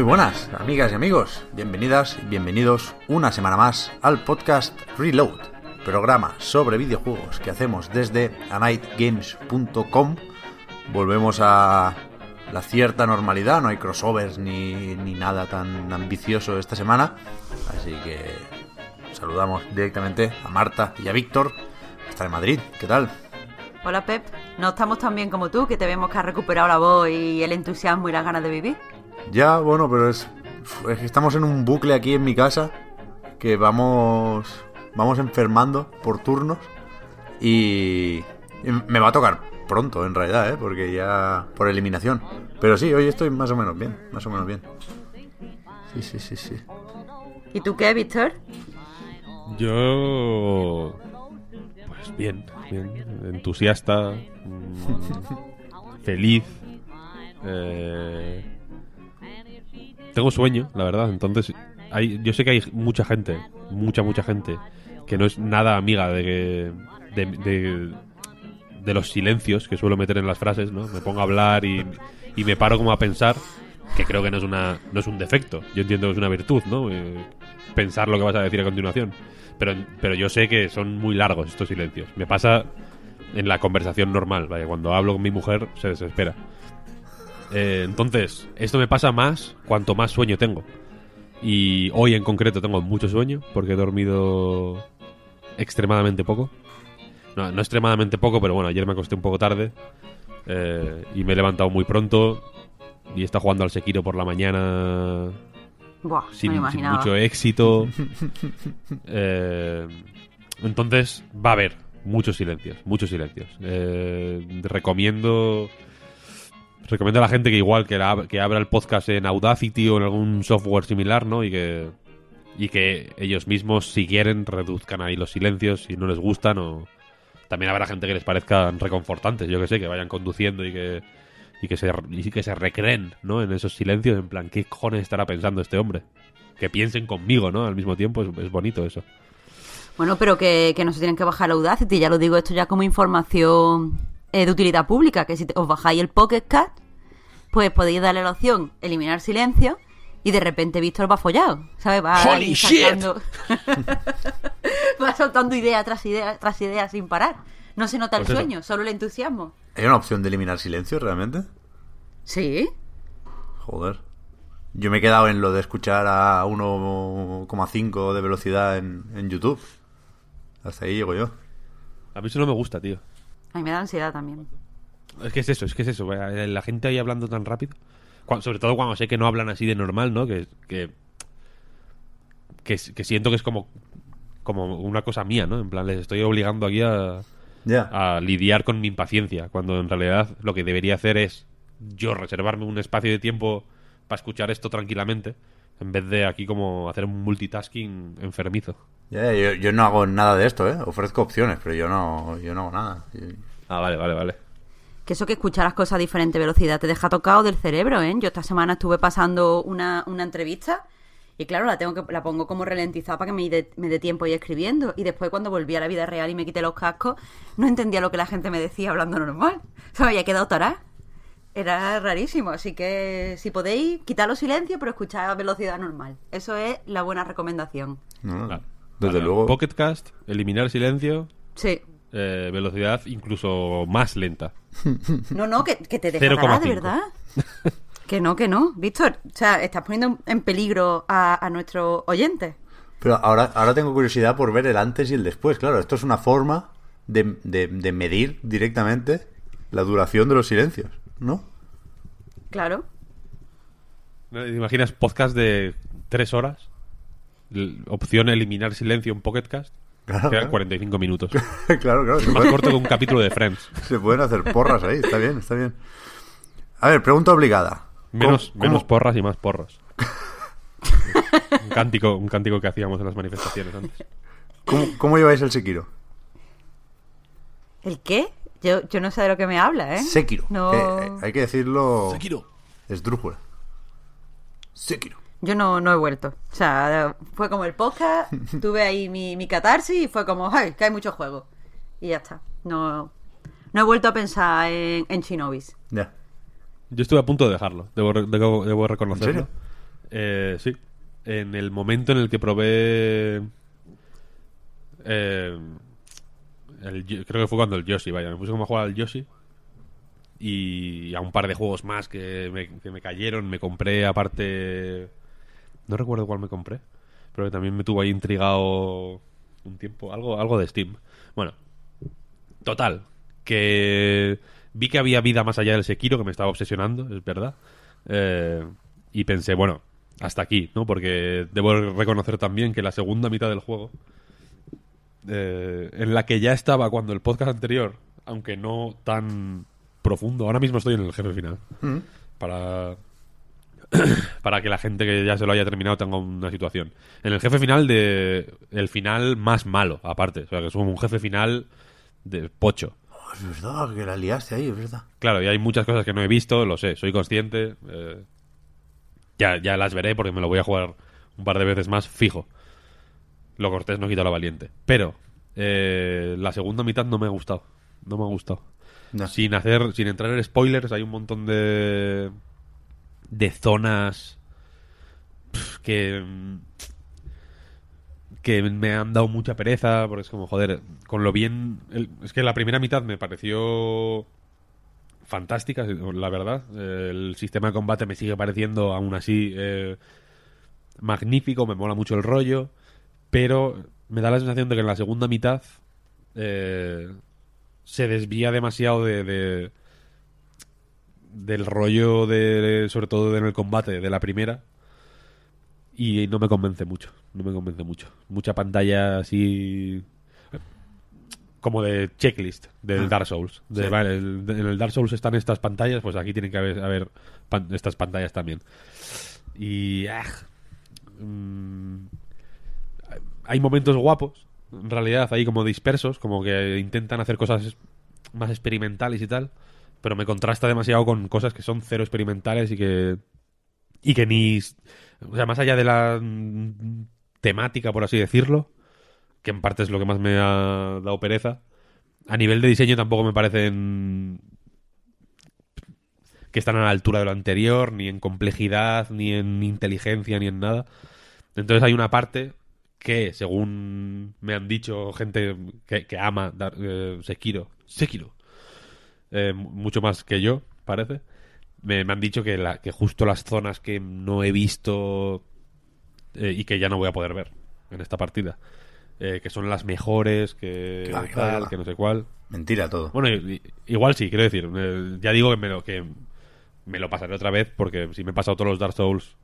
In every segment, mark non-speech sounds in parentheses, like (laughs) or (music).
Muy buenas, amigas y amigos. Bienvenidas y bienvenidos una semana más al podcast Reload, programa sobre videojuegos que hacemos desde anightgames.com. Volvemos a la cierta normalidad, no hay crossovers ni, ni nada tan ambicioso esta semana. Así que saludamos directamente a Marta y a Víctor, que están en Madrid. ¿Qué tal? Hola Pep, no estamos tan bien como tú, que te vemos que has recuperado la voz y el entusiasmo y las ganas de vivir. Ya, bueno, pero es, es que estamos en un bucle aquí en mi casa que vamos vamos enfermando por turnos y, y me va a tocar pronto en realidad, ¿eh? porque ya por eliminación. Pero sí, hoy estoy más o menos bien, más o menos bien. Sí, sí, sí, sí. ¿Y tú qué, Víctor? Yo. Pues bien, bien. Entusiasta. mm, (laughs) feliz. eh, tengo sueño, la verdad. Entonces, hay, yo sé que hay mucha gente, mucha, mucha gente, que no es nada amiga de que. De, de, los silencios que suelo meter en las frases, ¿no? Me pongo a hablar y, y me paro como a pensar, que creo que no es una no es un defecto. Yo entiendo que es una virtud, ¿no? Eh, pensar lo que vas a decir a continuación. Pero, pero yo sé que son muy largos estos silencios. Me pasa en la conversación normal, vaya, cuando hablo con mi mujer se desespera. Eh, entonces, esto me pasa más cuanto más sueño tengo. Y hoy en concreto tengo mucho sueño porque he dormido extremadamente poco. No, no extremadamente poco, pero bueno, ayer me acosté un poco tarde eh, y me he levantado muy pronto y está jugando al Sekiro por la mañana Buah, sin, me mucho éxito. (laughs) Eh, entonces va a haber muchos silencios, muchos silencios. Eh, recomiendo recomiendo a la gente que igual que, la- que abra el podcast en Audacity o en algún software similar, ¿no? Y que y que ellos mismos, si quieren, reduzcan ahí los silencios si no les gustan o también habrá gente que les parezcan reconfortantes, yo que sé, que vayan conduciendo y que y que se y que se recreen, ¿no? En esos silencios, en plan, ¿qué cojones estará pensando este hombre? Que piensen conmigo, ¿no? Al mismo tiempo es, bonito eso. Bueno, pero que, que no se tienen que bajar Audacity, ya lo digo esto ya como información eh, de utilidad pública, que si te- os bajáis el Pocket Cat, pues podéis darle la opción eliminar silencio y de repente Víctor va follado, ¿sabes? Va Holy sacando- (laughs) va soltando idea tras idea tras idea sin parar. No se nota el Pues eso. sueño, solo el entusiasmo. ¿Hay una opción de eliminar silencio realmente? Sí. Joder. Yo me he quedado en lo de escuchar a 1,5 de velocidad en, en YouTube. Hasta ahí llego yo. A mí eso no me gusta, tío. A mí me da ansiedad también. Es que es eso, es que es eso. eh, La gente ahí hablando tan rápido. Sobre todo cuando sé que no hablan así de normal, ¿no? Que, que, que, que siento que es como, como una cosa mía, ¿no? En plan, les estoy obligando aquí a, a lidiar con mi impaciencia, cuando en realidad lo que debería hacer es yo reservarme un espacio de tiempo para escuchar esto tranquilamente, en vez de aquí como hacer un multitasking enfermizo. Yo, yo no hago nada de esto, ¿eh? Ofrezco opciones, pero yo no, yo no hago nada. Ah, vale, vale, vale. Que eso que escuchar las cosas a diferente velocidad te deja tocado del cerebro, ¿eh? Yo esta semana estuve pasando una, una entrevista y claro, la tengo que la pongo como ralentizada para que me dé, me dé tiempo y escribiendo. Y después cuando volví a la vida real y me quité los cascos, no entendía lo que la gente me decía hablando normal. Se me había quedado tará. Era rarísimo, así que si podéis, quitar los silencios, pero escuchar a velocidad normal. Eso es la buena recomendación. no. Desde Vale, luego. Pocket Cast, eliminar silencio, Sí. Eh, velocidad incluso más lenta. (laughs) No, no, que, que te deja tará, de 0,5. verdad. Que no, que no. Víctor, o sea, estás poniendo en peligro a, a nuestros oyentes. Pero ahora, ahora tengo curiosidad por ver el antes y el después. Claro, esto es una forma de, de- de medir directamente la duración de los silencios, ¿no? Claro. ¿Te imaginas podcast de tres horas? Opción eliminar silencio en Pocketcast. Claro, Quedan claro. 45 minutos. (laughs) claro, claro. Más corto que un capítulo de Friends. (laughs) se pueden hacer porras ahí. Está bien, está bien. A ver, pregunta obligada. Menos, ¿Cómo- menos porras y más porros. un, cántico, un cántico que hacíamos en las manifestaciones antes. ¿Cómo, cómo lleváis el Sekiro? ¿El qué? Yo, yo no sé de lo que me habla, ¿eh? Sekiro. No. que, eh, hay que decirlo. Esdrújula. Sekiro. Yo no, no he vuelto. O sea, fue como el podcast, (laughs) tuve ahí mi, mi catarsis y fue como, ay, que hay muchos juegos. Y ya está. No, no he vuelto a pensar en, en Shinobis. Ya. Yo estuve a punto de dejarlo, debo, re- debo, debo reconocerlo. ¿En serio? Eh, sí. En el momento en el que probé. eh, el creo que fue cuando el Yoshi, vaya. Me puse como a jugar al Yoshi. Y a un par de juegos más que me, que me cayeron. Me compré aparte. No recuerdo cuál me compré. Pero que también me tuvo ahí intrigado un tiempo. Algo, algo de Steam. Bueno, Total, que vi que había vida más allá del Sekiro, que me estaba obsesionando, es verdad. Eh, y pensé, bueno, hasta aquí, ¿no? Porque debo reconocer también que la segunda mitad del juego, eh, en la que ya estaba cuando el podcast anterior, aunque no tan profundo, ahora mismo estoy en el jefe final. Para, (clears throat) para que la gente que ya se lo haya terminado tenga una situación. En el jefe final de... El final más malo, aparte. O sea, que es un jefe final de pocho. Oh, es verdad que la liaste ahí, es verdad. Claro, y hay muchas cosas que no he visto, lo sé, soy consciente. eh, ya, ya las veré porque me lo voy a jugar un par de veces más fijo. Lo cortés no quita lo valiente. Pero eh, la segunda mitad no me ha gustado. No me ha gustado. Sin hacer, sin entrar en spoilers, hay un montón de de zonas que que me han dado mucha pereza porque es como joder con lo bien es que la primera mitad me pareció fantástica la verdad. El sistema de combate me sigue pareciendo aún así eh, magnífico me mola mucho el rollo pero me da la sensación de que en la segunda mitad eh, se desvía demasiado de, de- del rollo de sobre todo en el combate de la primera y no me convence mucho no me convence mucho mucha pantalla así como de checklist del Ah. Dark Souls de, Sí. vale, el- en el Dark Souls están estas pantallas pues aquí tienen que haber, haber pan- estas pantallas también y ah, mm, hay momentos guapos en realidad hay como dispersos como que intentan hacer cosas más experimentales y tal pero me contrasta demasiado con cosas que son cero experimentales y que y que ni o sea más allá de la mm, temática por así decirlo que en parte es lo que más me ha dado pereza a nivel de diseño tampoco me parecen que están a la altura de lo anterior ni en complejidad ni en inteligencia ni en nada. Entonces hay una parte que según me han dicho gente que, ama Dar- eh, Sekiro Sekiro eh, mucho más que yo, parece. Me, me han dicho que, la, que justo las zonas que no he visto eh, y que ya no voy a poder ver en esta partida, eh, que son las mejores, que tal, que no sé cuál. Mentira todo. Bueno, igual sí, quiero decir, eh, ya digo que me lo que me lo pasaré otra vez porque si me he pasado todos los Dark Souls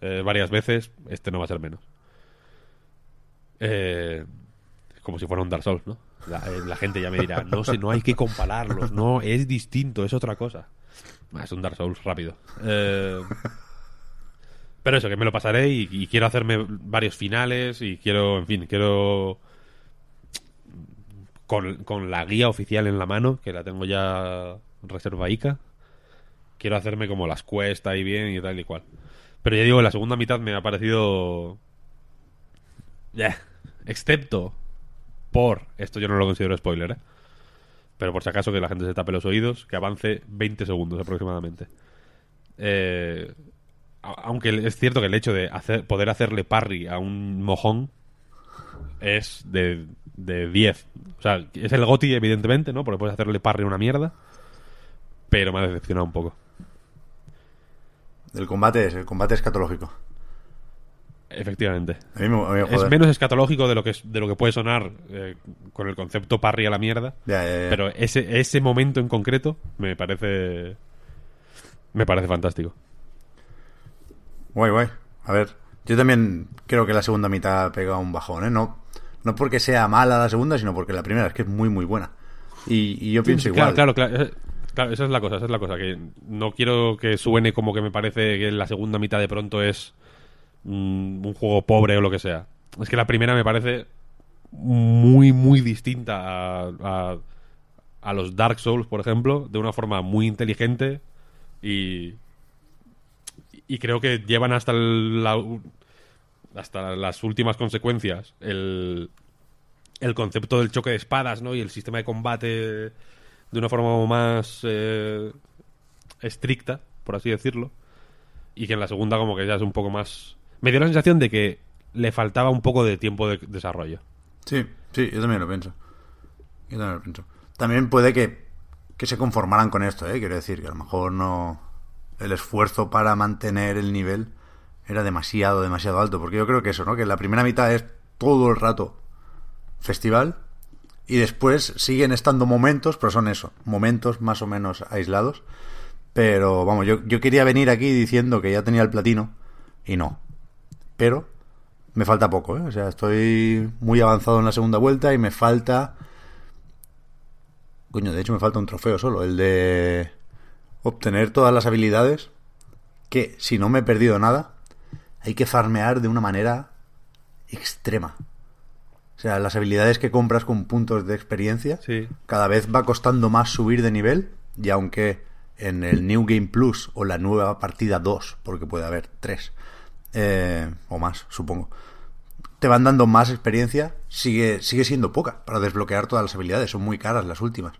eh, varias veces, este no va a ser menos. Eh, como si fuera un Dark Souls, ¿no? La, eh, la gente ya me dirá, no sé, no hay que compararlos, no, es distinto, es otra cosa. Es un Dark Souls rápido. Eh, pero eso, que me lo pasaré y, y quiero hacerme varios finales y quiero, en fin, quiero con, con la guía oficial en la mano, que la tengo ya reservaica. Quiero hacerme como las quests ahí bien y tal y cual. Pero ya digo, la segunda mitad me ha parecido... Ya, excepto por... Esto yo no lo considero spoiler, ¿eh? Pero por si acaso que la gente se tape los oídos, que avance 20 segundos aproximadamente. Eh, aunque es cierto que el hecho de hacer, poder hacerle parry a un mojón es de, de 10. O sea, es el GOTI, evidentemente, ¿no? Porque puedes hacerle parry a una mierda. Pero me ha decepcionado un poco. El combate es, el combate escatológico. Efectivamente. A mí me, a mí me Es menos escatológico de lo que, es- de lo que puede sonar eh, con el concepto parry a la mierda. Ya, ya, ya. Pero ese, ese momento en concreto me parece. Me parece fantástico. Guay, guay. A ver, yo también creo que la segunda mitad ha pegado un bajón, ¿eh? No, no porque sea mala la segunda, sino porque la primera es que es muy, muy buena. Y, y yo pienso igual. Claro, claro, claro. Claro, esa es la cosa, esa es la cosa. Que no quiero que suene como que me parece que la segunda mitad de pronto es un juego pobre o lo que sea. Es que la primera me parece muy, muy distinta a, a, a los Dark Souls, por ejemplo, de una forma muy inteligente y, y creo que llevan hasta el- hasta las últimas consecuencias el, el concepto del choque de espadas, ¿no? Y el sistema de combate de una forma más eh, estricta, por así decirlo. Y que en la segunda como que ya es un poco más... Me dio la sensación de que le faltaba un poco de tiempo de desarrollo. Sí, sí, yo también lo pienso. Yo también lo pienso. También puede que, que se conformaran con esto, ¿eh? Quiero decir, que a lo mejor no... El esfuerzo para mantener el nivel era demasiado, demasiado alto. Porque yo creo que eso, ¿no? Que la primera mitad es todo el rato festival y después siguen estando momentos, pero son eso, momentos más o menos aislados. Pero vamos, yo, yo quería venir aquí diciendo que ya tenía el platino y no. Pero me falta poco, ¿eh? O sea, estoy muy avanzado en la segunda vuelta y me falta... Coño, de hecho me falta un trofeo solo, el de obtener todas las habilidades que, si no me he perdido nada, hay que farmear de una manera extrema. O sea, las habilidades que compras con puntos de experiencia, Sí. cada vez va costando más subir de nivel y aunque en el New Game Plus o la nueva partida 2, porque puede haber 3 o más, supongo, te van dando más experiencia, sigue, sigue siendo poca para desbloquear todas las habilidades, son muy caras las últimas.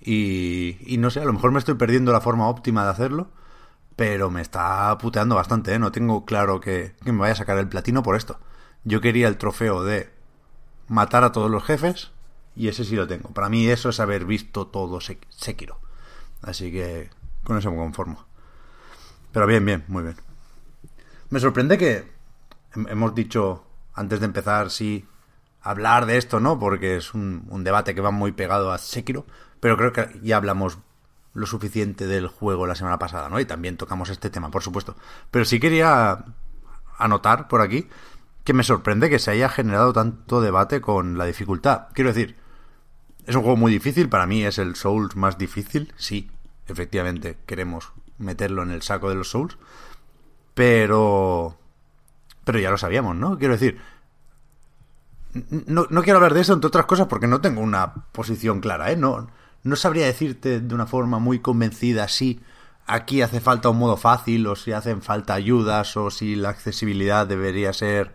Y, no sé, a lo mejor me estoy perdiendo la forma óptima de hacerlo, pero me está puteando bastante, ¿eh? No tengo claro que, que me vaya a sacar el platino por esto. Yo quería el trofeo de matar a todos los jefes y ese sí lo tengo. Para mí eso es haber visto todo Sek- Sekiro. Así que con eso me conformo. Pero bien, bien, muy bien. Me sorprende que hem- hemos dicho antes de empezar sí hablar de esto, ¿no? Porque es un, un debate que va muy pegado a Sekiro, pero creo que ya hablamos lo suficiente del juego la semana pasada, ¿no? Y también tocamos este tema, por supuesto. Pero sí quería anotar por aquí que me sorprende que se haya generado tanto debate con la dificultad. Quiero decir, es un juego muy difícil, para mí es el Souls más difícil, sí, efectivamente queremos meterlo en el saco de los Souls, pero pero ya lo sabíamos, ¿no? Quiero decir, no, no quiero hablar de eso, entre otras cosas, porque no tengo una posición clara, ¿eh? No, no sabría decirte de una forma muy convencida si aquí hace falta un modo fácil, o si hacen falta ayudas, o si la accesibilidad debería ser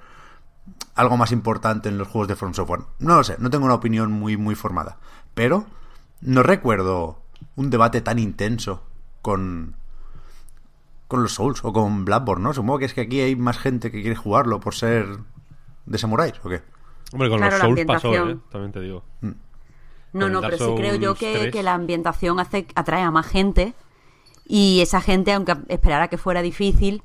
algo más importante en los juegos de From Software. No lo sé, no tengo una opinión muy, muy formada. Pero no recuerdo un debate tan intenso con, con los Souls o con Bloodborne, ¿no? Supongo que es que aquí hay más gente que quiere jugarlo por ser de samuráis, ¿o qué? Hombre, con Claro, los Souls pasó, ¿eh? También te digo. No, el no, Dark pero sí creo yo que, 3. que la ambientación hace, atrae a más gente y esa gente, aunque esperara que fuera difícil,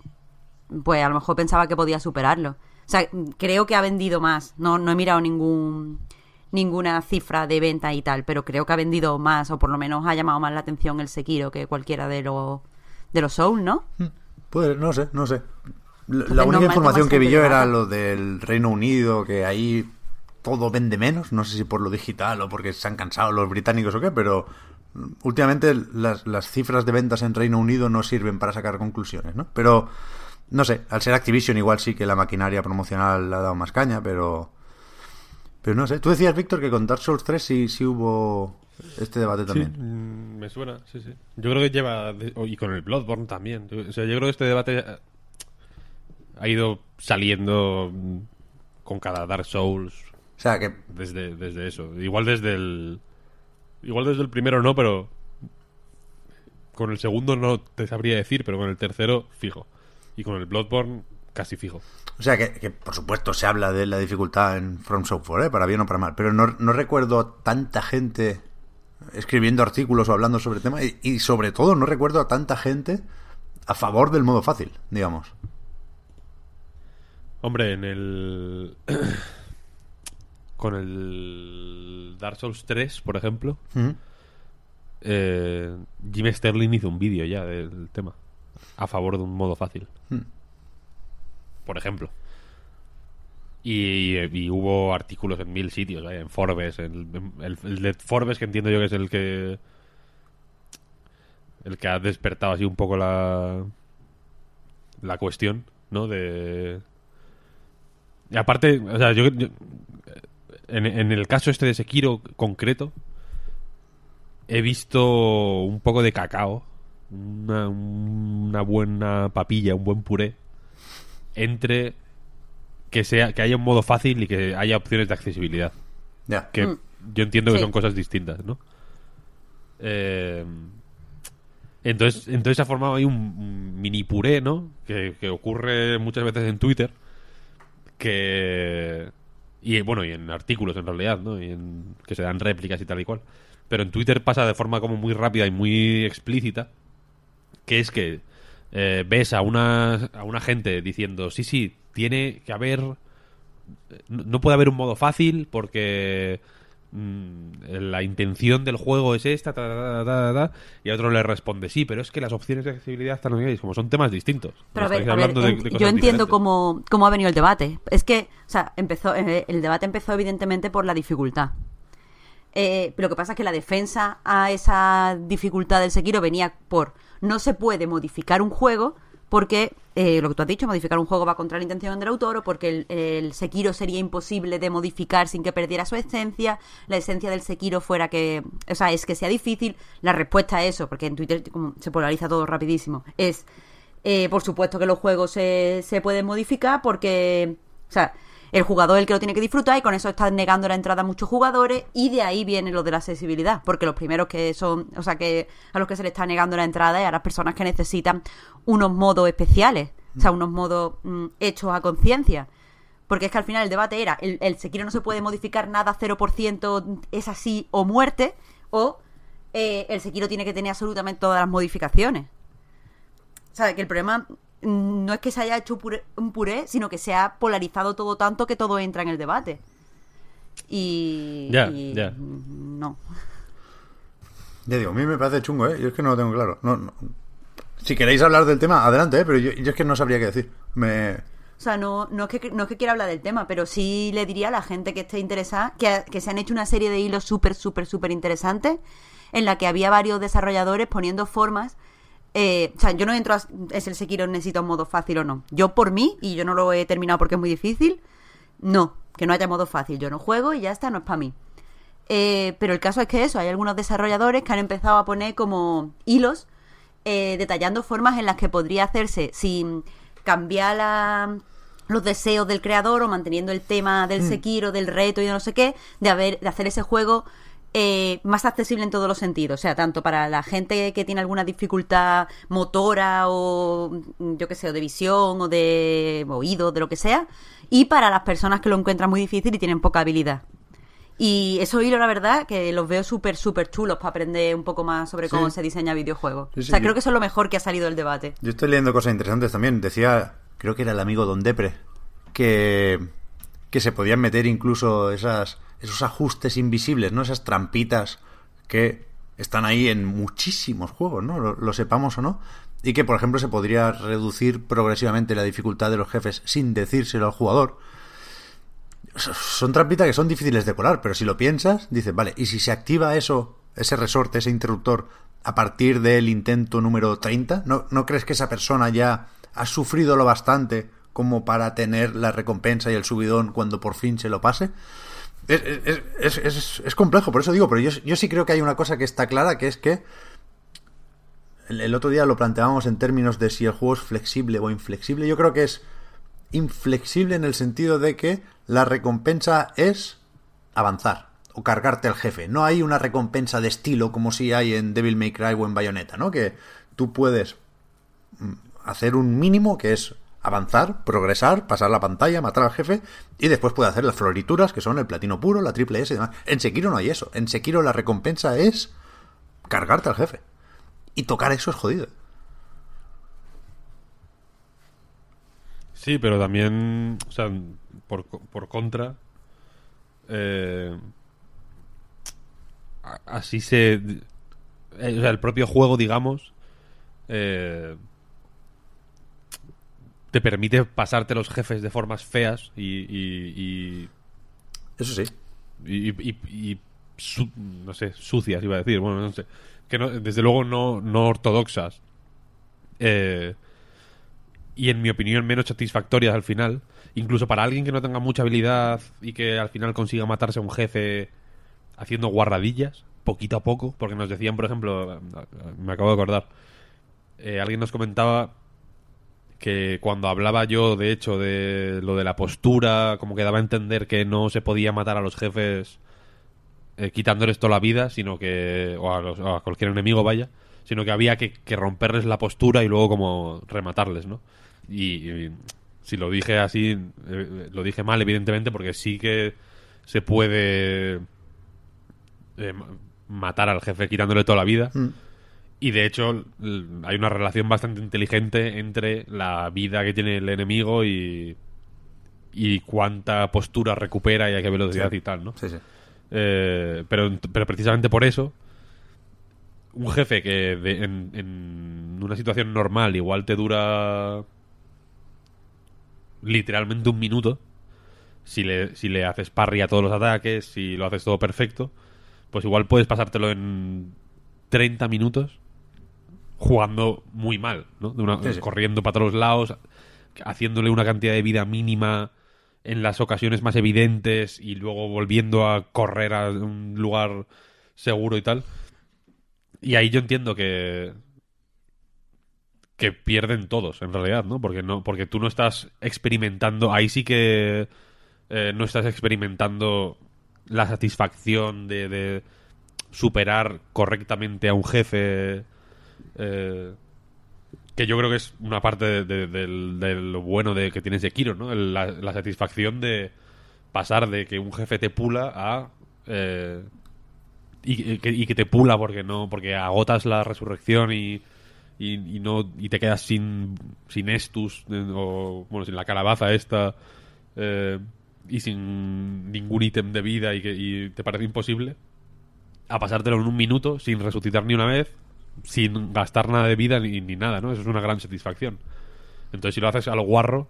pues a lo mejor pensaba que podía superarlo. O sea, creo que ha vendido más. No, no he mirado ningún ninguna cifra de venta y tal, pero creo que ha vendido más, o por lo menos ha llamado más la atención el Sekiro que cualquiera de los de los Souls, ¿no? Pues no sé, no sé. La, única información que vi yo era lo del Reino Unido, que ahí todo vende menos. No sé si por lo digital o porque se han cansado los británicos o qué, pero mm, últimamente las, las cifras de ventas en Reino Unido no sirven para sacar conclusiones, ¿no? Pero, no sé, al ser Activision igual sí que la maquinaria promocional le ha dado más caña, pero... Pero no sé. Tú decías, Víctor, que con Dark Souls 3 sí, sí hubo este debate también. mm, me suena, sí, sí. Yo creo que lleva... oh, Y con el Bloodborne también. O sea, yo creo que este debate eh, ha ido saliendo mm, con cada Dark Souls O sea, que desde, desde eso. Igual desde el... Igual desde el primero no, pero... Con el segundo no te sabría decir, pero con el tercero fijo. Y con el Bloodborne casi fijo. O sea, que, que, por supuesto se habla de la dificultad en From Software, ¿eh? para bien o para mal, pero no, no recuerdo tanta gente escribiendo artículos o hablando sobre el tema y, y sobre todo no recuerdo a tanta gente a favor del modo fácil, digamos. Hombre, en el. (clears throat) Con el Dark Souls 3, por ejemplo, eh, Jim Sterling hizo un vídeo ya del tema. A favor de un modo fácil. Por ejemplo. Y, y hubo artículos en mil sitios, en Forbes. el, el de Forbes, que entiendo yo que es el que. El que ha despertado así un poco la. La cuestión, ¿no? De. Y aparte, o sea, yo. yo- en, en el caso este de Sekiro concreto, he visto un poco de cacao, una, una buena papilla, un buen puré, entre que sea que haya un modo fácil y que haya opciones de accesibilidad. Ya. Que Mm. yo entiendo que son cosas distintas, ¿no? Eh, entonces, entonces se ha formado ahí un, un mini puré, ¿no? Que, que ocurre muchas veces en Twitter. Que. Y bueno, y en artículos en realidad, ¿no? Y en, que se dan réplicas y tal y cual. Pero en Twitter pasa de forma como muy rápida y muy explícita. Que es que eh, ves a una, a una gente diciendo, sí, sí, tiene que haber no puede haber un modo fácil porque mm, la intención del juego es esta, ta, ta, ta, ta, ta, y a otro le responde, sí, pero es que las opciones de accesibilidad están y como son temas distintos. Pero a ver, a de- yo entiendo cómo, cómo ha venido el debate. Es que, o sea, empezó, eh, el debate empezó evidentemente por la dificultad. Eh, lo que pasa es que la defensa a esa dificultad del Sekiro venía por no se puede modificar un juego porque, eh, lo que tú has dicho, modificar un juego va contra la intención del autor o porque el, el Sekiro sería imposible de modificar sin que perdiera su esencia, la esencia del Sekiro fuera que, o sea, es que sea difícil. La respuesta a eso, porque en Twitter como se polariza todo rapidísimo, es, eh, por supuesto que los juegos se, se pueden modificar porque, o sea, el jugador es el que lo tiene que disfrutar y con eso están negando la entrada a muchos jugadores y de ahí viene lo de la accesibilidad, porque los primeros que son, o sea, que a los que se les está negando la entrada es a las personas que necesitan unos modos especiales, o sea, unos modos mm, hechos a conciencia. Porque es que al final el debate era, el, el Sekiro no se puede modificar nada 0%, es así o muerte, o eh, el Sekiro tiene que tener absolutamente todas las modificaciones. O sea, que el problema mm, no es que se haya hecho puré- un puré, sino que se ha polarizado todo tanto que todo entra en el debate. Y. Ya, ya. No. Ya digo, a mí me parece chungo, ¿eh? Yo es que no lo tengo claro. No, no. Si queréis hablar del tema, adelante, ¿eh? Pero yo, yo es que no sabría qué decir. Me... O sea, no, no, es que, no es que quiera hablar del tema, pero sí le diría a la gente que esté interesada que, que se han hecho una serie de hilos súper, súper, súper interesantes en la que había varios desarrolladores poniendo formas. Eh, o sea, yo no entro a es el Sekiro necesita un modo fácil o no. Yo por mí, y yo no lo he terminado porque es muy difícil, no, que no haya modo fácil. Yo no juego y ya está, no es para mí. Eh, pero el caso es que eso, hay algunos desarrolladores que han empezado a poner como hilos eh, detallando formas en las que podría hacerse sin cambiar la- los deseos del creador o manteniendo el tema del Sekiro, del reto y de no sé qué, de, haber, de hacer ese juego eh, más accesible en todos los sentidos. O sea, tanto para la gente que tiene alguna dificultad motora o mm, yo qué sé, o de visión o de oído, de lo que sea, y para las personas que lo encuentran muy difícil y tienen poca habilidad. Y eso hilo, la verdad, que los veo súper, súper chulos para aprender un poco más sobre cómo Sí. se diseña videojuegos. Sí, sí, o sea, yo- creo que eso es lo mejor que ha salido del debate. Yo estoy leyendo cosas interesantes también. Decía, creo que era el amigo Don Depre, que, que se podían meter incluso esas, esos ajustes invisibles, ¿no? Esas trampitas que están ahí en muchísimos juegos, ¿no? Lo, sepamos o no. Y que, por ejemplo, se podría reducir progresivamente la dificultad de los jefes sin decírselo al jugador. Son trampitas que son difíciles de colar, pero si lo piensas, dices, vale, ¿y si se activa eso, ese resorte, ese interruptor, a partir del intento número 30? ¿No, ¿No crees que esa persona ya ha sufrido lo bastante como para tener la recompensa y el subidón cuando por fin se lo pase? Es, complejo, por eso digo, pero yo, yo sí creo que hay una cosa que está clara, que es que el, el otro día lo planteábamos en términos de si el juego es flexible o inflexible. Yo creo que es inflexible en el sentido de que la recompensa es avanzar o cargarte al jefe. No hay una recompensa de estilo como si hay en Devil May Cry o en Bayonetta, ¿no? Que tú puedes mm, hacer un mínimo que es avanzar, progresar, pasar la pantalla, matar al jefe y después puede hacer las florituras que son el platino puro, la triple S y demás. En Sekiro no hay eso. En Sekiro la recompensa es cargarte al jefe. Y tocar eso es jodido. Sí, pero también, o sea, por, por contra, eh, así se... eh, o sea, el propio juego, digamos, eh, te permite pasarte los jefes de formas feas y, y- y- Eso sí. y, y- su- no sé, sucias, iba a decir, bueno, no sé, que no, desde luego no, no ortodoxas. Eh, y en mi opinión menos satisfactorias al final. Incluso para alguien que no tenga mucha habilidad y que al final consiga matarse a un jefe haciendo guarradillas, poquito a poco, porque nos decían, por ejemplo, me acabo de acordar, eh, alguien nos comentaba que cuando hablaba yo, de hecho, de lo de la postura, como que daba a entender que no se podía matar a los jefes eh, quitándoles toda la vida, sino que. O a, los- a cualquier enemigo, vaya. Sino que había que, romperles la postura y luego como rematarles, ¿no? Y, si lo dije así, eh, lo dije mal, evidentemente, porque sí que se puede eh, ma- matar al jefe quitándole toda la vida. Mm. Y de hecho, hay una relación bastante inteligente entre la vida que tiene el enemigo y, y cuánta postura recupera y a qué velocidad Sí. y tal, ¿no? Sí, sí. Eh, pero, pero precisamente por eso, un jefe que de- en, en una situación normal igual te dura literalmente un minuto, si le, si le haces parry a todos los ataques, si lo haces todo perfecto, pues igual puedes pasártelo en 30 minutos jugando muy mal, ¿no? De una- Sí, sí. Corriendo para todos lados, haciéndole una cantidad de vida mínima en las ocasiones más evidentes y luego volviendo a correr a un lugar seguro y tal. Y ahí yo entiendo que que pierden todos en realidad, ¿no? Porque no porque tú no estás experimentando, ahí sí que eh, no estás experimentando la satisfacción de, de superar correctamente a un jefe eh, que yo creo que es una parte de, de- de lo bueno de que tienes Sekiro, ¿no? El- La, satisfacción de pasar de que un jefe te pula a eh, y, que, y que te pula porque no porque agotas la resurrección y, no y te quedas sin sin estus o bueno sin la calabaza esta eh, y sin ningún ítem de vida y que te parece imposible a pasártelo en un minuto sin resucitar ni una vez sin gastar nada de vida ni, ni nada, ¿no? Eso es una gran satisfacción. Entonces, si lo haces a lo guarro,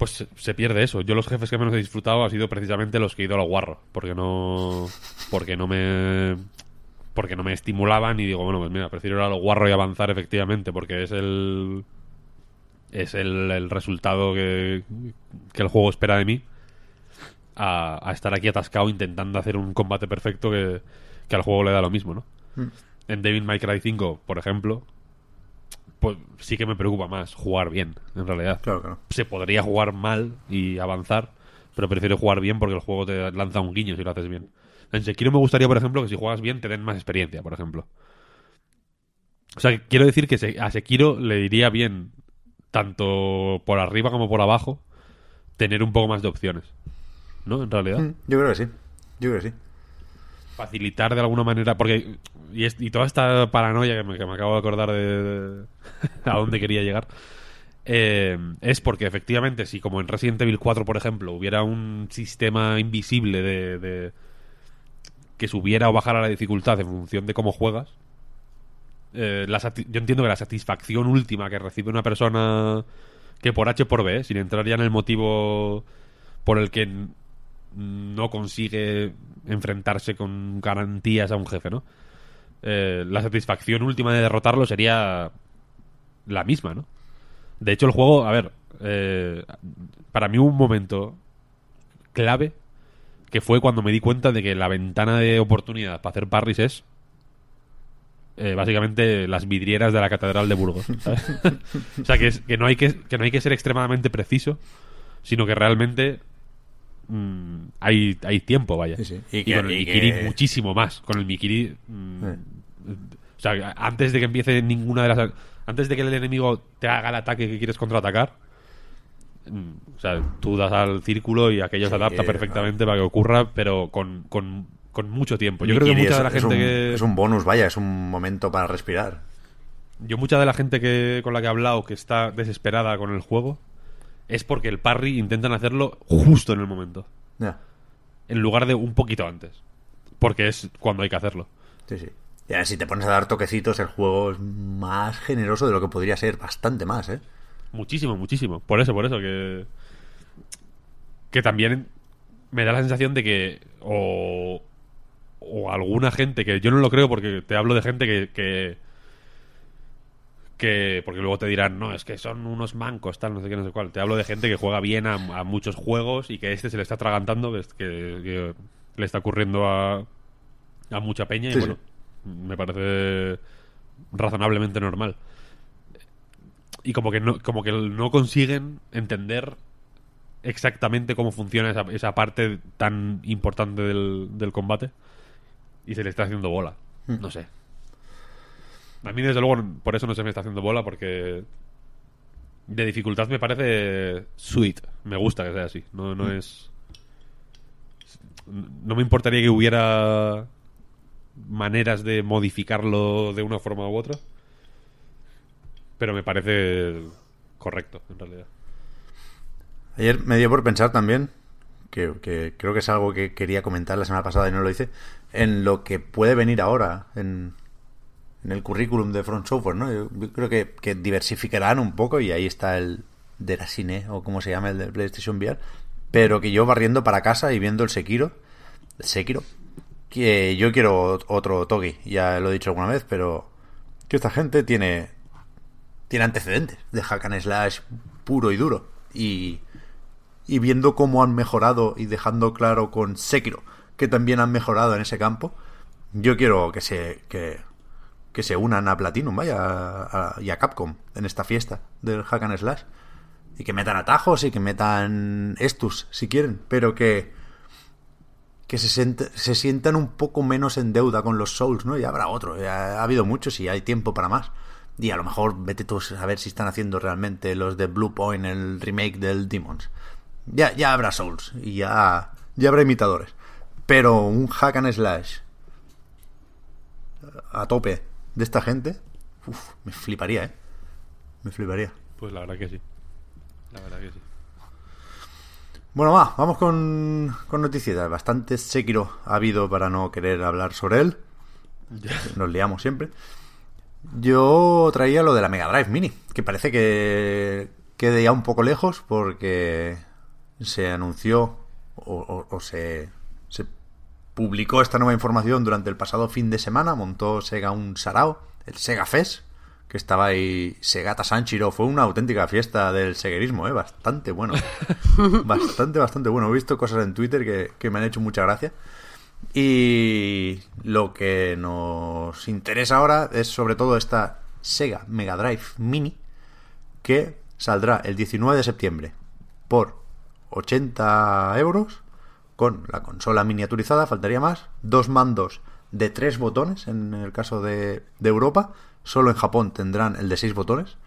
pues se, pierde eso. Yo los jefes que menos he disfrutado han sido precisamente los que he ido a lo guarro, porque no porque no me porque no me estimulaban y digo, bueno, pues mira, prefiero ir a lo guarro y avanzar efectivamente, porque es el es el, resultado que, que el juego espera de mí a, a estar aquí atascado intentando hacer un combate perfecto que, que al juego le da lo mismo, ¿no? En Devil May Cry 5, por ejemplo, pues sí que me preocupa más jugar bien, en realidad. Claro que no. Se podría jugar mal y avanzar, pero prefiero jugar bien porque el juego te lanza un guiño si lo haces bien. En Sekiro me gustaría, por ejemplo, que si juegas bien te den más experiencia, por ejemplo. O sea, quiero decir que a Sekiro le iría bien, tanto por arriba como por abajo, tener un poco más de opciones. ¿No? En realidad Mm, Yo creo que sí. Yo creo que sí. Facilitar de alguna manera porque y, es- y toda esta paranoia que me, acabo de acordar de, a dónde quería llegar eh, es porque efectivamente si como en Resident Evil 4 por ejemplo hubiera un sistema invisible de, de- que subiera o bajara la dificultad en función de cómo juegas eh, la yo entiendo que la satisfacción última que recibe una persona que por H por B, sin entrar ya en el motivo por el que no consigue enfrentarse con garantías a un jefe, ¿no? Eh, la satisfacción última de derrotarlo sería la misma, ¿no? De hecho, el juego, a ver, eh, para mí hubo un momento clave que fue cuando me di cuenta de que la ventana de oportunidad para hacer parries es eh, básicamente las vidrieras de la catedral de Burgos. (laughs) o sea que no hay que, que no hay que ser extremadamente preciso, sino que realmente mm, hay, hay tiempo, vaya. Sí, sí. Y, Y que- con el y Mikiri que- muchísimo más. Con el Mikiri... mm, Eh. O sea, antes de que empiece ninguna de las... Antes de que el enemigo te haga el ataque que quieres contraatacar, mm, o sea, tú das al círculo y aquello se adapta eh, perfectamente para que ocurra, pero con, con, con mucho tiempo. Yo creo que mucha es, de la es gente un, que... es un bonus, vaya, es un momento para respirar. yo mucha de la gente que con la que he hablado que está desesperada con el juego es porque el parry intentan hacerlo justo en el momento, Ya. en lugar de un poquito antes, porque es cuando hay que hacerlo. Sí, sí. Ya, si te pones a dar toquecitos, el juego es más generoso de lo que podría ser, bastante más, ¿eh? Muchísimo, muchísimo. Por eso, por eso que que también me da la sensación de que o o alguna gente que yo no lo creo porque te hablo de gente que que, que- porque luego te dirán no es que son unos mancos tal no sé qué no sé cuál te hablo de gente que juega bien a, a muchos juegos y que este se le está tragantando que, que- le está ocurriendo a a mucha peña y Sí, bueno me parece razonablemente normal. Y como que no como que no consiguen entender exactamente cómo funciona esa, esa parte tan importante del, del combate y se le está haciendo bola. No sé a mí desde luego por eso no se me está haciendo bola porque de dificultad me parece sweet. me gusta que sea así. No, no es no me importaría que hubiera maneras de modificarlo de una forma u otra pero me parece correcto en realidad. Ayer me dio por pensar también, que, que creo que es algo que quería comentar la semana pasada y no lo hice, en lo que puede venir ahora en, en el currículum de Front Software, ¿no? Yo, creo que, que diversificarán un poco y ahí está el Derasine, o como se llama el de PlayStation VR, pero que yo barriendo para casa y viendo el Sekiro, el Sekiro, que yo quiero otro Togi, ya lo he dicho alguna vez, pero que esta gente tiene tiene antecedentes de hack and slash puro y duro y y viendo cómo han mejorado y dejando claro con Sekiro que también han mejorado en ese campo, yo quiero que se que, que se unan a Platinum, vaya, y a Capcom en esta fiesta del hack and slash y que metan atajos y que metan estus si quieren, pero que que se, se sientan un poco menos en deuda con los Souls, ¿no? Ya habrá otro, ya ha habido muchos y hay tiempo para más. Y a lo mejor vete tú a ver si están haciendo realmente los de Blue Point el remake del Demons. Ya, ya habrá Souls y ya, ya habrá imitadores. Pero un hack and slash a tope de esta gente, uf, me fliparía, ¿eh? Me fliparía. Pues la verdad que sí. La verdad que sí. Bueno, va, vamos con, con noticias. Bastante Sekiro ha habido para no querer hablar sobre él. Nos liamos siempre. Yo traía lo de la Mega Drive Mini, que parece que quede ya un poco lejos porque se anunció o, o- o se, se publicó esta nueva información durante el pasado fin de semana. Montó Sega un sarao, el Sega Fest, que estaba ahí Segata Sanchiro. Fue una auténtica fiesta del seguerismo, ¿eh? bastante bueno. (laughs) bastante, bastante bueno. He visto cosas en Twitter que, que me han hecho mucha gracia. Y lo que nos interesa ahora es sobre todo esta Sega Mega Drive Mini que saldrá el 19 de septiembre por 80 euros con la consola miniaturizada, faltaría más, dos mandos de tres botones en el caso de, de Europa, solo en Japón tendrán el de seis botones,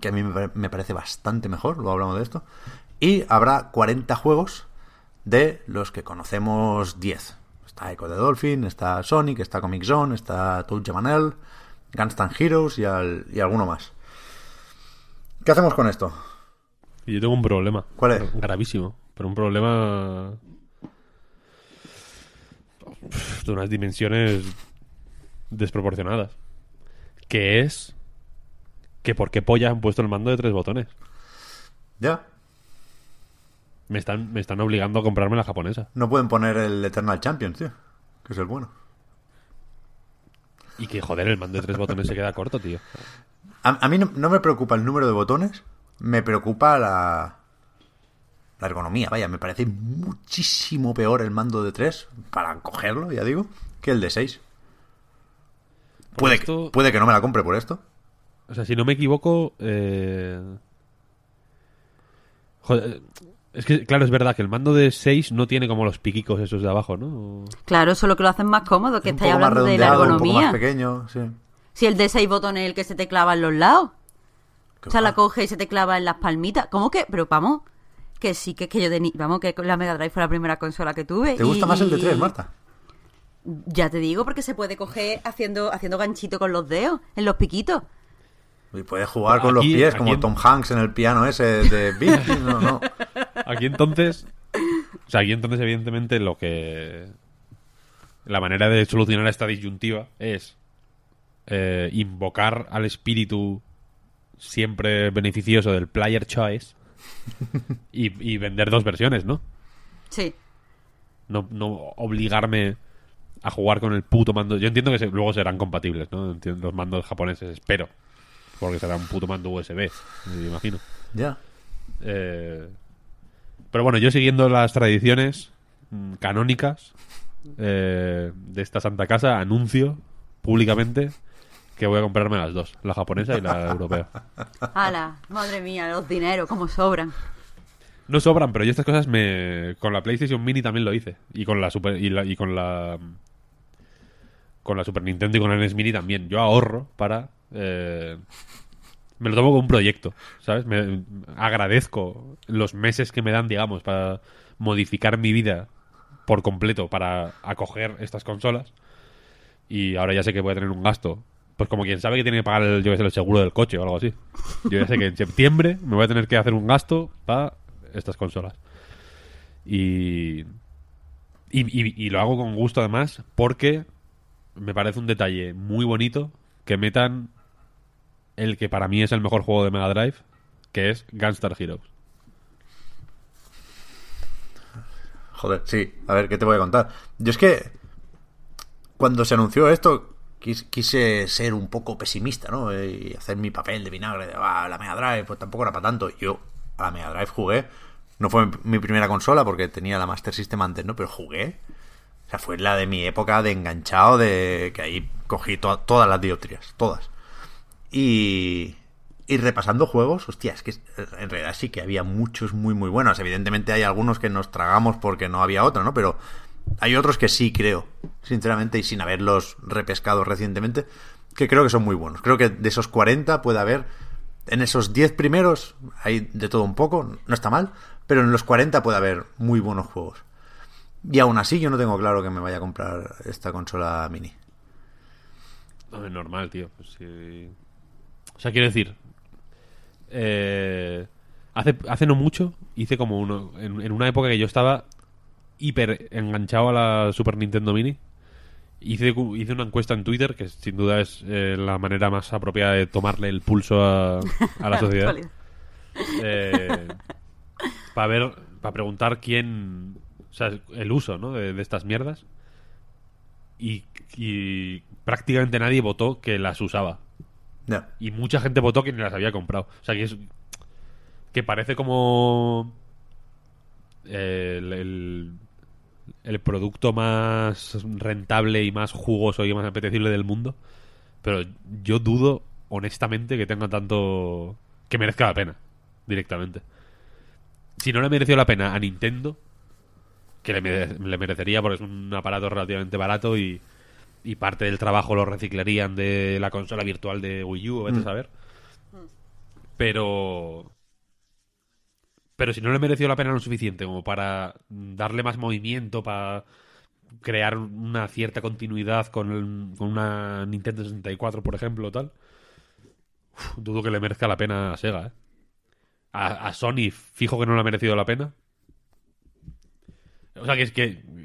que a mí me pare- me parece bastante mejor, luego hablamos de esto, y habrá 40 juegos de los que conocemos 10. Está Echo the Dolphin, está Sonic, está Comic Zone, está Touch Manel, Gunstan Heroes y, al- y alguno más. ¿Qué hacemos con esto? Yo tengo un problema. ¿Cuál es? Gravísimo. Pero un problema. De unas dimensiones desproporcionadas. Que es. Que por qué polla han puesto el mando de tres botones. Ya, Me están, me están obligando a comprarme la japonesa. no pueden poner el Eternal Champion, tío, que es el bueno. Y que joder, el mando de tres botones se queda corto, tío. A, a mí no, no me preocupa el número de botones, me preocupa la, la ergonomía. Vaya, me parece muchísimo peor el mando de 3, para cogerlo, ya digo, que el de 6. Puede, esto- que, puede que no me la compre por esto. O sea, si no me equivoco. Eh... Joder, es que, claro, es verdad que el mando de 6 no tiene como los piquicos esos de abajo, ¿no? Claro, solo que lo hacen más cómodo, que un estáis hablando de la redondeado, un poco más ergonomía. pequeño, sí. Si el de seis botones es el que se te clava en los lados. Qué O sea, la coge y se te clava en las palmitas. ¿Cómo que? Pero vamos, que sí, que es que yo de ni- Vamos, que la Mega Drive fue la primera consola que tuve. ¿Te gusta y- más el de 3, Marta? Ya te digo, porque se puede coger haciendo, haciendo ganchito con los dedos, en los piquitos. Y puedes jugar con los pies aquí como en- Tom Hanks en el piano ese de (laughs) Beat. No, no. Aquí entonces. O sea, aquí entonces, evidentemente, lo que. La manera de solucionar esta disyuntiva es eh, invocar al espíritu siempre beneficioso del player choice (laughs) y, y vender dos versiones, ¿no? Sí. No, no obligarme a jugar con el puto mando. Yo entiendo que se- luego serán compatibles, ¿no? Entiendo los mandos japoneses, espero. Porque será un puto mando USB, me imagino. Ya. Eh, pero bueno, yo siguiendo las tradiciones mm, canónicas eh, de esta santa casa, anuncio públicamente que voy a comprarme las dos, la japonesa y la (laughs) europea. Ala, madre mía, los dineros, como sobran. No sobran, pero yo estas cosas me con la PlayStation Mini también lo hice y con la Super y, la- y con la con la Super Nintendo y con la NES Mini también. Yo ahorro para eh, me lo tomo como un proyecto, ¿sabes? Me agradezco los meses que me dan, digamos, para modificar mi vida por completo para acoger estas consolas. Y ahora ya sé que voy a tener un gasto. Pues como quien sabe que tiene que pagar el, yo sé, el seguro del coche o algo así. Yo ya sé que en septiembre me voy a tener que hacer un gasto para estas consolas. Y, y, y- y lo hago con gusto además porque me parece un detalle muy bonito que metan el que para mí es el mejor juego de Mega Drive, que es Gunstar Heroes. Joder, sí. A ver, ¿qué te voy a contar? Yo es que cuando se anunció esto quis- quise ser un poco pesimista, ¿no? Y hacer mi papel de vinagre de "Ah, la Mega Drive, pues tampoco era para tanto. Yo a la Mega Drive jugué. No fue mi primera consola porque tenía la Master System antes, ¿no? Pero jugué. O sea, fue la de mi época de enganchado, de que ahí cogí to- todas las dioptrias, todas. Y, y repasando juegos, hostia, es que en realidad sí que había muchos muy muy buenos. Evidentemente hay algunos que nos tragamos porque no había otro, ¿no? Pero hay otros que sí creo, sinceramente, y sin haberlos repescado recientemente, que creo que son muy buenos. Creo que de esos 40 puede haber, en esos 10 primeros, hay de todo un poco, no está mal, pero en los 40 puede haber muy buenos juegos. Y aún así yo no tengo claro que me vaya a comprar esta consola mini. No, es normal, tío. Pues. O sea, quiero decir. eh, hace, hace no mucho hice como uno. En una época que yo estaba hiper enganchado a la Super Nintendo Mini. Hice, hice una encuesta en Twitter, que sin duda es eh, la manera más apropiada de tomarle el pulso a, a la (laughs) sociedad. Eh, para ver, para preguntar quién, o sea, el uso, ¿no? De, de estas mierdas. Y, y prácticamente nadie votó que las usaba. Y mucha gente votó que ni las había comprado. O sea, que es. Que parece como. eh, El, el, el producto más rentable y más jugoso y más apetecible del mundo. Pero yo dudo, honestamente, que tenga tanto. que merezca la pena, directamente. Si no le mereció la pena a Nintendo, que le, mere- le merecería porque es un aparato relativamente barato y, y parte del trabajo lo reciclarían de la consola virtual de Wii U, vete a saber. Pero. Pero si no le mereció la pena lo suficiente como para darle más movimiento, para crear una cierta continuidad con, el- con una Nintendo 64, por ejemplo, tal, dudo que le merezca la pena a Sega, ¿eh? A, Sony, fijo que no le ha merecido la pena. O sea, que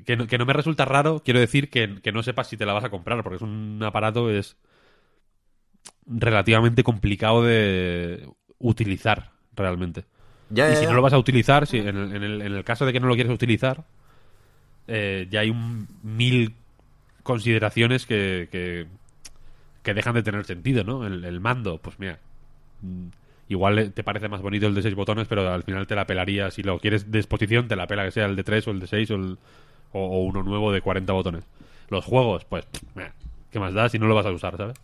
que, no, que no me resulta raro, quiero decir, que, que no sepas si te la vas a comprar, porque es un aparato es relativamente complicado de utilizar, realmente. Ya, Y ya, si ya. no lo vas a utilizar, si en, el, en el- en el caso de que no lo quieres utilizar, eh, ya hay un mil consideraciones que, que, que dejan de tener sentido, ¿no? El, el mando, pues mira, mm, igual te parece más bonito el de seis botones, pero al final te la pelaría, si lo quieres de exposición, te la pela que sea el de tres o el de seis o, el- o- o uno nuevo de 40 botones. Los juegos, pues, mira, ¿qué más da si no lo vas a usar, ¿sabes?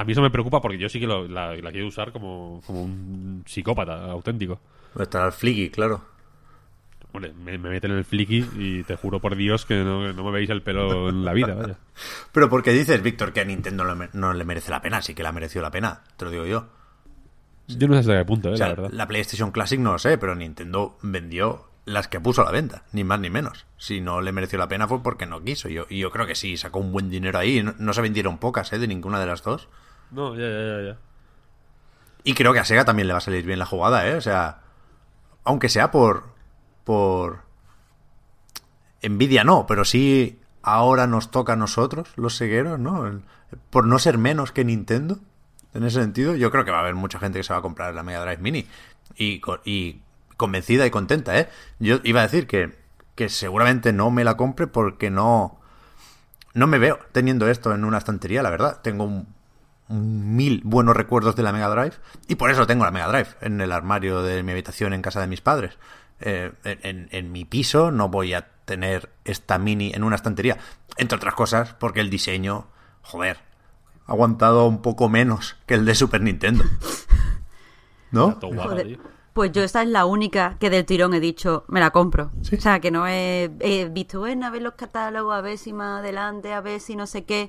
A mí eso me preocupa porque yo sí que lo- la, la quiero usar como, como un psicópata auténtico. Estará el Flicky, claro. Hombre, me, me meten en el flicky y te juro por Dios que no, no me veis el pelo en la vida, vaya. (laughs) Pero ¿por qué dices, Víctor, que a Nintendo no le, no le merece la pena? Sí que le ha merecido la pena, te lo digo yo. Yo no sé hasta qué punto, eh, O sea, la verdad. la PlayStation Classic no lo sé, pero Nintendo vendió las que puso a la venta, ni más ni menos. Si no le mereció la pena fue porque no quiso. Yo, y yo creo que sí, sacó un buen dinero ahí. No, no se vendieron pocas, ¿eh? De ninguna de las dos. No, ya, ya, ya, ya. Y creo que a Sega también le va a salir bien la jugada, ¿eh? O sea, aunque sea por... por... Envidia no, pero sí ahora nos toca a nosotros, los segueros, ¿no? Por no ser menos que Nintendo. En ese sentido, yo creo que va a haber mucha gente que se va a comprar la Mega Drive Mini. Y, y convencida y contenta, ¿eh? Yo iba a decir que, que seguramente no me la compre porque no... No me veo teniendo esto en una estantería, la verdad. Tengo un, mil buenos recuerdos de la Mega Drive y por eso tengo la Mega Drive en el armario de mi habitación en casa de mis padres. Eh, en, en, mi piso no voy a tener esta mini en una estantería. Entre otras cosas, porque el diseño, joder, ha aguantado un poco menos que el de Super Nintendo. (laughs) ¿No? pues yo esta es la única que del tirón he dicho, me la compro. O sea, que no he, visto, bueno, a ver los catálogos, a ver si más adelante, a ver si no sé qué.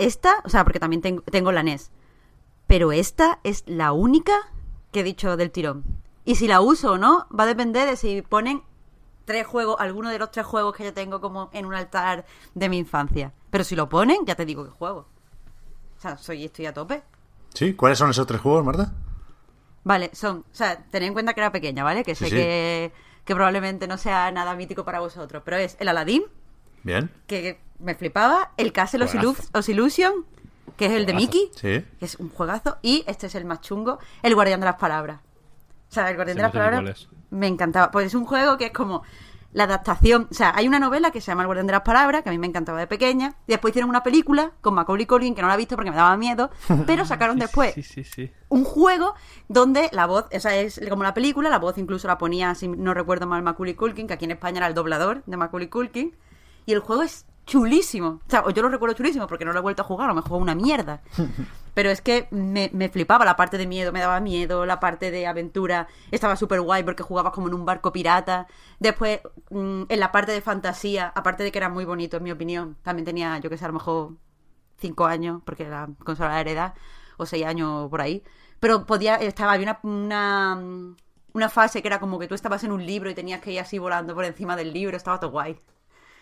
Esta, o sea, porque también tengo, tengo la NES. Pero esta es la única que he dicho del tirón. Y si la uso o no, va a depender de si ponen tres juegos, alguno de los tres juegos que yo tengo como en un altar de mi infancia. Pero si lo ponen, ya te digo que juego. O sea, soy, estoy a tope. ¿Sí? ¿Cuáles son esos tres juegos, Marta? Vale, son, o sea, tened en cuenta que era pequeña, ¿vale? Que sé Que, que probablemente no sea nada mítico para vosotros, pero es el Aladdin. Bien. Que me flipaba. El Castle of Illusion, que es el de Mickey. Sí. Que es un juegazo. Y este es el más chungo, el Guardián de las Palabras. O sea, el Guardián de las Palabras me encantaba. Pues es un juego que es como la adaptación. O sea, hay una novela que se llama El Guardián de las Palabras, que a mí me encantaba de pequeña. Y después hicieron una película con Macaulay Culkin, que no la he visto porque me daba miedo. (laughs) Pero sacaron después un juego donde la voz, o sea, es como la película, la voz incluso la ponía, si no recuerdo mal, Macaulay Culkin, que aquí en España era el doblador de Macaulay Culkin. Y el juego es chulísimo. O sea, yo lo recuerdo chulísimo porque no lo he vuelto a jugar, o me juego una mierda. (laughs) Pero es que me, flipaba la parte de miedo, me daba miedo, la parte de aventura estaba súper guay porque jugabas como en un barco pirata. Después, mm, en la parte de fantasía, aparte de que era muy bonito, en mi opinión, también tenía, yo que sé, a lo mejor cinco años, porque la consola de heredad, o seis años por ahí. Pero podía, estaba, había una, una, una fase que era como que tú estabas en un libro y tenías que ir así volando por encima del libro, estaba todo guay.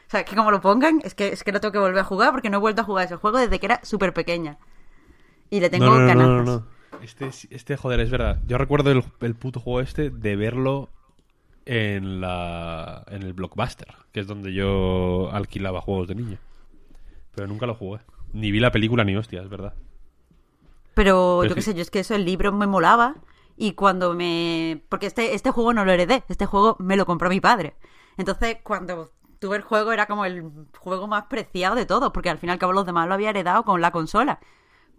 O sea, que como lo pongan, es que, es que no tengo que volver a jugar porque no he vuelto a jugar ese juego desde que era súper pequeña. Y le tengo no, no, No, no, no. Este, este, joder, es verdad. Yo recuerdo el, el, puto juego este de verlo en la en el Blockbuster, que es donde yo alquilaba juegos de niño. Pero nunca lo jugué. Ni vi la película ni hostia, es verdad. Pero, yo qué sé, yo es que eso, el libro me molaba. Y cuando me... Porque este, este juego no lo heredé, este juego me lo compró mi padre. Entonces, cuando tuve el juego era como el juego más preciado de todos, porque al final y cabo los demás lo había heredado con la consola.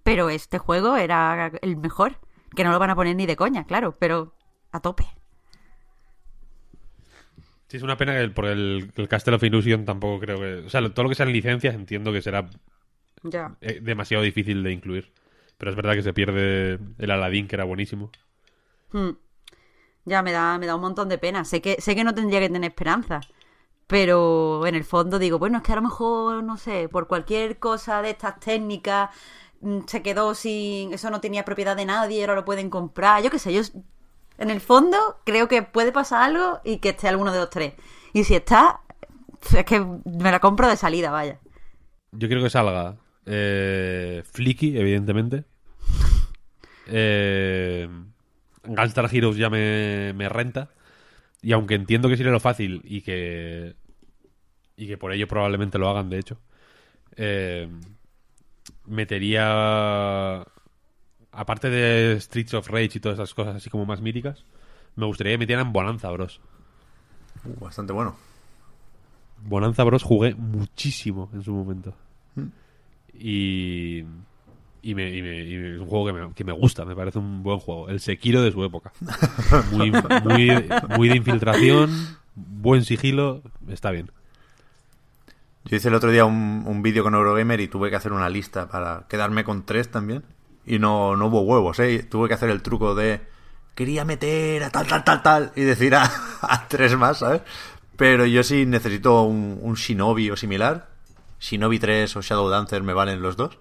Pero este juego era el mejor, que no lo van a poner ni de coña, claro, pero a tope. Sí, es una pena que por el, el Castle of Illusion tampoco creo que... O sea, todo lo que sean licencias entiendo que será ya. Eh, demasiado difícil de incluir. Pero es verdad que se pierde el Aladdin, que era buenísimo. Hmm. Ya, me da, me da un montón de pena. Sé que, sé que no tendría que tener esperanza. Pero en el fondo digo, bueno, es que a lo mejor, no sé, por cualquier cosa de estas técnicas mm, se quedó sin. Eso no tenía propiedad de nadie, ahora lo pueden comprar. Yo qué sé, yo. En el fondo creo que puede pasar algo y que esté alguno de los tres. Y si está, es que me la compro de salida, vaya. Yo quiero que salga eh, Flicky, evidentemente. (laughs) Eh, Gunstar Heroes ya me, me renta. Y aunque entiendo que sería lo fácil y que. Y que por ello probablemente lo hagan, de hecho. Eh, metería. Aparte de Streets of Rage y todas esas cosas así como más míticas, me gustaría que metieran Bonanza Bros. Uh, bastante bueno. Bonanza Bros jugué muchísimo en su momento. Mm. Y y, me, y, es un juego que me, que me, gusta, me parece un buen juego. El Sekiro de su época. (laughs) Muy, muy, muy de infiltración, buen sigilo, está bien. Yo hice el otro día un, un vídeo con Eurogamer y tuve que hacer una lista para quedarme con tres también. Y no, no hubo huevos, ¿eh? Tuve que hacer el truco de quería meter a tal, tal, tal, tal y decir a, (laughs) a tres más, ¿sabes? Pero yo sí necesito un, un Shinobi o similar. Shinobi 3 o Shadow Dancer me valen los dos.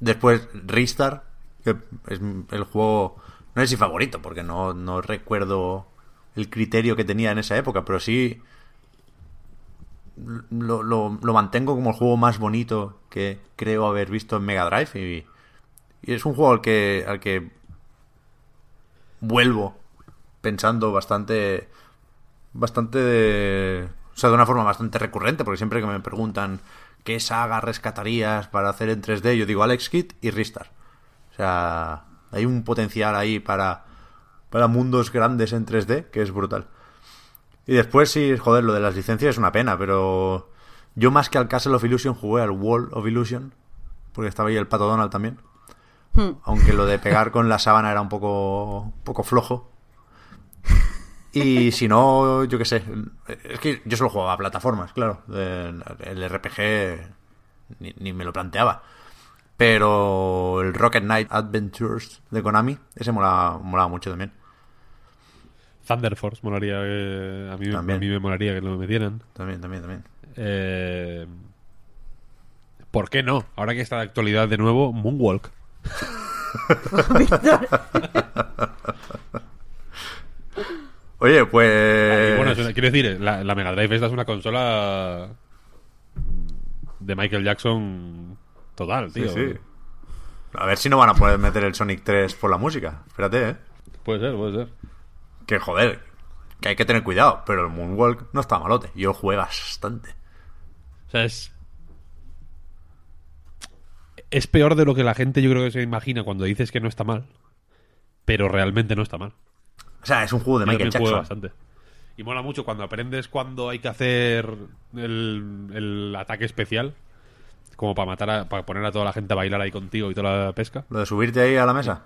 Después Ristar, que es el juego, no sé si favorito, porque no, no recuerdo el criterio que tenía en esa época, pero sí lo, lo, mantengo como el juego más bonito que creo haber visto en Mega Drive y, y, es un juego al que, al que vuelvo pensando bastante. Bastante. O sea, de una forma bastante recurrente, porque siempre que me preguntan qué saga rescatarías para hacer en 3D, yo digo Alex Kidd y Ristar. O sea, hay un potencial ahí para, para mundos grandes en 3D que es brutal. Y después sí, joder, lo de las licencias es una pena, pero yo más que al Castle of Illusion jugué al Wall of Illusion, porque estaba ahí el Pato Donald también. Aunque lo de pegar con la sábana era un poco, un poco flojo. Y si no, yo qué sé. Es que yo solo jugaba a plataformas, claro. El RPG ni, ni, me lo planteaba. Pero el Rocket Knight Adventures de Konami, ese molaba, molaba mucho también. Thunder Force molaría que, a, mí, a mí me molaría que lo metieran. También, también, también. Eh, ¿Por qué no? Ahora que está de actualidad de nuevo, Moonwalk. (laughs) Oye, pues. Y bueno, es una- quiero decir, la, la Mega Drive esta es una consola de Michael Jackson total, Sí, tío. sí. A ver si no van a poder meter el Sonic 3 por la música. Espérate, ¿eh? Puede ser, puede ser. Que joder, que hay que tener cuidado. Pero el Moonwalk no está malote. Yo jugué bastante. O sea, es. Es peor de lo que la gente yo creo que se imagina cuando dices que no está mal. Pero realmente no está mal. O sea, es un juego de Yo Michael Jackson. bastante. Y mola mucho cuando aprendes cuando hay que hacer el, el ataque especial. Como para matar a, para poner a toda la gente a bailar ahí contigo y toda la pesca. Lo de subirte ahí a la mesa.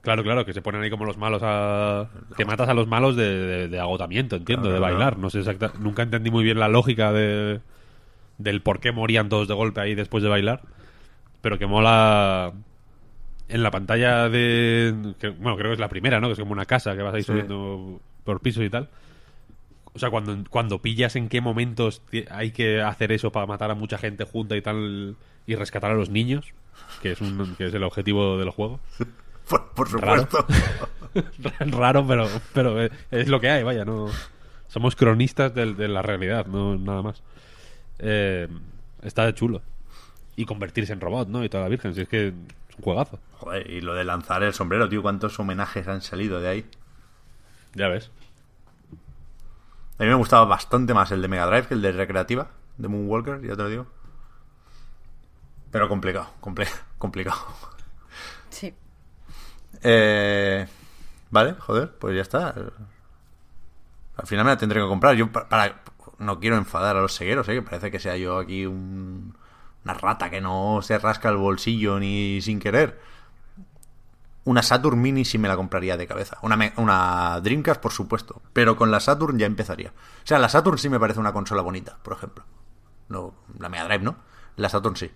Claro, claro, que se ponen ahí como los malos a... Que matas a los malos de, de- de agotamiento, entiendo, Claro, de bailar. No sé exacta... Nunca entendí muy bien la lógica de... del por qué morían todos de golpe ahí después de bailar. Pero que mola... En la pantalla de... que- bueno, creo que es la primera, ¿no? Que es como una casa que vas ahí Sí. subiendo por pisos y tal. O sea, cuando, cuando pillas en qué momentos hay que hacer eso para matar a mucha gente junta y tal y rescatar a los niños, que es, un, que es el objetivo del juego. (laughs) Por, por Raro. supuesto. (laughs) Raro, pero, pero eh, es lo que hay, vaya, no somos cronistas del- de, la realidad, no nada más. Eh, está chulo. Y convertirse en robot, ¿no? Y toda la virgen, si es que juegazo. Joder, y lo de lanzar el sombrero, tío. ¿Cuántos homenajes han salido de ahí? Ya ves. A mí me gustaba bastante más el de Mega Drive que el de Recreativa, de Moonwalker, ya te lo digo. Pero complicado, comple- (laughs) complicado. Sí. Eh, vale, joder, pues ya está. Al final me la tendré que comprar. Yo pa- para, no quiero enfadar a los segueros, ¿eh? que parece que sea yo aquí un- una rata que no se rasca el bolsillo ni sin querer. Una Saturn Mini sí me la compraría de cabeza. Una, una Dreamcast, por supuesto. Pero con la Saturn ya empezaría. O sea, la Saturn sí me parece una consola bonita, por ejemplo. No, la Mega Drive, ¿no? La Saturn sí.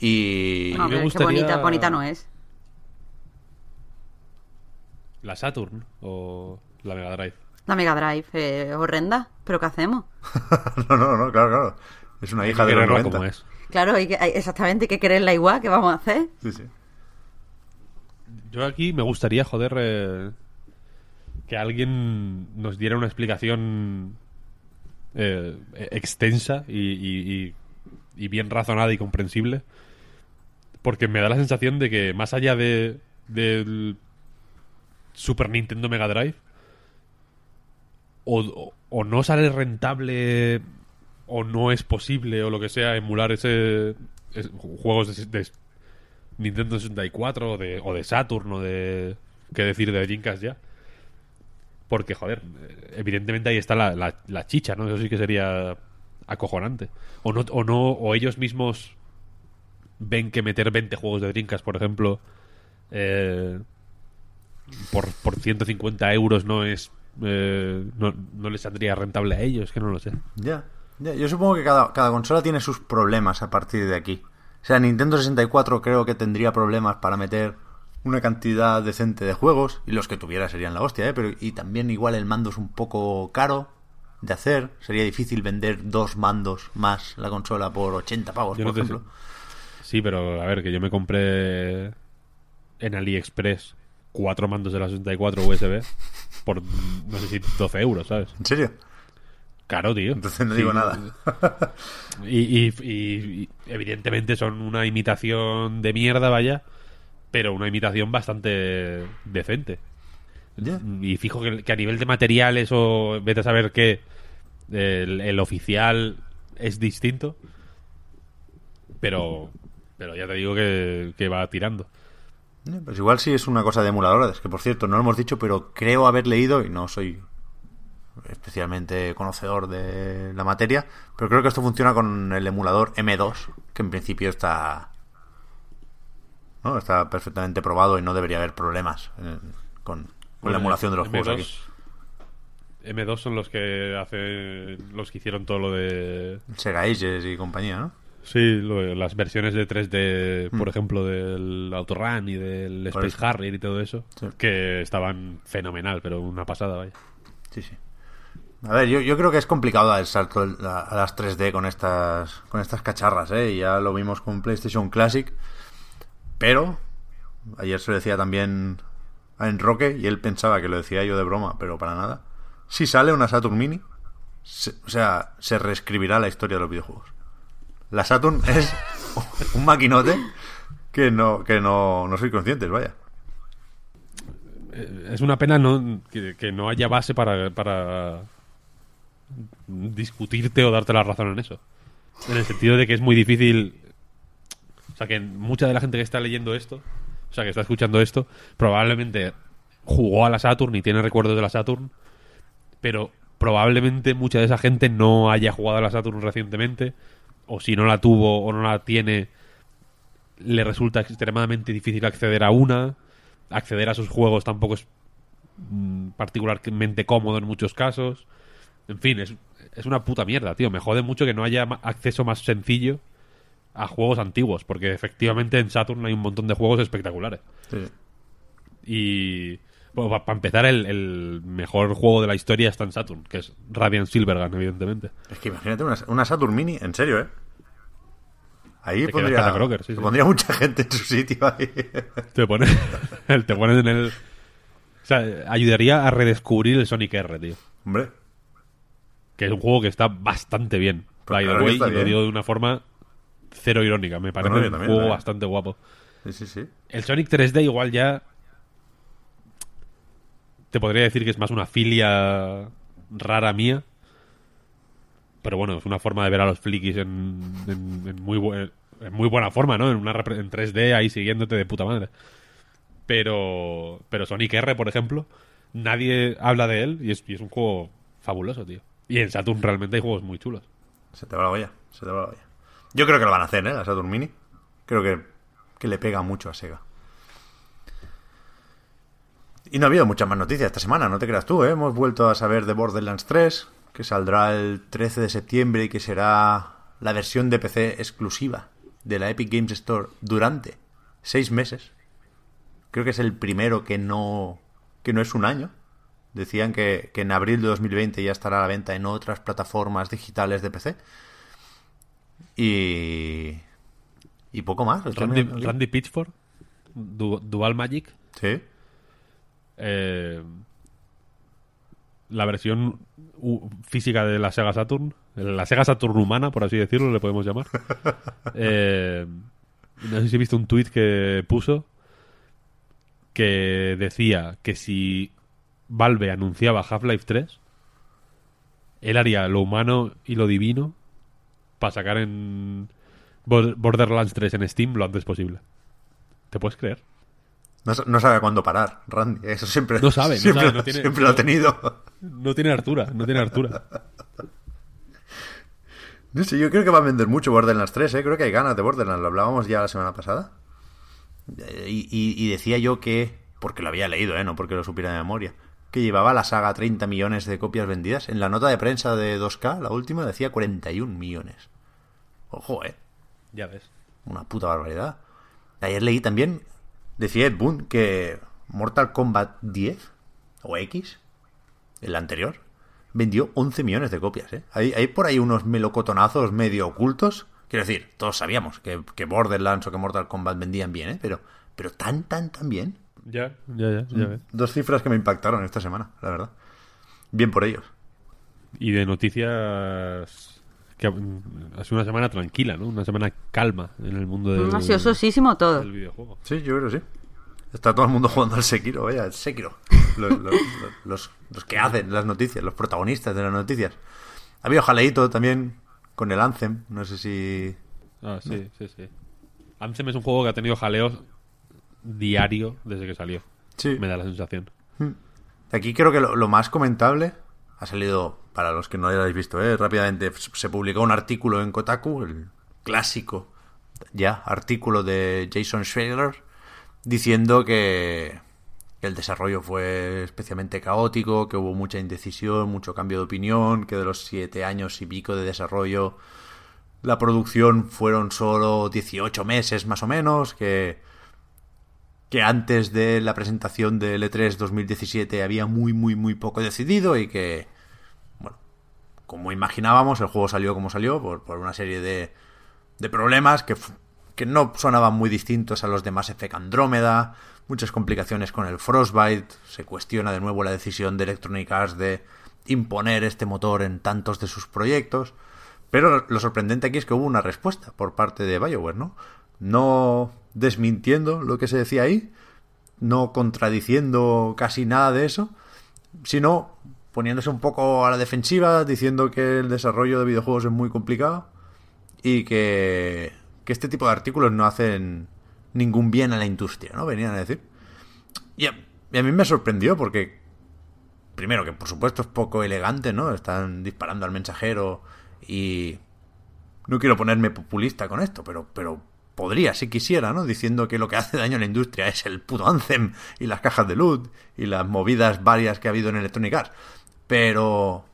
Y... Mí me gustaría- qué bonita, bonita no es. La Saturn o la Mega Drive. La Mega Drive eh, horrenda, pero ¿qué hacemos? (laughs) no, no, no, claro, claro. Es una hija de los quererla 90. como es. Claro, hay que, hay- exactamente, hay que quererla igual, ¿qué vamos a hacer? Sí, sí. Yo aquí me gustaría, joder, eh, que alguien nos diera una explicación eh, extensa y, y- y- y bien razonada y comprensible. Porque me da la sensación de que más allá de del Super Nintendo Mega Drive, o, o- o no sale rentable o no es posible o lo que sea emular ese, es- juegos de, de Nintendo 64 o de, o de Saturn o de... ¿Qué decir de Dreamcast ya? Porque, joder, evidentemente ahí está la, la- la chicha, ¿no? Eso sí que sería acojonante. O no, o no, o ellos mismos ven que meter 20 juegos de Dreamcast, por ejemplo, eh, por, por 150 euros no es... eh, no, no les saldría rentable a ellos, que no lo sé. Ya. Yo supongo que cada, cada consola tiene sus problemas a partir de aquí. O sea, Nintendo 64 creo que tendría problemas para meter una cantidad decente de juegos y los que tuviera serían la hostia, ¿eh? Pero y también igual el mando es un poco caro de hacer. Sería difícil vender dos mandos más la consola por 80 pavos, Yo por no ejemplo. Sí, pero a ver, que yo me compré en AliExpress cuatro mandos de la 64 USB por, no sé si 12 euros, ¿sabes? ¿En serio? Caro, tío. Entonces no Sí. digo nada. (laughs) Y, y- y- y evidentemente son una imitación de mierda, vaya. pero una imitación bastante decente. Y fijo que, que a nivel de materiales o vete a saber que el, el oficial es distinto, pero pero ya te digo que, que va tirando. Pues igual sí es una cosa de emuladores, que por cierto no lo hemos dicho, pero creo haber leído, y no soy especialmente conocedor de la materia, pero creo que esto funciona con el emulador M2, que en principio está ¿no? está perfectamente probado y no debería haber problemas eh, con, con la emulación de los M2, juegos aquí. M2 son los que hacen los que hicieron todo lo de Sega Ages y compañía, ¿no? sí lo las versiones de 3D por Mm. ejemplo del Autorun y del Space. Harrier y todo eso Sí. que estaban fenomenal pero una pasada vaya Sí, sí. A ver, yo, yo creo que es complicado dar salto al- a, las 3D con estas con estas cacharras, ¿eh? Ya lo vimos con PlayStation Classic. Pero, ayer se lo decía también a Enroque y él pensaba que lo decía yo de broma, pero para nada. Si sale una Saturn Mini, o sea, se reescribirá la historia de los videojuegos. La Saturn (laughs) es un maquinote que no, que no, no soy conscientes, vaya. Eh, es una pena no que, que no haya base para, para discutirte o darte la razón en eso. En el sentido de que es muy difícil o sea que mucha de la gente que está leyendo esto o sea que está escuchando esto probablemente jugó a la Saturn y tiene recuerdos de la Saturn pero probablemente mucha de esa gente no haya jugado a la Saturn recientemente o si no la tuvo o no la tiene le resulta extremadamente difícil acceder a una. Acceder a sus juegos tampoco es mm, particularmente cómodo en muchos casos en fin es, es una puta mierda tío me jode mucho que no haya acceso más sencillo a juegos antiguos porque efectivamente en Saturn hay un montón de juegos espectaculares Sí. y bueno, para empezar el, el mejor juego de la historia está en Saturn que es Radiant Silvergun evidentemente Es que imagínate una, una Saturn Mini, en serio, ¿eh? Ahí Te pondría, Crocker, sí, sí. pondría mucha gente en su sitio ahí. (laughs) te pones (laughs) te pones en el o sea ayudaría a redescubrir el Sonic R tío Hombre, que es un juego que está bastante bien. By the way, y lo digo de una forma cero irónica. Me parece no, un también, juego también. bastante guapo. sí, sí, sí. El Sonic 3D igual ya te podría decir que es más una filia rara mía. Pero bueno, es una forma de ver a los fliquis en, en- en muy, bu- en muy buena forma, ¿no? En, una, en 3D ahí siguiéndote de puta madre. Pero, pero Sonic R, por ejemplo, nadie habla de él y es, y es un juego fabuloso, tío. Y en Saturn realmente hay juegos muy chulos. Se te va la olla, se te va la olla. Yo creo que lo van a hacer, ¿eh? La Saturn Mini. Creo que, que le pega mucho a Sega. Y no ha habido muchas más noticias esta semana, no te creas tú, ¿eh? Hemos vuelto a saber de Borderlands 3, que saldrá el 13 de septiembre y que será la versión de PC exclusiva de la Epic Games Store durante seis meses. Creo que es el primero que no, que no es un año. Decían que, que en abril de 2020 ya estará a la venta en otras plataformas digitales de PC. Y. Y poco más. ¿Lo estoy Randy, Pitchford, Du- Dual Magic, Sí. eh, la versión física de la Sega Saturn, la Sega Saturn humana, por así decirlo, le podemos llamar. (laughs) Eh, no sé si he visto un tuit que puso que decía que si Valve anunciaba Half-Life 3, él haría lo humano y lo divino para sacar en Bor- Borderlands 3 en Steam lo antes posible. ¿Te puedes creer? No, no sabe cuándo parar, Randy. Eso siempre, No sabe, no siempre, sabe, no tiene- siempre lo ha tenido. No tiene Artura, no tiene Artura. No sé, yo creo que va a vender mucho Borderlands 3, ¿eh? Creo que hay ganas de Borderlands. Lo hablábamos ya la semana pasada. Eh, Y, y- y decía yo que, porque lo había leído, ¿eh? No porque lo supiera de memoria, que llevaba la saga 30 millones de copias vendidas. En la nota de prensa de 2K, la última, decía 41 millones. Ojo, ¿eh? Ya ves. Una puta barbaridad. Ayer leí también, decía Ed Boon, que Mortal Kombat 10 o X, el anterior, vendió 11 millones de copias. ¿eh? Hay, hay por ahí unos melocotonazos medio ocultos. Quiero decir, todos sabíamos que, que Borderlands o que Mortal Kombat vendían bien, ¿eh? pero, pero tan, tan, tan bien. Ya, ya, ya, ya ves. Dos cifras que me impactaron esta semana, la verdad. Bien por ellos. Y de noticias que ha sido una semana tranquila, ¿no? Una semana calma en el mundo del, Ha sido sosísimo todo. del videojuego. Sí, yo creo que sí. Está todo el mundo jugando al Sekiro, vaya, el Sekiro. (laughs) Los, los- los- los que hacen las noticias, los protagonistas de las noticias. Ha habido jaleíto también con el Anthem, no sé si... Ah, sí, sí, sí. Anthem es un juego que ha tenido jaleos diario desde que salió. Sí. Me da la sensación. Aquí creo que lo, lo más comentable ha salido, para los que no lo hayáis visto, ¿eh? rápidamente, se publicó un artículo en Kotaku, el clásico ya artículo de Jason Schreier, diciendo que, que el desarrollo fue especialmente caótico, que hubo mucha indecisión, mucho cambio de opinión, que de los siete años y pico de desarrollo la producción fueron solo 18 meses más o menos, que que antes de la presentación del E E3 2017 había muy, muy, muy poco decidido y que, bueno, como imaginábamos, el juego salió como salió por, por una serie de, de problemas que, que no sonaban muy distintos a los de Mass Effect Andrómeda, muchas complicaciones con el Frostbite, se cuestiona de nuevo la decisión de Electronic Arts de imponer este motor en tantos de sus proyectos, pero lo sorprendente aquí es que hubo una respuesta por parte de BioWare, ¿no? No desmintiendo lo que se decía ahí, no contradiciendo casi nada de eso, sino poniéndose un poco a la defensiva, diciendo que el desarrollo de videojuegos es muy complicado y que, que este tipo de artículos no hacen ningún bien a la industria, ¿no? Venían a decir. Y a, mí me sorprendió porque, primero, que por supuesto es poco elegante, ¿no? Están disparando al mensajero y... No quiero ponerme populista con esto, pero, pero podría, si quisiera, ¿no? Diciendo que lo que hace daño a la industria es el puto Anthem y las cajas de loot y las movidas varias que ha habido en Electronic Arts. Pero...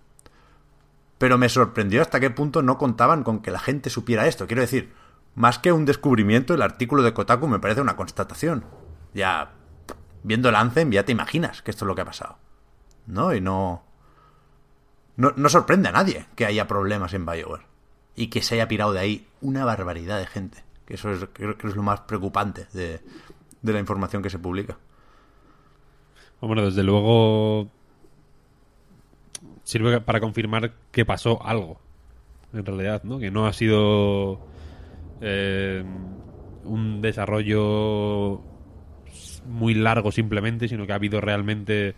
Pero me sorprendió hasta qué punto no contaban con que la gente supiera esto. Quiero decir, más que un descubrimiento, el artículo de Kotaku me parece una constatación. Ya, viendo el Anthem, ya te imaginas que esto es lo que ha pasado. ¿No? Y no... No, no sorprende a nadie que haya problemas en BioWare. Y que se haya pirado de ahí una barbaridad de gente. Que eso es, creo que es lo más preocupante de, de la información que se publica. Bueno, desde luego sirve para confirmar que pasó algo, en realidad, ¿no? Que no ha sido eh, un desarrollo muy largo simplemente, sino que ha habido realmente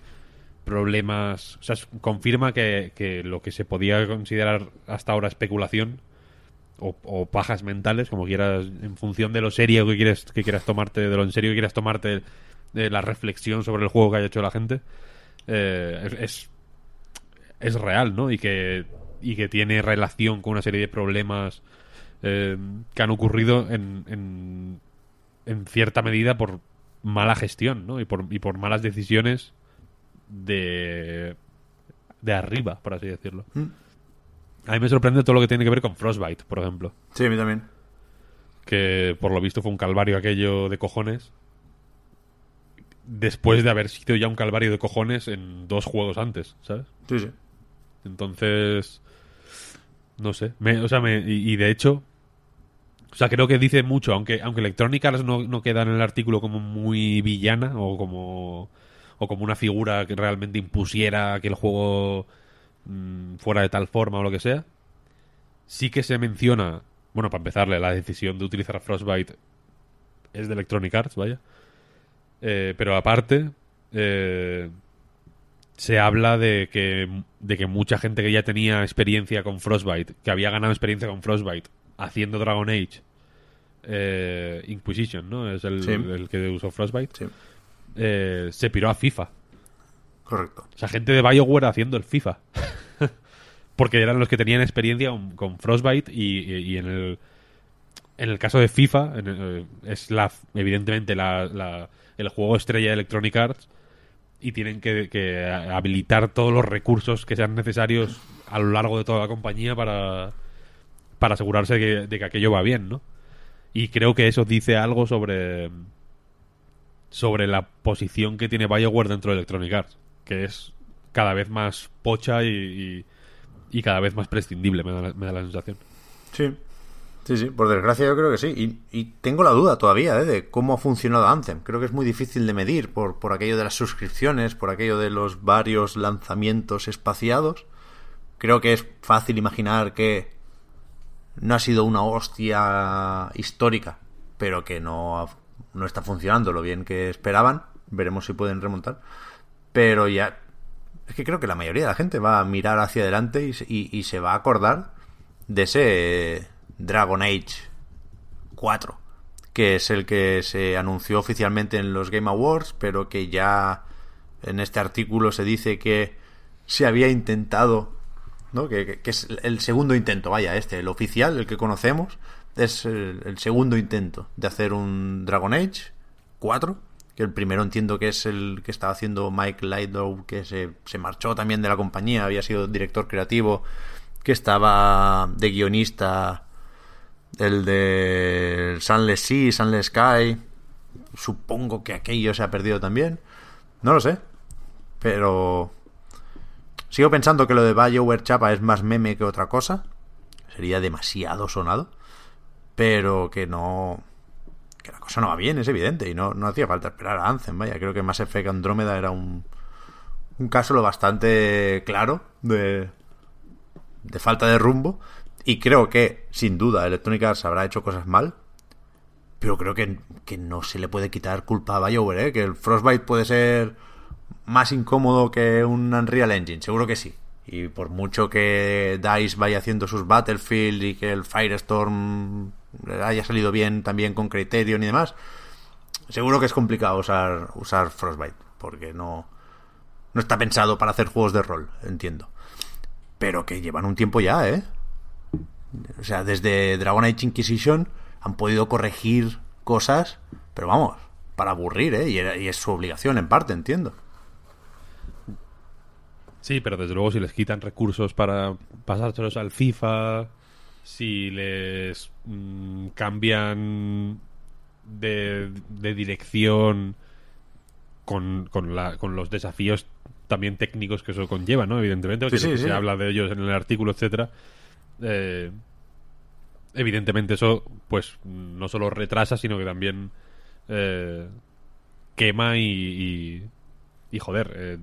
problemas. O sea, confirma que, que lo que se podía considerar hasta ahora especulación o, pajas mentales, como quieras, en función de lo serio que quieres, que quieras tomarte, de lo en serio que quieras tomarte de la reflexión sobre el juego que haya hecho la gente, eh, es, es, real, ¿no? Y que, y que tiene relación con una serie de problemas eh, que han ocurrido en, en, en cierta medida por mala gestión, ¿no? Y por, y por malas decisiones de, de arriba, por así decirlo. Mm. A mí me sorprende todo lo que tiene que ver con Frostbite, por ejemplo. Sí, a mí también. Que por lo visto fue un calvario aquello de cojones. Después de haber sido ya un calvario de cojones en dos juegos antes, ¿sabes? Sí, sí. Entonces, no sé. Me- o sea, me- y, y de hecho, o sea, creo que dice mucho, aunque, aunque Electronic Arts no, no queda en el artículo como muy villana o como, o como una figura que realmente impusiera que el juego mm, fuera de tal forma o lo que sea, sí que se menciona, bueno, para empezarle, la decisión de utilizar Frostbite es de Electronic Arts, vaya. Eh, pero aparte, eh, se habla de que, de que mucha gente que ya tenía experiencia con Frostbite, que había ganado experiencia con Frostbite haciendo Dragon Age, eh, Inquisition, ¿no? Es el, Sí. el que usó Frostbite, Sí, se piró a FIFA. Correcto. O sea, gente de BioWare haciendo el FIFA. (laughs) Porque eran los que tenían experiencia con, Frostbite y, y- en el en el caso de FIFA eh, es la evidentemente la, la- el juego estrella de Electronic Arts y tienen que, que habilitar todos los recursos que sean necesarios a lo largo de toda la compañía para para asegurarse de que aquello va bien, ¿no? Y creo que eso dice algo sobre sobre la posición que tiene BioWare dentro de Electronic Arts, que es cada vez más pocha y, y, cada vez más prescindible, me da, la- me da la sensación. Sí. Sí, sí, por desgracia yo creo que sí. Y, y tengo la duda todavía ¿eh? de cómo ha funcionado Anthem. Creo que es muy difícil de medir por, por aquello de las suscripciones, por aquello de los varios lanzamientos espaciados. Creo que es fácil imaginar que no ha sido una hostia histórica, pero que no, no está funcionando lo bien que esperaban. Veremos si pueden remontar. Pero ya, es que creo que la mayoría de la gente va a mirar hacia adelante y, y se va a acordar de ese Dragon Age 4, que es el que se anunció oficialmente en los Game Awards, pero que ya en este artículo se dice que se había intentado, ¿no? Que, es el segundo intento, vaya, este, el oficial, el que conocemos, es el, segundo intento de hacer un Dragon Age 4, que el primero entiendo que es el que estaba haciendo Mike Lightdow, que se, se marchó también de la compañía, había sido director creativo, que estaba de guionista el de Sunless Sea, Sunless Sky. Supongo que aquello se ha perdido también. No lo sé. Pero sigo pensando que lo de BioWare Chapa es más meme que otra cosa. Sería demasiado sonado. Pero que no. Que la cosa no va bien, es evidente. Y no, no hacía falta esperar a Anthem. Vaya, creo que Mass Effect Andrómeda era un. Un caso lo bastante claro de. De falta de rumbo. Y creo que, sin duda, Electronic Arts habrá hecho cosas mal. Pero creo que, no se le puede quitar culpa a BioWare, ¿eh? Que el Frostbite puede ser más incómodo que un Unreal Engine, seguro que sí. Y por mucho que DICE vaya haciendo sus Battlefield y que el Firestorm haya salido bien también con Criterion y demás, seguro que es complicado usar, usar Frostbite, porque no, no está pensado para hacer juegos de rol, entiendo. Pero que llevan un tiempo ya, ¿eh? O sea, desde Dragon Age Inquisition han podido corregir cosas, pero vamos, para aburrir, ¿eh? Y, es su obligación en parte, entiendo. Sí, pero desde luego si les quitan recursos para pasárselos al FIFA, si les mm, cambian de, dirección con, con, la, con, los desafíos también técnicos que eso conlleva, ¿no? Evidentemente, porque se habla de ellos en el artículo, etcétera. Eh, evidentemente eso pues no solo retrasa sino que también eh, quema y, y, joder eh,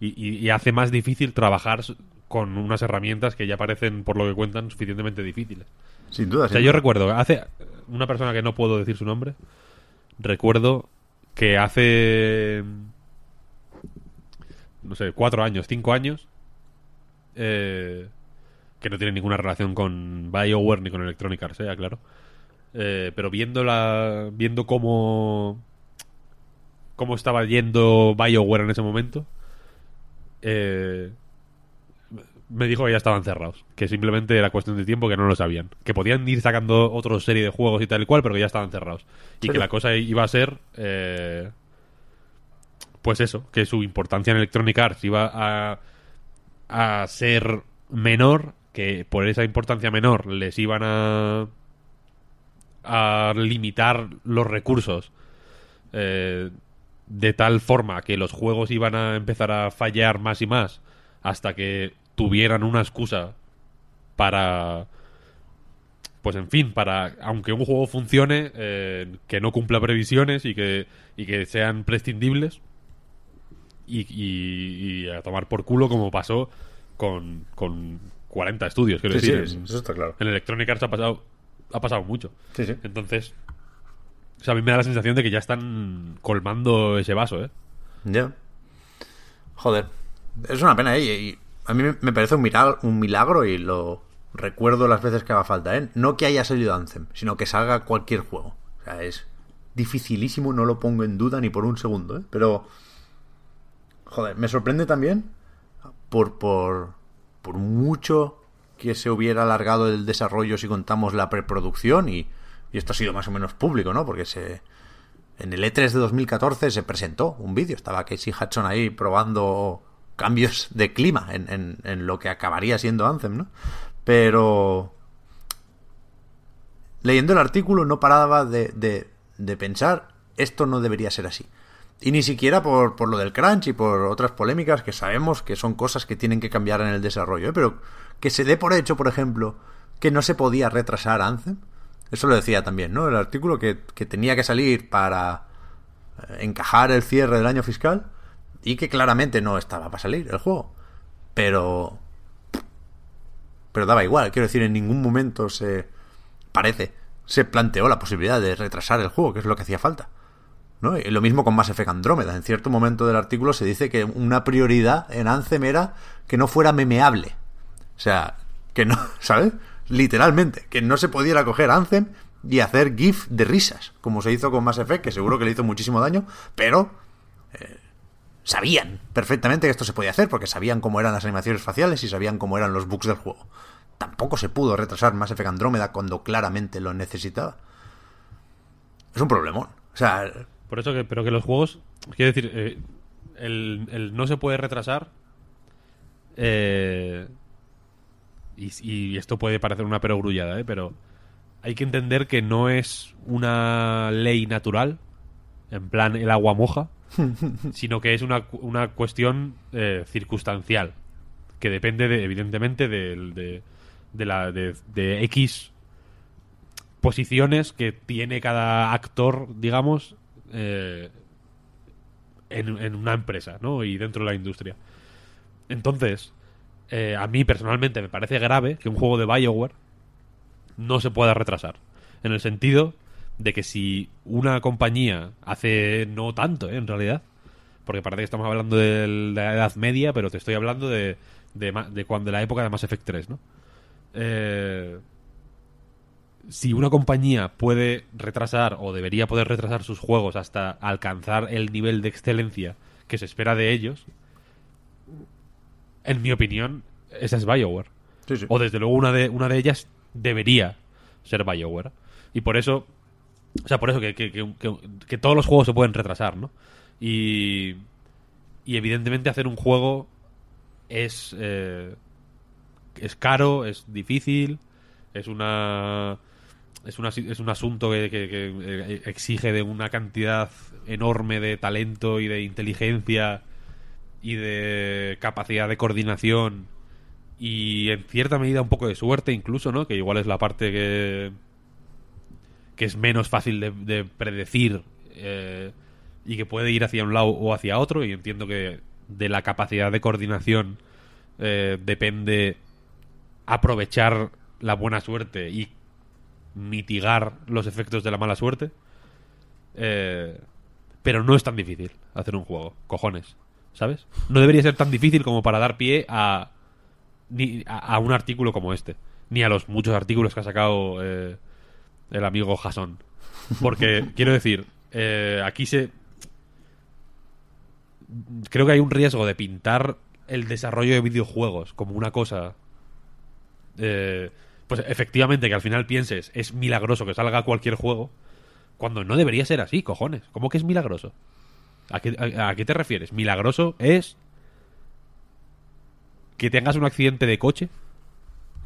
y, hace más difícil trabajar con unas herramientas que ya parecen por lo que cuentan suficientemente difíciles sin duda o sea yo recuerdo hace una persona que no puedo decir su nombre recuerdo que hace no sé cuatro años cinco años eh, que no tiene ninguna relación con BioWare ni con Electronic Arts, ¿eh? claro. Eh, pero viendo la, viendo cómo cómo estaba yendo BioWare en ese momento, eh, me dijo que ya estaban cerrados, que simplemente era cuestión de tiempo que no lo sabían, que podían ir sacando otra serie de juegos y tal y cual, pero que ya estaban cerrados. Y que la cosa iba a ser eh, pues eso, que su importancia en Electronic Arts iba a a ser menor que por esa importancia menor les iban a, a limitar los recursos eh, de tal forma que los juegos iban a empezar a fallar más y más hasta que tuvieran una excusa para pues en fin para aunque un juego funcione eh, que no cumpla previsiones y que y que sean prescindibles y, y, a tomar por culo como pasó con, con 40 estudios, quiero decir. en, eso está claro. En Electronic Arts ha pasado, ha pasado mucho. Sí, sí. Entonces, o sea, a mí me da la sensación de que ya están colmando ese vaso, ¿eh? Ya. Joder. Es una pena, ¿eh? Y, a mí me parece un milagro, un milagro y lo recuerdo las veces que haga falta, ¿eh? No que haya salido Anthem, sino que salga cualquier juego. O sea, es dificilísimo, no lo pongo en duda ni por un segundo, ¿eh? Pero... Joder, me sorprende también por, por por mucho que se hubiera alargado el desarrollo si contamos la preproducción y, esto ha sido más o menos público, ¿no? Porque se en el E3 de 2014 se presentó un vídeo, estaba Casey Hudson ahí probando cambios de clima en, en, lo que acabaría siendo Anthem, ¿no? Pero leyendo el artículo no paraba de, pensar esto no debería ser así. Y ni siquiera por, por, lo del crunch y por otras polémicas que sabemos que son cosas que tienen que cambiar en el desarrollo. ¿eh? Pero que se dé por hecho, por ejemplo, que no se podía retrasar Anthem. Eso lo decía también, ¿no? El artículo que, tenía que salir para eh, encajar el cierre del año fiscal y que claramente no estaba para salir el juego. Pero pero daba igual. Quiero decir, en ningún momento se parece se planteó la posibilidad de retrasar el juego, que es lo que hacía falta. ¿no? Y lo mismo con Mass Effect Andrómeda. En cierto momento del artículo se dice que una prioridad en Anthem era que no fuera memeable. O sea, que no, (laughs) ¿sabes? Literalmente, que no se pudiera coger Anthem y hacer GIF de risas, como se hizo con Mass Effect, que seguro que le hizo muchísimo daño, pero eh, sabían perfectamente que esto se podía hacer, porque sabían cómo eran las animaciones faciales y sabían cómo eran los bugs del juego tampoco se pudo retrasar Mass Effect Andrómeda cuando claramente lo necesitaba. Es un problemón. O sea. Por eso que, pero que los juegos. Quiero decir, eh, el, no se puede retrasar. Eh, y, esto puede parecer una perogrullada, ¿eh? pero hay que entender que no es una ley natural, en plan el agua moja, (laughs) sino que es una, una cuestión eh, circunstancial, que depende, de, evidentemente, del de, de, la, de, X posiciones que tiene cada actor, digamos, eh, en, una empresa, ¿no? Y dentro de la industria. Entonces, eh, a mí personalmente me parece grave que un juego de Bioware no se pueda retrasar. En el sentido de que si una compañía hace no tanto, ¿eh? en realidad, porque parece que estamos hablando de la Edad Media, pero te estoy hablando de, de, de, cuando, de la época de Mass Effect 3, ¿no? Eh, si una compañía puede retrasar o debería poder retrasar sus juegos hasta alcanzar el nivel de excelencia que se espera de ellos, en mi opinión, esa es Bioware. O desde luego una de, una de ellas debería ser Bioware. Y por eso, o sea, por eso que, que, todos los juegos se pueden retrasar, ¿no? Y, y evidentemente hacer un juego es... Eh, es caro, es difícil, es una es, una, es un asunto que, eh, exige de una cantidad enorme de talento y de inteligencia y de capacidad de coordinación y en cierta medida un poco de suerte incluso, ¿no? Que igual es la parte que que es menos fácil de, predecir eh, y que puede ir hacia un lado o hacia otro y entiendo que de la capacidad de coordinación eh, depende aprovechar la buena suerte y mitigar los efectos de la mala suerte. Eh, pero no es tan difícil hacer un juego, cojones, ¿sabes? No debería ser tan difícil como para dar pie a, ni a, un artículo como este, ni a los muchos artículos que ha sacado eh, el amigo Jason. Porque, (laughs) quiero decir, eh, aquí se... Creo que hay un riesgo de pintar el desarrollo de videojuegos como una cosa eh, pues efectivamente que al final pienses es milagroso que salga cualquier juego, cuando no debería ser así, cojones. ¿Cómo que es milagroso? ¿A qué, a qué te refieres? Milagroso es que tengas un accidente de coche,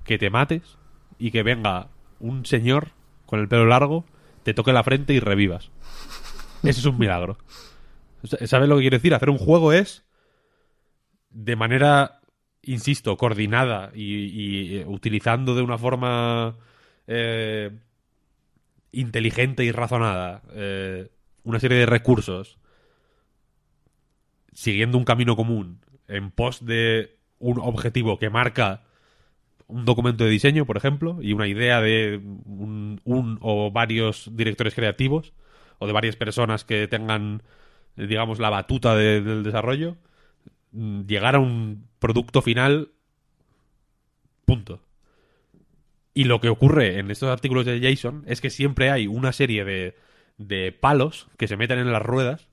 que te mates y que venga un señor con el pelo largo, te toque la frente y revivas. Eso es un milagro. ¿Sabes lo que quiero decir? Hacer un juego es de manera insisto, coordinada y, eh, utilizando de una forma eh, inteligente y razonada eh, una serie de recursos, siguiendo un camino común en pos de un objetivo que marca un documento de diseño, por ejemplo, y una idea de un, o varios directores creativos o de varias personas que tengan, digamos, la batuta del desarrollo, mm, llegar a un producto final. Punto. Y lo que ocurre en estos artículos de Jason es que siempre hay una serie de, de palos que se meten en las ruedas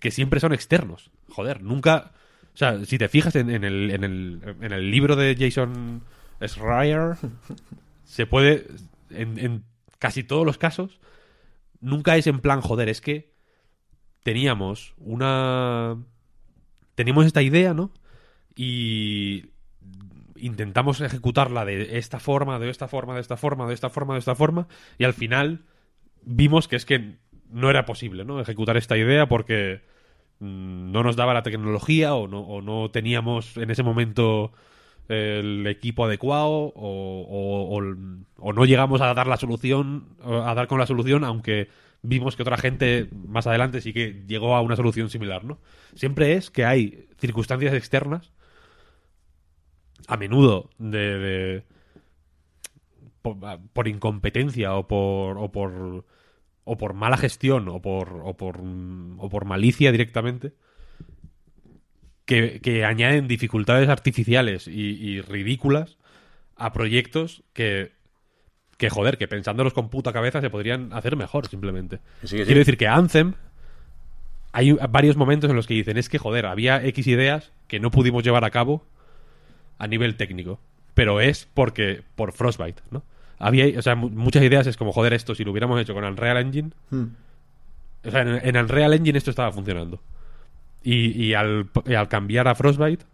que siempre son externos. Joder, nunca. O sea, si te fijas en, el, en, el, en el libro de Jason Schreier, se puede. En, en casi todos los casos, nunca es en plan, joder, es que teníamos una. Teníamos esta idea, ¿no? y intentamos ejecutarla de esta forma, de esta forma, de esta forma, de esta forma, de esta forma, y al final vimos que es que no era posible, ¿no? Ejecutar esta idea porque mm, no nos daba la tecnología o no, o no teníamos en ese momento el equipo adecuado o, o, o, no llegamos a dar la solución, a dar con la solución, aunque vimos que otra gente más adelante sí que llegó a una solución similar, ¿no? Siempre es que hay circunstancias externas a menudo de, por, por incompetencia o por, o por o por mala gestión o por o por, o por malicia directamente que, que añaden dificultades artificiales y, y ridículas a proyectos que que joder, que pensándolos con puta cabeza se podrían hacer mejor simplemente. Sí, sí. Quiero decir que Anthem hay varios momentos en los que dicen es que joder, había X ideas que no pudimos llevar a cabo a nivel técnico, pero es porque por Frostbite, ¿no? Había, o sea, mu- muchas ideas es como joder esto si lo hubiéramos hecho con Unreal Engine, Hmm. o sea, en, en Unreal Engine esto estaba funcionando. Y, y al, y al cambiar a Frostbite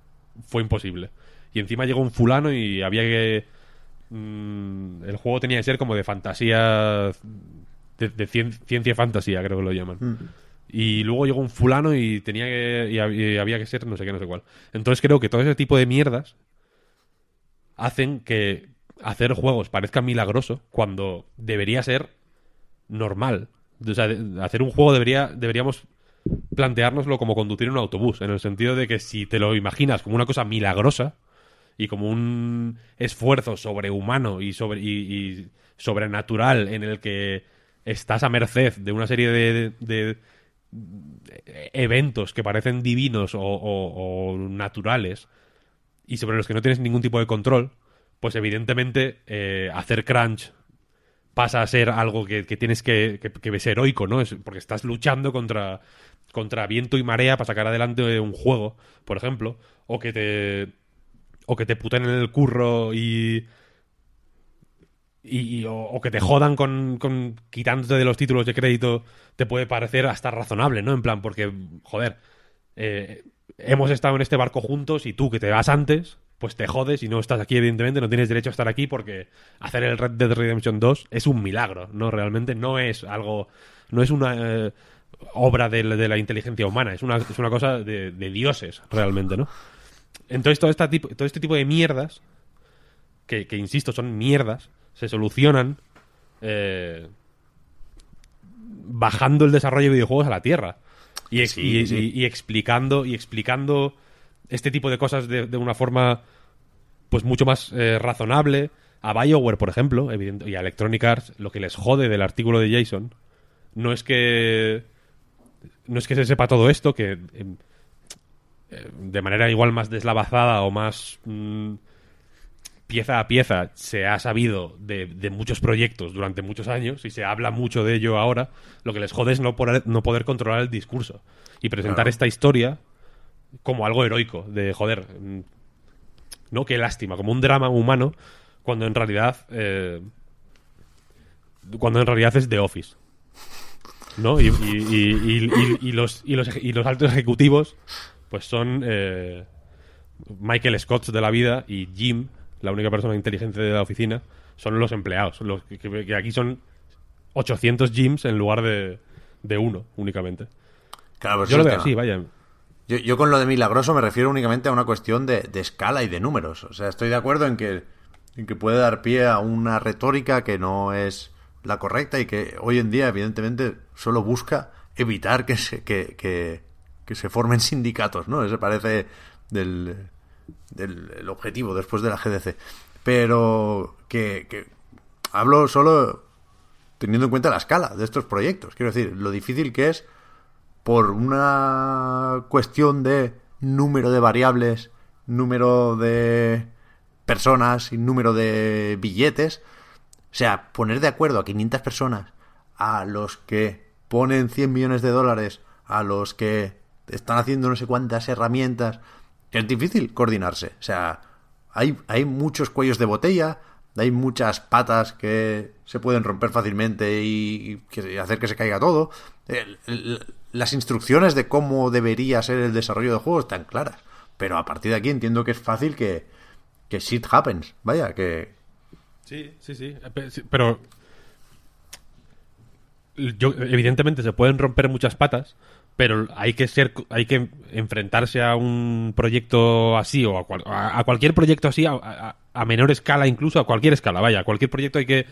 fue imposible. Y encima llegó un fulano y había que... mm, el juego tenía que ser como de fantasía... De, de cien- ciencia fantasía, creo que lo llaman. Hmm. Y luego llegó un fulano y tenía que... Y, hab- y había que ser no sé qué, no sé cuál. Entonces creo que todo ese tipo de mierdas hacen que hacer juegos parezca milagroso cuando debería ser normal. O sea, hacer un juego debería, deberíamos planteárnoslo como conducir un autobús, en el sentido de que si te lo imaginas como una cosa milagrosa y como un esfuerzo sobrehumano y, sobre, y, sobrenatural en el que estás a merced de una serie de, de- eventos que parecen divinos o, naturales y sobre los que no tienes ningún tipo de control, pues evidentemente eh, hacer crunch pasa a ser algo que, tienes que, que, que heroico, ¿no? Es porque estás luchando contra, contra viento y marea para sacar adelante un juego, por ejemplo, o que te o que te puten en el curro y y, y- o, o que te jodan con, con quitándote de los títulos de crédito te puede parecer hasta razonable, ¿no? En plan, porque, joder, eh, hemos estado en este barco juntos y tú que te vas antes, pues te jodes y no estás aquí, evidentemente, no tienes derecho a estar aquí porque hacer el Red Dead Redemption 2 es un milagro, ¿no? Realmente no es algo, no es una eh, obra de, la- de la inteligencia humana, es una, es una cosa de, de dioses, realmente, ¿no? Entonces todo, esta tipo, todo este tipo de mierdas, que, que, insisto, son mierdas, se solucionan eh, bajando el desarrollo de videojuegos a la tierra. Y, ex- Sí, y- sí. y- y explicando y explicando este tipo de cosas de, de una forma pues mucho más eh, razonable a BioWare por ejemplo evidente, y a Electronic Arts lo que les jode del artículo de Jason no es que no es que se sepa todo esto que em, eh, de manera igual más deslavazada o más mm, pieza a pieza se ha sabido de, de muchos proyectos durante muchos años y se habla mucho de ello ahora, lo que les jode es no poder, no poder controlar el discurso y presentar Claro. esta historia como algo heroico, de joder, mm, no, qué lástima, como un drama humano, cuando en realidad eh, cuando en realidad es The Office. ¿No? Y, y- y- y- los, y, los, y los altos ejecutivos, pues son eh, Michael Scott de la vida y Jim, la única persona inteligente de la oficina, son los empleados. Los que, aquí son 800 Jims en lugar de, de uno únicamente. Claro, pues Yo lo veo así, vaya. Yo, yo con lo de milagroso me refiero únicamente a una cuestión de, de escala y de números. O sea, estoy de acuerdo en que, en que puede dar pie a una retórica que no es la correcta y que hoy en día, evidentemente, solo busca evitar que se, que, que, se formen (laughs) sindicatos, ¿no? Ese parece del, del el objetivo después de la GDC. Pero que hablo solo teniendo en cuenta la escala de estos proyectos. Quiero decir, lo difícil que es por una cuestión de número de variables, número de personas y número de billetes. O sea, poner de acuerdo a 500 personas, a los que ponen 100 millones de dólares, a los que están haciendo no sé cuántas herramientas. Es difícil coordinarse. O sea, hay, hay muchos cuellos de botella, hay muchas patas que se pueden romper fácilmente y, hacer que se caiga todo. Las instrucciones de cómo debería ser el desarrollo del juego están claras. Pero a partir de aquí entiendo que es fácil que, que shit happens. Vaya, que, Sí, sí, sí. Eh, sí, Pero. Yo, evidentemente se pueden romper muchas patas, pero hay que ser, hay que enfrentarse a un proyecto así o a, cual- a- a cualquier proyecto así, a, a- a menor escala, incluso a cualquier escala, vaya, a cualquier proyecto hay que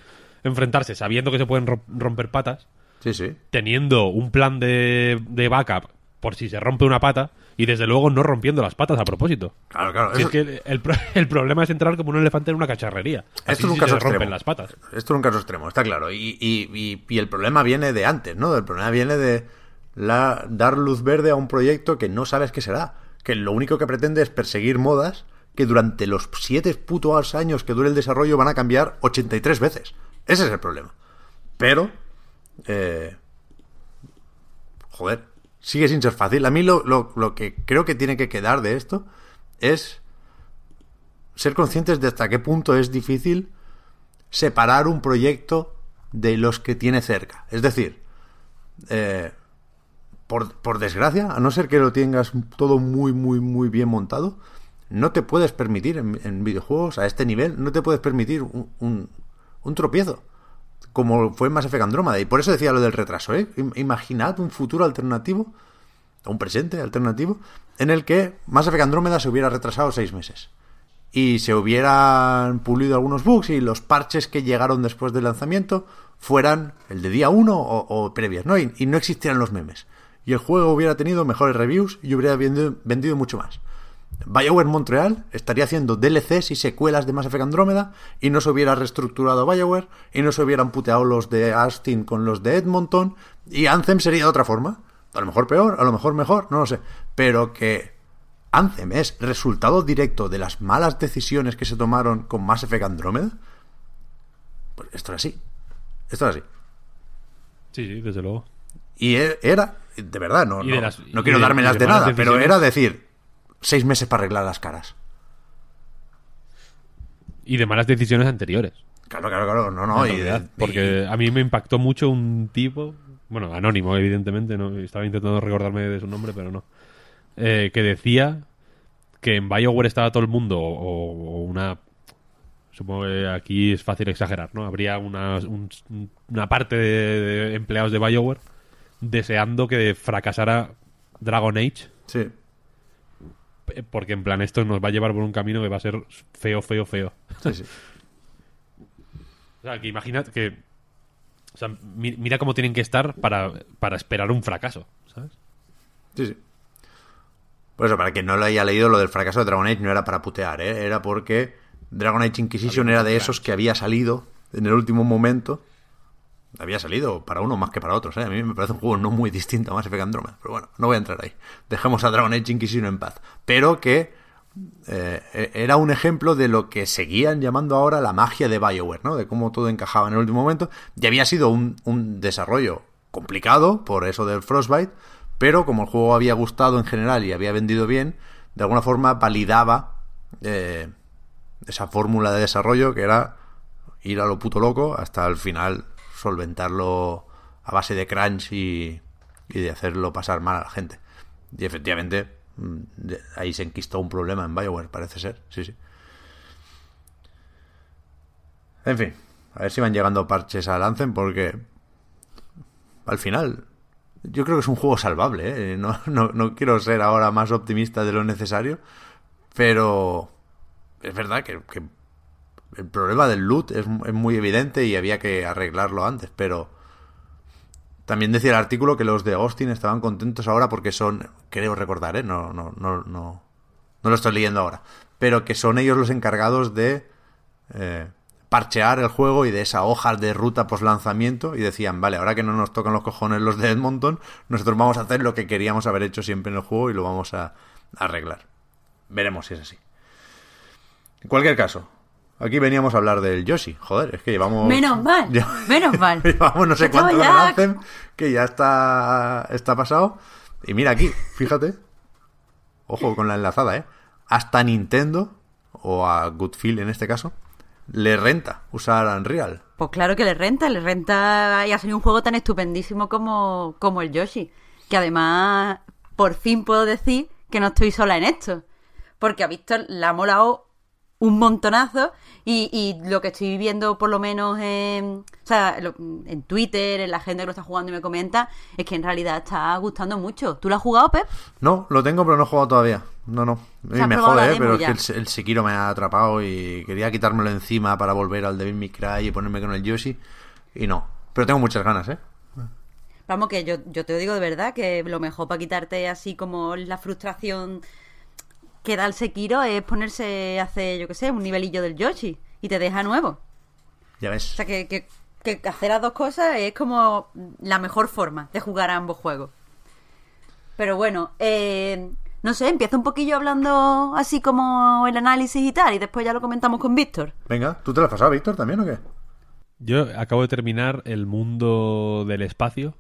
enfrentarse sabiendo que se pueden ro- romper patas, Sí, sí. teniendo un plan de, de backup por si se rompe una pata Y desde luego no rompiendo las patas a propósito. Claro, claro. Si eso- es que el, (laughs) el problema es entrar como un elefante en una cacharrería. Así Esto es un sí caso se rompen extremo. las patas. Esto es un caso extremo, está claro. Y, y- y- y el problema viene de antes, ¿no? El problema viene de la, dar luz verde a un proyecto que no sabes qué será. Que lo único que pretende es perseguir modas que durante los siete putos años que dure el desarrollo van a cambiar 83 veces. Ese es el problema. Pero, eh, joder, sigue sin ser fácil. A mí lo, lo- lo que creo que tiene que quedar de esto es ser conscientes de hasta qué punto es difícil separar un proyecto de los que tiene cerca. Es decir, eh, por, por desgracia, a no ser que lo tengas todo muy, muy, muy bien montado, no te puedes permitir en, videojuegos a este nivel, no te puedes permitir un- un tropiezo. Como fue en Mass Effect Andrómeda. Y por eso decía lo del retraso, ¿eh? Im- Imaginad un futuro alternativo, o un presente alternativo, en el que Mass Effect Andrómeda se hubiera retrasado seis meses y se hubieran pulido algunos bugs y los parches que llegaron después del lanzamiento fueran el de día 1 o, o previas, ¿no? Y, no existieran los memes. Y el juego hubiera tenido mejores reviews y hubiera vendido mucho más. BioWare Montreal estaría haciendo DLCs y secuelas de Mass Effect Andrómeda y no se hubiera reestructurado BioWare y no se hubieran puteado los de Austin con los de Edmonton y Anthem sería de otra forma. A lo mejor peor, a lo mejor mejor, no lo sé. Pero que Anthem es resultado directo de las malas decisiones que se tomaron con Mass Effect Andrómeda, pues esto era así. Esto era así. Sí, sí, desde luego. Y e- era, de verdad, no, no, las- no quiero dármelas de, de nada, pero era decir, seis meses para arreglar las caras. Y de malas decisiones anteriores. Claro, claro, claro, no, no. y de- realidad, y- porque a mí me impactó mucho un tipo, bueno, anónimo, evidentemente, no estaba intentando recordarme de su nombre, pero no. eh, que decía que en Bioware estaba todo el mundo, o, o una. Supongo que aquí es fácil exagerar, ¿no? Habría una, un- una parte de, de empleados de Bioware deseando que fracasara Dragon Age, Sí. Eh, porque en plan esto nos va a llevar por un camino que va a ser feo, feo, feo. Sí, sí. (laughs) O sea, que imagina que. O sea, mi- mira cómo tienen que estar para, para esperar un fracaso, ¿sabes? Sí, sí. Por eso, para quien no lo haya leído, lo del fracaso de Dragon Age no era para putear, ¿eh? era porque Dragon Age Inquisition era de esos que había salido en el último momento. Había salido para uno más que para otros, ¿eh? A mí me parece un juego no muy distinto a Mass Effect Andromeda, pero bueno, no voy a entrar ahí. Dejemos a Dragon Age Inquisition en paz. Pero que eh, era un ejemplo de lo que seguían llamando ahora la magia de BioWare, ¿no? De cómo todo encajaba en el último momento. Y había sido un, un desarrollo complicado por eso del Frostbite, pero como el juego había gustado en general y había vendido bien, de alguna forma validaba eh, esa fórmula de desarrollo que era ir a lo puto loco hasta el final solventarlo a base de crunch y, y de hacerlo pasar mal a la gente. Y efectivamente, mm, ahí se enquistó un problema en Bioware, parece ser. Sí, sí. En fin, a ver si van llegando parches al Anthem porque al final yo creo que es un juego salvable. ¿eh? No, (laughs) no, no quiero ser ahora más optimista de lo necesario, pero es verdad que el problema del loot es, muy evidente y había que arreglarlo antes, pero también decía el artículo que los de Austin estaban contentos ahora porque son, creo recordar, ¿eh? no, no, no, no, no lo estoy leyendo ahora, pero que son ellos los encargados de eh, parchear el juego y de esa hoja de ruta post lanzamiento y decían, vale, ahora que no nos tocan los cojones los de Edmonton, nosotros vamos a hacer lo que queríamos haber hecho siempre en el juego y lo vamos a arreglar. Veremos si es así. En cualquier caso, aquí veníamos a hablar del Yoshi. Joder, es que llevamos... Menos mal, (laughs) menos mal. (laughs) Llevamos no sé cuánto ya- que ya está, está pasado. Y mira aquí, fíjate. Ojo con la enlazada, ¿eh? Hasta Nintendo, o a Goodfield en este caso, le renta usar Unreal. Pues claro que le renta, le renta y ha salido un juego tan estupendísimo como, como el Yoshi. Que además, por fin puedo decir que no estoy sola en esto. Porque a Víctor le ha molado un montonazo y, y lo que estoy viendo por lo menos en, o sea, lo- en Twitter, en la gente que lo está jugando y me comenta, es que en realidad está gustando mucho. ¿Tú lo has jugado, Pep? No, lo tengo, pero no he jugado todavía. No, no. Y me jode, ¿eh? pero es que el, el Sekiro me ha atrapado y quería quitármelo encima para volver al Devil May Cry y ponerme con el Yoshi. Y no. Pero tengo muchas ganas, ¿eh? Vamos, que yo, yo te digo de verdad que lo mejor para quitarte así como la frustración que da el Sekiro es ponerse a hacer, yo qué sé, un nivelillo del Yoshi y te deja nuevo. Ya ves. O sea, que, que, que hacer las dos cosas es como la mejor forma de jugar a ambos juegos. Pero bueno, eh, no sé, empiezo un poquillo hablando así como el análisis y tal, y después ya lo comentamos con Víctor. Venga, ¿tú te lo has pasado, Víctor, también o qué? Yo acabo de terminar el mundo del espacio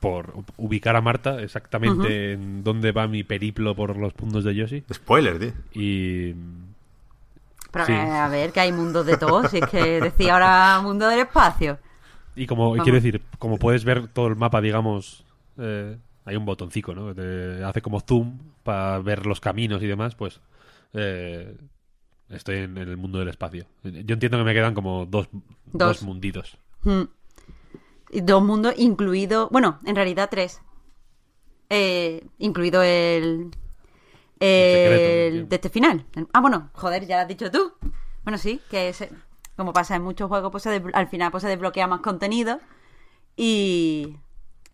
por ubicar a Marta exactamente en dónde va mi periplo por los puntos de Yoshi. Spoiler, tío. Y Pero Sí. eh, a ver, que hay mundos de todos, si es que decía ahora mundo del espacio. Y como Vamos. quiero decir, como puedes ver todo el mapa, digamos, eh, hay un botoncito, ¿no? Que te hace como zoom para ver los caminos y demás, pues eh, estoy en, en el mundo del espacio. Yo entiendo que me quedan como dos, dos. Dos. munditos. Mm. Dos mundos, incluido, bueno, en realidad tres. Eh, incluido el, el de este final. El- ah, bueno, joder, ya lo has dicho tú. Bueno, sí, que es, como pasa en muchos juegos, pues al final pues se desbloquea más contenido y,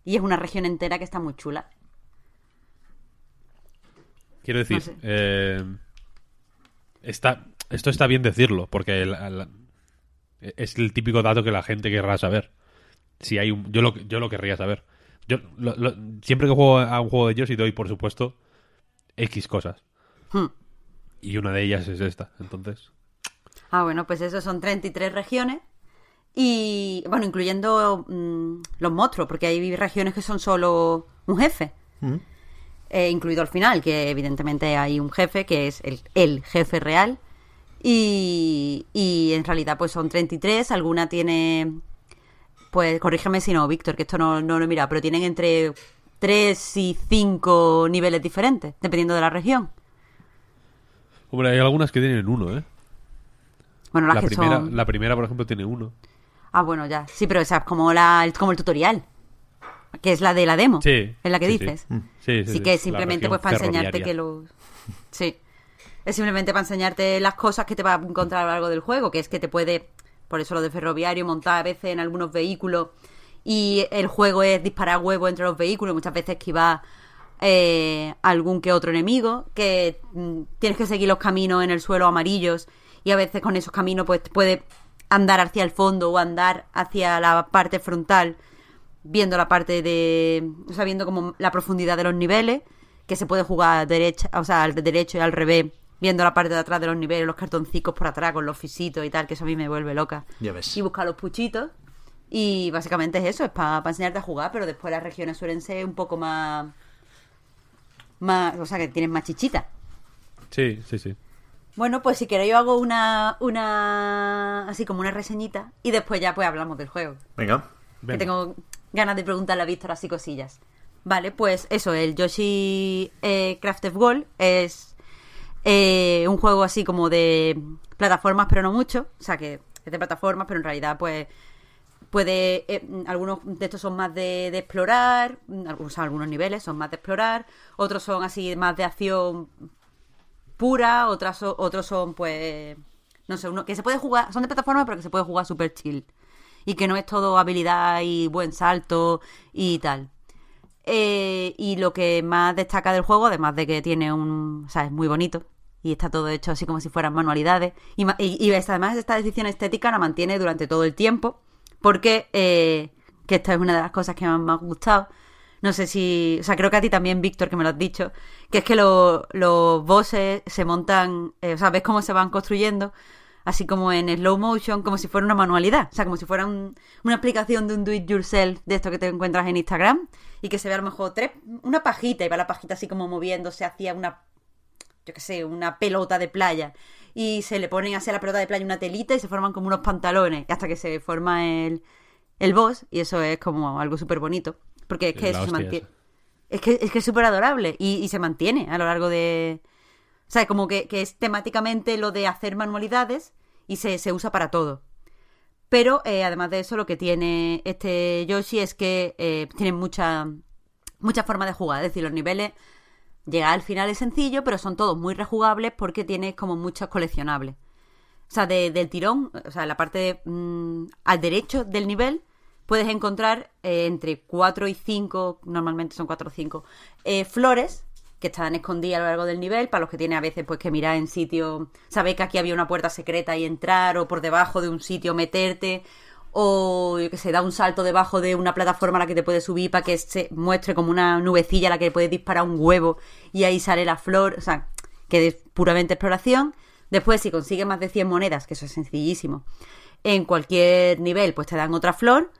y es una región entera que está muy chula. Quiero decir, No sé. eh, está, esto está bien decirlo, porque el- es el típico dato que la gente querrá saber. Si hay un, yo lo, yo lo querría saber. Yo lo- lo- siempre que juego a un juego de Yoshi doy, por supuesto, X cosas. Hmm. Y una de ellas es esta. Entonces, Ah, bueno, pues eso son 33 regiones. Y, bueno, incluyendo mm, los monstruos, porque hay regiones que son solo un jefe. Eh, incluido al final, que evidentemente hay un jefe, que es el, el jefe real. Y, y en realidad pues son 33, alguna tiene... Pues corrígeme si no, Víctor, que esto no, no lo he mirado, pero tienen entre 3 y 5 niveles diferentes, dependiendo de la región. hombre, hay algunas que tienen uno, ¿eh? Bueno, las La que primera, son... la primera, por ejemplo, tiene uno. Ah, bueno, ya. Sí, pero esa es como, la, el- como el tutorial. Que es la de la demo. Sí. Es la que sí, dices. Sí, sí, Sí, sí, que es simplemente pues para enseñarte que los... Sí. Es simplemente para enseñarte las cosas que te va a encontrar a lo largo del juego, que es que te puede, por eso lo de ferroviario, montar a veces en algunos vehículos y el juego es disparar huevo entre los vehículos, muchas veces esquivar eh, algún que otro enemigo, que mm, tienes que seguir los caminos en el suelo amarillos y a veces con esos caminos pues puedes andar hacia el fondo o andar hacia la parte frontal viendo la parte de. O sea, viendo como la profundidad de los niveles, que se puede jugar derecha, o sea, al derecho y al revés, viendo la parte de atrás de los niveles, los cartoncicos por atrás con los fisitos y tal, que eso a mí me vuelve loca. Ya ves. Y buscar los puchitos. Y básicamente es eso, es para enseñarte a jugar, pero después las regiones suelen ser un poco más. más o sea, que tienen más chichita. Sí, sí, sí. Bueno, pues si queréis yo hago una. una. así como una reseñita y después ya pues hablamos del juego. Venga. Venga. Que tengo ganas de preguntarle a Víctor así cosillas. Vale, pues eso, el Yoshi eh, Crafted World es eh, un juego así como de plataformas, pero no mucho. O sea, que es de plataformas, pero en realidad, pues puede. eh, algunos de estos son más de, de explorar, algunos, algunos niveles son más de explorar, otros son así más de acción pura, otras otros son pues no sé, uno que se puede jugar, son de plataforma pero que se puede jugar super chill y que no es todo habilidad y buen salto y tal. Eh, y lo que más destaca del juego, además de que tiene un, o sea, es muy bonito y está todo hecho así como si fueran manualidades y, y, además esta decisión estética la mantiene durante todo el tiempo porque eh, que esta es una de las cosas que más me ha gustado. No sé si. O sea, creo que a ti también, Víctor, que me lo has dicho. Que es que lo- los bosses se montan. eh, o sea, ves cómo se van construyendo. Así como en slow motion, como si fuera una manualidad. O sea, como si fuera un- una aplicación de un do it yourself de esto que te encuentras en Instagram. Y que se ve a lo mejor tres, una pajita y va la pajita así como moviéndose hacia una yo qué sé, una pelota de playa. Y se le ponen hacia la pelota de playa una telita y se forman como unos pantalones. Hasta que se forma el, el boss. Y eso es como algo súper bonito. Porque es que eso se mantiene. Es que es que es súper adorable. Y, y se mantiene a lo largo de. O sea, como que, que es temáticamente lo de hacer manualidades y se, se usa para todo. Pero eh, además de eso, lo que tiene este Yoshi es que eh, tiene mucha, mucha forma de jugar. Es decir, los niveles Llegar al final es sencillo, pero son todos muy rejugables porque tienes como muchos coleccionables. O sea, de- del tirón, o sea, la parte mm, al derecho del nivel puedes encontrar eh, entre 4 y 5, normalmente son 4 o 5, eh, flores que están escondidas a lo largo del nivel, para los que tienen a veces pues que mirar en sitio, sabéis que aquí había una puerta secreta y entrar, o por debajo de un sitio meterte, o yo que sé, da un salto debajo de una plataforma a la que te puedes subir para que se muestre como una nubecilla a la que puedes disparar un huevo y ahí sale la flor, o sea, que es puramente exploración. Después, si consigues más de 100 monedas, que eso es sencillísimo, en cualquier nivel, pues te dan otra flor.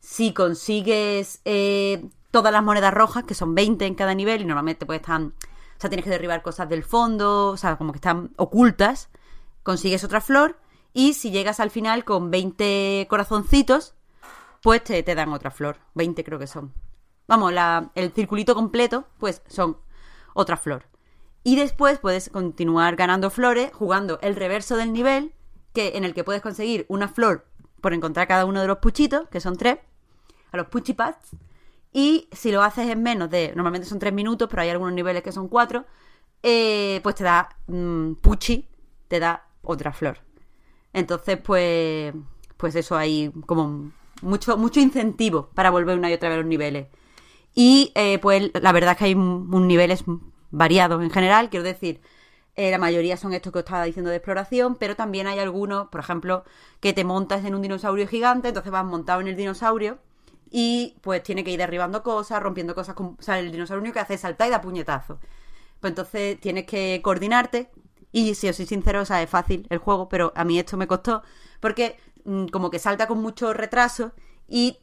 Si consigues eh, todas las monedas rojas, que son 20 en cada nivel, y normalmente pues están, o sea, tienes que derribar cosas del fondo, o sea, como que están ocultas, consigues otra flor, y si llegas al final con 20 corazoncitos, pues te, te dan otra flor, 20 creo que son. Vamos, la, el circulito completo, pues son otra flor. Y después puedes continuar ganando flores jugando el reverso del nivel, que en el que puedes conseguir una flor por encontrar cada uno de los puchitos, que son tres, a los puchipads. Y si lo haces en menos de, normalmente son tres minutos, pero hay algunos niveles que son cuatro, eh, pues te da mm, puchi, te da otra flor. Entonces, pues, pues eso hay como mucho, mucho incentivo para volver una y otra vez a los niveles. Y eh, pues la verdad es que hay un, niveles variados en general, quiero decir, eh, la mayoría son estos que os estaba diciendo de exploración, pero también hay algunos, por ejemplo, que te montas en un dinosaurio gigante, entonces vas montado en el dinosaurio y pues tiene que ir derribando cosas, rompiendo cosas, con, el dinosaurio único que hace es saltar y da puñetazo. Pues entonces tienes que coordinarte y si os soy sincero, o sea, es fácil el juego, pero a mí esto me costó porque mm, como que salta con mucho retraso y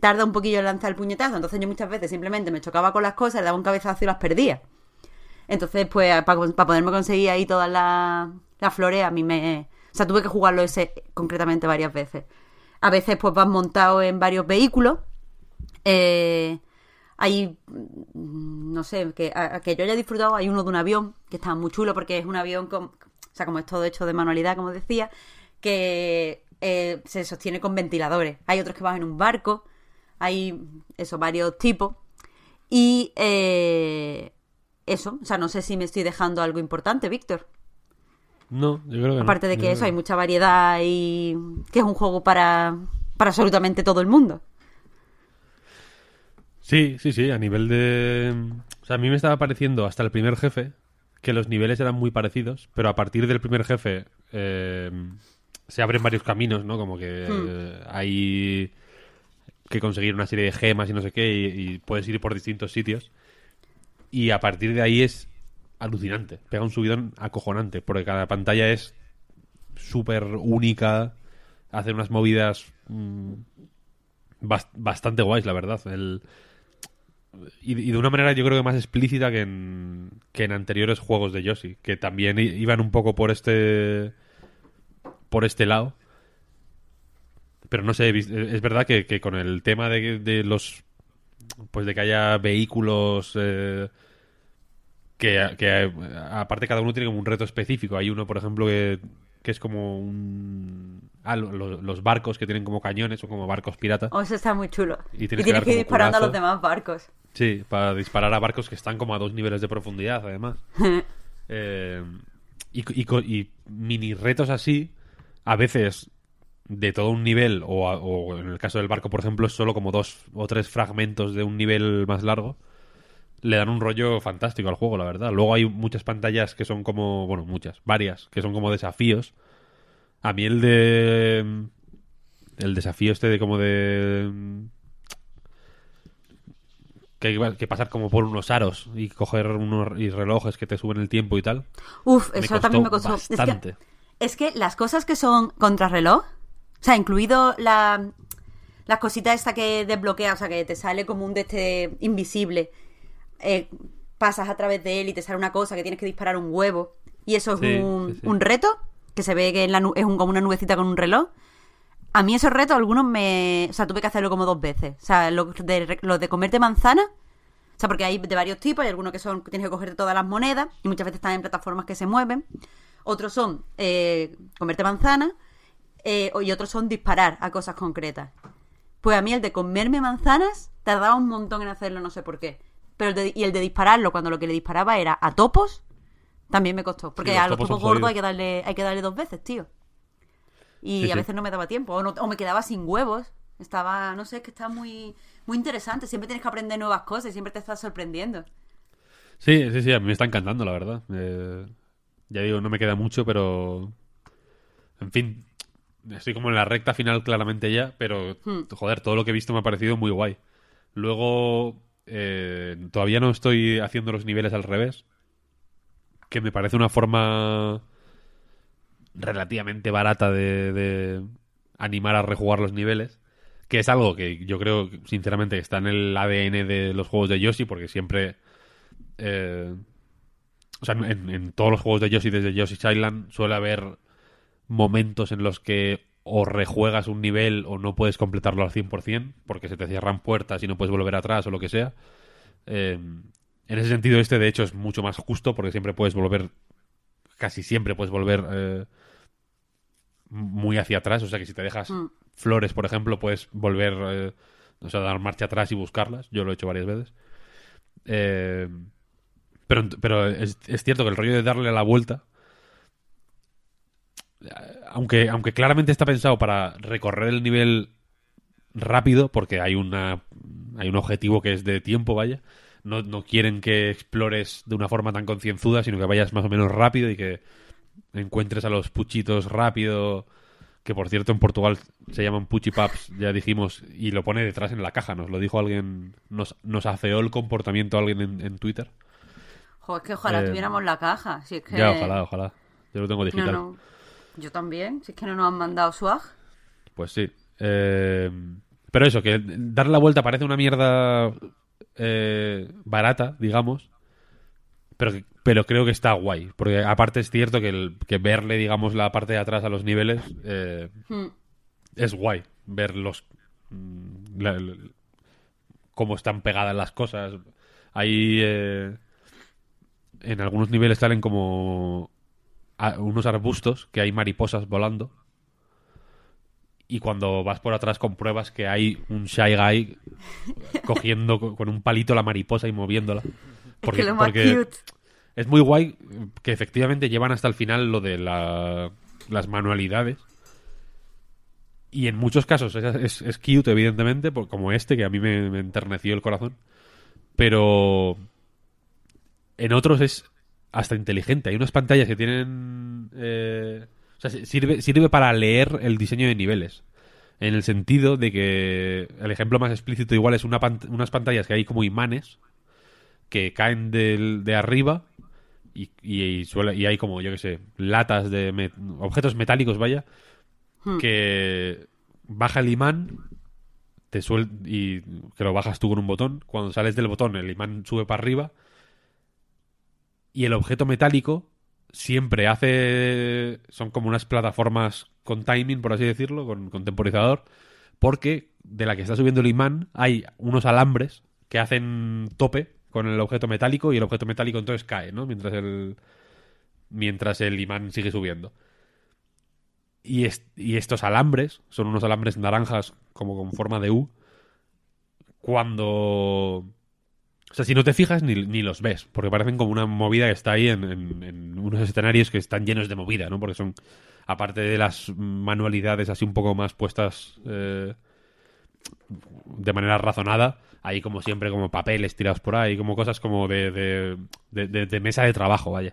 tarda un poquillo en lanzar el puñetazo, entonces yo muchas veces simplemente me chocaba con las cosas, le daba un cabezazo y las perdía. Entonces, pues, para poderme conseguir ahí todas las, las flores, a mí me... O sea, tuve que jugarlo ese concretamente varias veces. A veces, pues, vas montado en varios vehículos. Eh, hay, mm, no sé, que, a, que yo haya disfrutado, hay uno de un avión, que está muy chulo porque es un avión, con, o sea, como es todo hecho de manualidad, como decía, que eh, se sostiene con ventiladores. Hay otros que van en un barco, hay, eso, varios tipos. Y eh, eso, o sea, no sé si me estoy dejando algo importante, Víctor. No, yo creo que Aparte no. de que eso, hay mucha variedad y que es un juego para, para absolutamente todo el mundo. Sí, sí, sí, a nivel de... O sea, a mí me estaba pareciendo hasta el primer jefe que los niveles eran muy parecidos, pero a partir del primer jefe eh, se abren varios caminos, ¿no? Como que Hmm. eh, hay que conseguir una serie de gemas y no sé qué, y, y puedes ir por distintos sitios. Y a partir de ahí es alucinante, pega un subidón acojonante, porque cada pantalla es súper única, hace unas movidas mm, bas- bastante guays, la verdad. El, y, y de una manera yo creo que más explícita que en, que en anteriores juegos de Yoshi, que también iban un poco por este por este lado. Pero no sé, es verdad que, que con el tema de, de los pues de que haya vehículos eh, que, que aparte cada uno tiene como un reto específico. Hay uno, por ejemplo, que, que es como un... Ah, lo- lo- los barcos que tienen como cañones o como barcos pirata. O eso está muy chulo. Y Y tienes que que ir disparando a los demás barcos. Sí, para disparar a barcos que están como a dos niveles de profundidad, además. (laughs) Eh, y, y mini retos así, a veces de todo un nivel, o, a- o en el caso del barco, por ejemplo, es solo como dos o tres fragmentos de un nivel más largo, le dan un rollo fantástico al juego, la verdad. Luego hay muchas pantallas que son como, bueno, muchas, varias, que son como desafíos. A mí el de... El desafío este de como de que hay que pasar como por unos aros y coger unos y relojes que te suben el tiempo y tal. Uf, eso también me costó. Es que- bastante. Es que, las cosas que son contrarreloj, o sea, incluido la, las cositas esta que desbloquea, o sea, que te sale como un de este invisible, eh, pasas a través de él y te sale una cosa que tienes que disparar un huevo, y eso es Sí, un, sí, sí. un reto, que se ve que en la es un, como una nubecita con un reloj. A mí esos retos, algunos me... O sea, tuve que hacerlo como dos veces. O sea, los de, los de comerte manzana, o sea, porque hay de varios tipos, hay algunos que son tienes que cogerte todas las monedas y muchas veces están en plataformas que se mueven. Otros son eh, comerte manzana eh, y otros son disparar a cosas concretas. Pues a mí el de comerme manzanas tardaba un montón en hacerlo, no sé por qué. Pero el de- y el de dispararlo, cuando lo que le disparaba era a topos, también me costó. Porque Sí, los a los topos topos gordos hay que darle, hay que darle dos veces, tío. Y Sí, a sí. veces no me daba tiempo. O, no- o me quedaba sin huevos. Estaba, no sé, es que está muy, muy interesante. Siempre tienes que aprender nuevas cosas y siempre te estás sorprendiendo. Sí, sí, sí, a mí me está encantando, la verdad. Eh, ya digo, no me queda mucho, pero... En fin, estoy como en la recta final claramente ya, pero Hmm. joder, todo lo que he visto me ha parecido muy guay. Luego, eh, todavía no estoy haciendo los niveles al revés, que me parece una forma relativamente barata de, animar a rejugar los niveles, que es algo que yo creo, sinceramente, que está en el ADN de los juegos de Yoshi, porque siempre... eh, o sea, en, en todos los juegos de Yoshi desde Yoshi's Island suele haber momentos en los que o rejuegas un nivel o no puedes completarlo al 100% porque se te cierran puertas y no puedes volver atrás o lo que sea. Eh, en ese sentido este de hecho es mucho más justo porque siempre puedes volver, casi siempre puedes volver eh, muy hacia atrás. O sea que si te dejas Mm. flores, por ejemplo, puedes volver, eh, o sea, dar marcha atrás y buscarlas. Yo lo he hecho varias veces. Eh, pero pero es, es cierto que el rollo de darle la vuelta aunque, aunque claramente está pensado para recorrer el nivel rápido, porque hay una hay un objetivo que es de tiempo, vaya. No, no quieren que explores de una forma tan concienzuda, sino que vayas más o menos rápido y que encuentres a los puchitos rápido. Que por cierto en Portugal se llaman puchipaps, ya dijimos, y lo pone detrás en la caja. Nos lo dijo alguien, nos, nos afeó el comportamiento alguien en, en Twitter. Joder, es que ojalá Eh, tuviéramos la caja. Si es que... Ya, ojalá, ojalá. Yo lo tengo No, digital. no. Yo también. Si es que no nos han mandado swag. Pues sí. Eh, pero eso, que dar la vuelta parece una mierda eh, barata, digamos. Pero, pero creo que está guay. Porque aparte es cierto que, el- que verle, digamos, la parte de atrás a los niveles eh, Hmm. es guay. Ver los. mm, la- la- cómo están pegadas las cosas. Hay. eh, en algunos niveles salen como a- unos arbustos que hay mariposas volando. Y cuando vas por atrás compruebas que hay un Shy Guy cogiendo co- con un palito la mariposa y moviéndola. Porque, es que lo más porque cute. es muy guay que efectivamente llevan hasta el final lo de la- las manualidades. Y en muchos casos es, es, es cute, evidentemente, como este, que a mí me, me enterneció el corazón. Pero en otros es hasta inteligente. Hay unas pantallas que tienen... eh, o sea, sirve, sirve para leer el diseño de niveles. En el sentido de que el ejemplo más explícito igual es una pant- unas pantallas que hay como imanes que caen del- de arriba y, y, y suele- y hay como, yo que sé, latas de objetos metálicos, vaya, Hmm. que baja el imán te suel y que lo bajas tú con un botón. Cuando sales del botón, el imán sube para arriba y el objeto metálico siempre hace. Son como unas plataformas con timing, por así decirlo, con, con temporizador, porque de la que está subiendo el imán hay unos alambres que hacen tope con el objeto metálico y el objeto metálico entonces cae, ¿no? Mientras el, mientras el imán sigue subiendo. Y, y estos alambres, son unos alambres naranjas como con forma de U, cuando... O sea, si no te fijas ni, ni los ves, porque parecen como una movida que está ahí en, en- en unos escenarios que están llenos de movida, ¿no? Porque son, aparte de las manualidades así un poco más puestas eh, de manera razonada, hay como siempre como papeles tirados por ahí, como cosas como de, de, de- mesa de trabajo, vaya.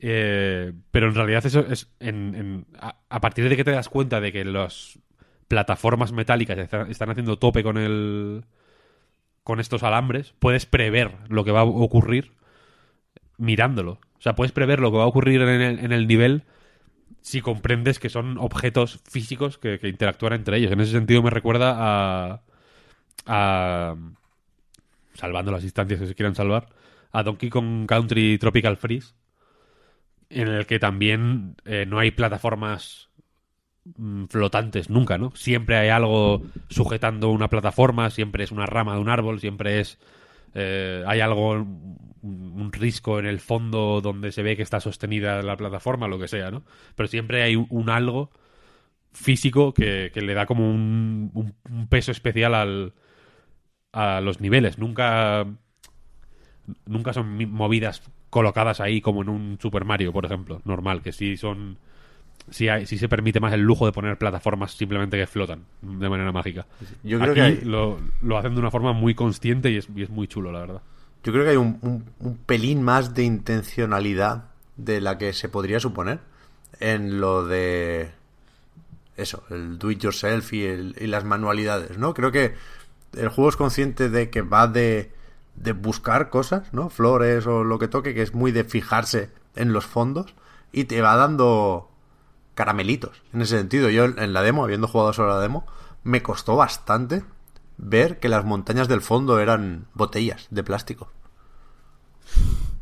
Eh, pero en realidad eso es en, a, partir de que te das cuenta de que las plataformas metálicas están, están haciendo tope con el con estos alambres, puedes prever lo que va a ocurrir mirándolo. O sea, puedes prever lo que va a ocurrir en el, en el nivel si comprendes que son objetos físicos que interactúan entre ellos. En ese sentido me recuerda a, a salvando las instancias que se quieran salvar, a Donkey Kong Country Tropical Freeze, en el que también eh, no hay plataformas mm, flotantes nunca, ¿no? Siempre hay algo sujetando una plataforma, siempre es una rama de un árbol, siempre es eh, hay algo un, un risco en el fondo donde se ve que está sostenida la plataforma, lo que sea, ¿no? Pero siempre hay un algo físico que, que le da como un, un- un peso especial al, a los niveles. Nunca nunca son movidas colocadas ahí como en un Super Mario, por ejemplo, normal, que sí son hay, sí se permite más el lujo de poner plataformas simplemente que flotan de manera mágica. Yo creo Aquí que hay- lo, lo hacen de una forma muy consciente y es, y es muy chulo, la verdad. Yo creo que hay un, un- un pelín más de intencionalidad de la que se podría suponer en lo de eso, el do it yourself y, el- y las manualidades, ¿no? Creo que el juego es consciente de que va de, de buscar cosas, ¿no? Flores o lo que toque, que es muy de fijarse en los fondos y te va dando caramelitos. En ese sentido, yo en la demo, habiendo jugado solo la demo, me costó bastante ver que las montañas del fondo eran botellas de plástico.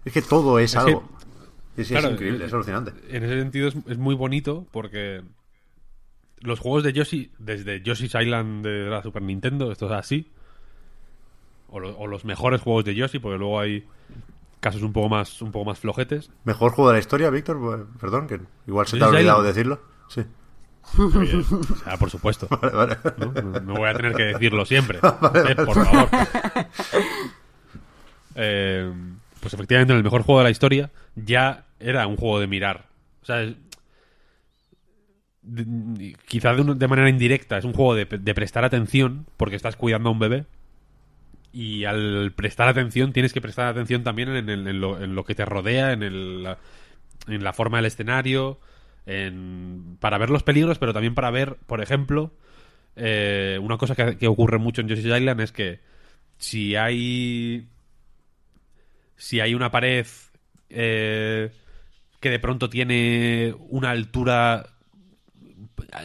Es que todo es, Es algo. Sí, sí, Claro, es increíble, eh, es alucinante. En ese sentido es, es muy bonito porque los juegos de Yoshi, desde Yoshi's Island de la Super Nintendo, esto es así, o, lo- o los mejores juegos de Yoshi, porque luego hay casos un poco más, un poco más flojetes. Mejor juego de la historia, Víctor. Perdón, que igual se te ¿Yoshi's ha olvidado Island? decirlo. Sí. Oye, o sea, por supuesto. (laughs) Vale, vale. ¿no? Voy a tener que decirlo siempre. (laughs) Eh, por favor. (laughs) Eh, pues efectivamente, en el mejor juego de la historia ya era un juego de mirar. O sea, de- quizá de, manera indirecta es un juego de, prestar atención porque estás cuidando a un bebé. Y al prestar atención tienes que prestar atención también en, lo, que te rodea, en, el, la, en la forma del escenario, en, para ver los peligros, pero también para ver, por ejemplo, eh, una cosa que, que ocurre mucho en Yoshi's Island es que si hay si hay una pared eh, que de pronto tiene una altura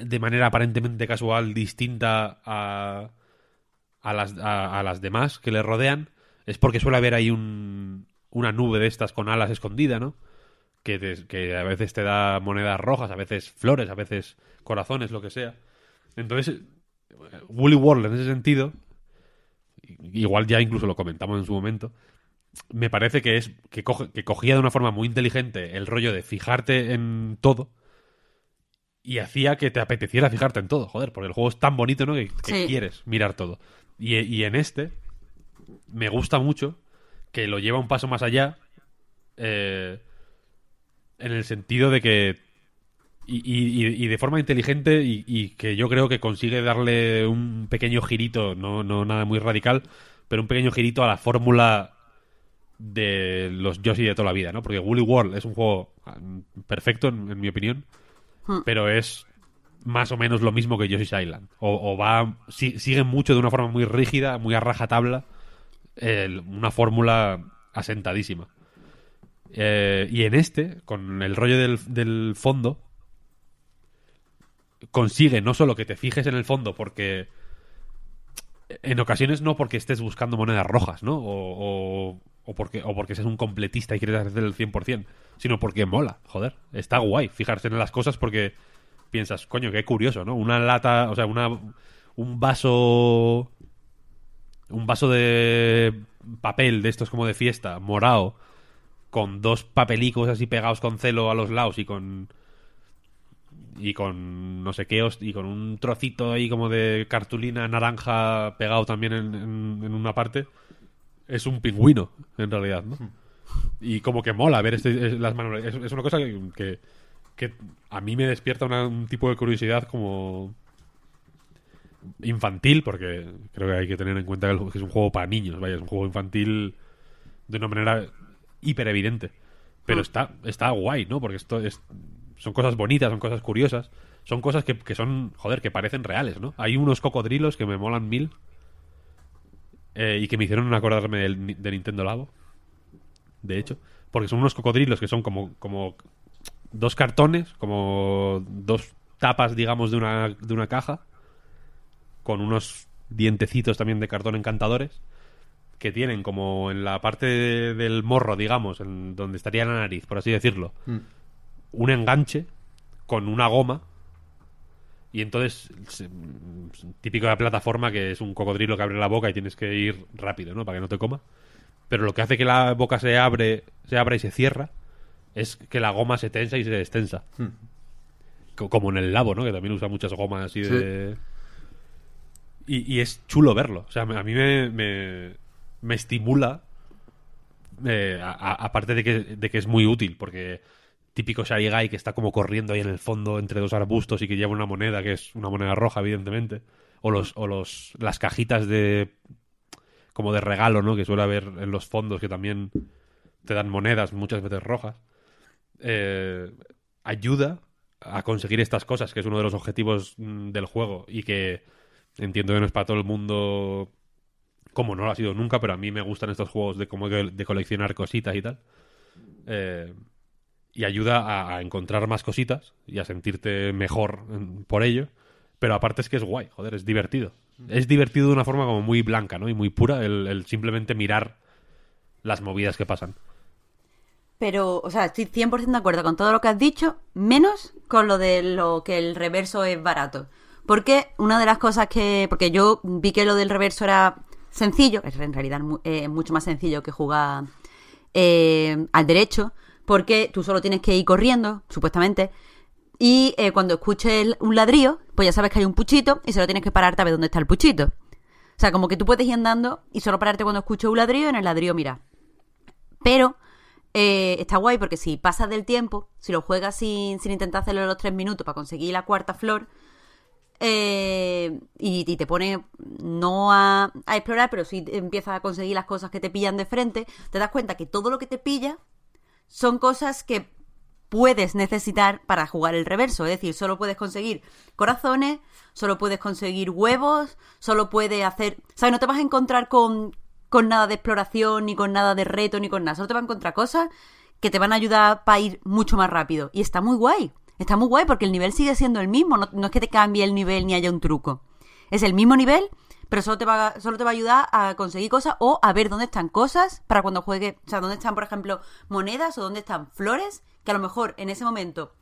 de manera aparentemente casual distinta a, a, las, a, las demás que le rodean, es porque suele haber ahí un, una nube de estas con alas escondida, ¿no? Que, te- que a veces te da monedas rojas, a veces flores, a veces corazones, lo que sea. Entonces, Woolly World en ese sentido, igual ya incluso lo comentamos en su momento, me parece que es que, coge- que cogía de una forma muy inteligente el rollo de fijarte en todo y hacía que te apeteciera fijarte en todo, joder, porque el juego es tan bonito, ¿no? Que, que Sí. quieres mirar todo. Y, y en este me gusta mucho que lo lleva un paso más allá eh, en el sentido de que y, y- y- de forma inteligente y, y que yo creo que consigue darle un pequeño girito, no, no nada muy radical, pero un pequeño girito a la fórmula de los Yoshi de toda la vida, ¿no? Porque Woolly World es un juego mm, perfecto, en, en mi opinión, pero es más o menos lo mismo que Yoshi's Island. O, va, si- sigue mucho de una forma muy rígida, muy a rajatabla, una fórmula asentadísima. Eh, y en este, con el rollo del, del fondo, consigue no solo que te fijes en el fondo, porque en ocasiones no porque estés buscando monedas rojas, ¿no? O, o, o porque, o porque seas un completista y quieres hacer el 100%, sino porque mola, joder. Está guay fijarse en las cosas porque piensas, coño, qué curioso, ¿no? Una lata, o sea, una, un vaso... Un vaso de papel de estos como de fiesta, morado, con dos papelicos así pegados con celo a los lados y con y con no sé qué y con un trocito ahí como de cartulina naranja pegado también en, en- en una parte es un pingüino en realidad ¿no? y como que mola ver este, es- las manos es, es una cosa que, que, que a mí me despierta una- un tipo de curiosidad como infantil porque creo que hay que tener en cuenta que es un juego para niños vaya es un juego infantil de una manera hiper evidente pero está está guay no porque esto es son cosas bonitas son cosas curiosas son cosas que, que son joder que parecen reales no hay unos cocodrilos que me molan mil eh, y que me hicieron acordarme del, Ni- de Nintendo Labo de hecho porque son unos cocodrilos que son como como dos cartones como dos tapas digamos de una de una caja con unos dientecitos también de cartón encantadores que tienen como en la parte de- del morro, digamos, en donde estaría la nariz, por así decirlo, un enganche con una goma. Y entonces, se- típico de la plataforma que es un cocodrilo que abre la boca y tienes que ir rápido, ¿no? Para que no te coma. Pero lo que hace que la boca se abre, se abra y se cierra es que la goma se tensa y se destensa. Co- Como en el labo, ¿no? Que también usa muchas gomas así de... Y, y es chulo verlo. O sea, a mí me, me, me estimula. eh, aparte de que, de que es muy útil, porque típico Shari Guy que está como corriendo ahí en el fondo entre dos arbustos y que lleva una moneda, que es una moneda roja, evidentemente. O los, o los, las cajitas de, como de regalo, ¿no? Que suele haber en los fondos que también te dan monedas, muchas veces rojas. Eh, ayuda a conseguir estas cosas, que es uno de los objetivos mm, del juego y que entiendo que no es para todo el mundo como no lo ha sido nunca, pero a mí me gustan estos juegos de como de coleccionar cositas y tal. Eh, y ayuda a, a encontrar más cositas y a sentirte mejor por ello. Pero aparte es que es guay, joder, es divertido. Es divertido de una forma como muy blanca, ¿no? Y muy pura el, el simplemente mirar las movidas que pasan. Pero, o sea, estoy 100% de acuerdo con todo lo que has dicho, menos con lo de lo que el reverso es barato. Porque una de las cosas que... Porque yo vi que lo del reverso era sencillo, es en realidad eh, mucho más sencillo que jugar eh, al derecho, porque tú solo tienes que ir corriendo, supuestamente, y eh, cuando escuches un ladrillo, pues ya sabes que hay un puchito y solo tienes que pararte a ver dónde está el puchito. O sea, como que tú puedes ir andando y solo pararte cuando escuches un ladrillo y en el ladrillo mirar. Pero eh, está guay porque si pasas del tiempo, si lo juegas sin, sin intentar hacerlo los tres minutos para conseguir la cuarta flor, eh, y, y te pone no a, a explorar, pero sí empiezas a conseguir las cosas que te pillan de frente, te das cuenta que todo lo que te pilla son cosas que puedes necesitar para jugar el reverso. Es decir, solo puedes conseguir corazones, solo puedes conseguir huevos, solo puedes hacer... ¿Sabes? No te vas a encontrar con, con nada de exploración, ni con nada de reto, ni con nada. Solo te vas a encontrar cosas que te van a ayudar para ir mucho más rápido. Y está muy guay. Está muy guay porque el nivel sigue siendo el mismo. No, no es que te cambie el nivel ni haya un truco. Es el mismo nivel, pero solo te va, solo te va a ayudar a conseguir cosas o a ver dónde están cosas para cuando juegue. O sea, dónde están, por ejemplo, monedas o dónde están flores que a lo mejor en ese momento,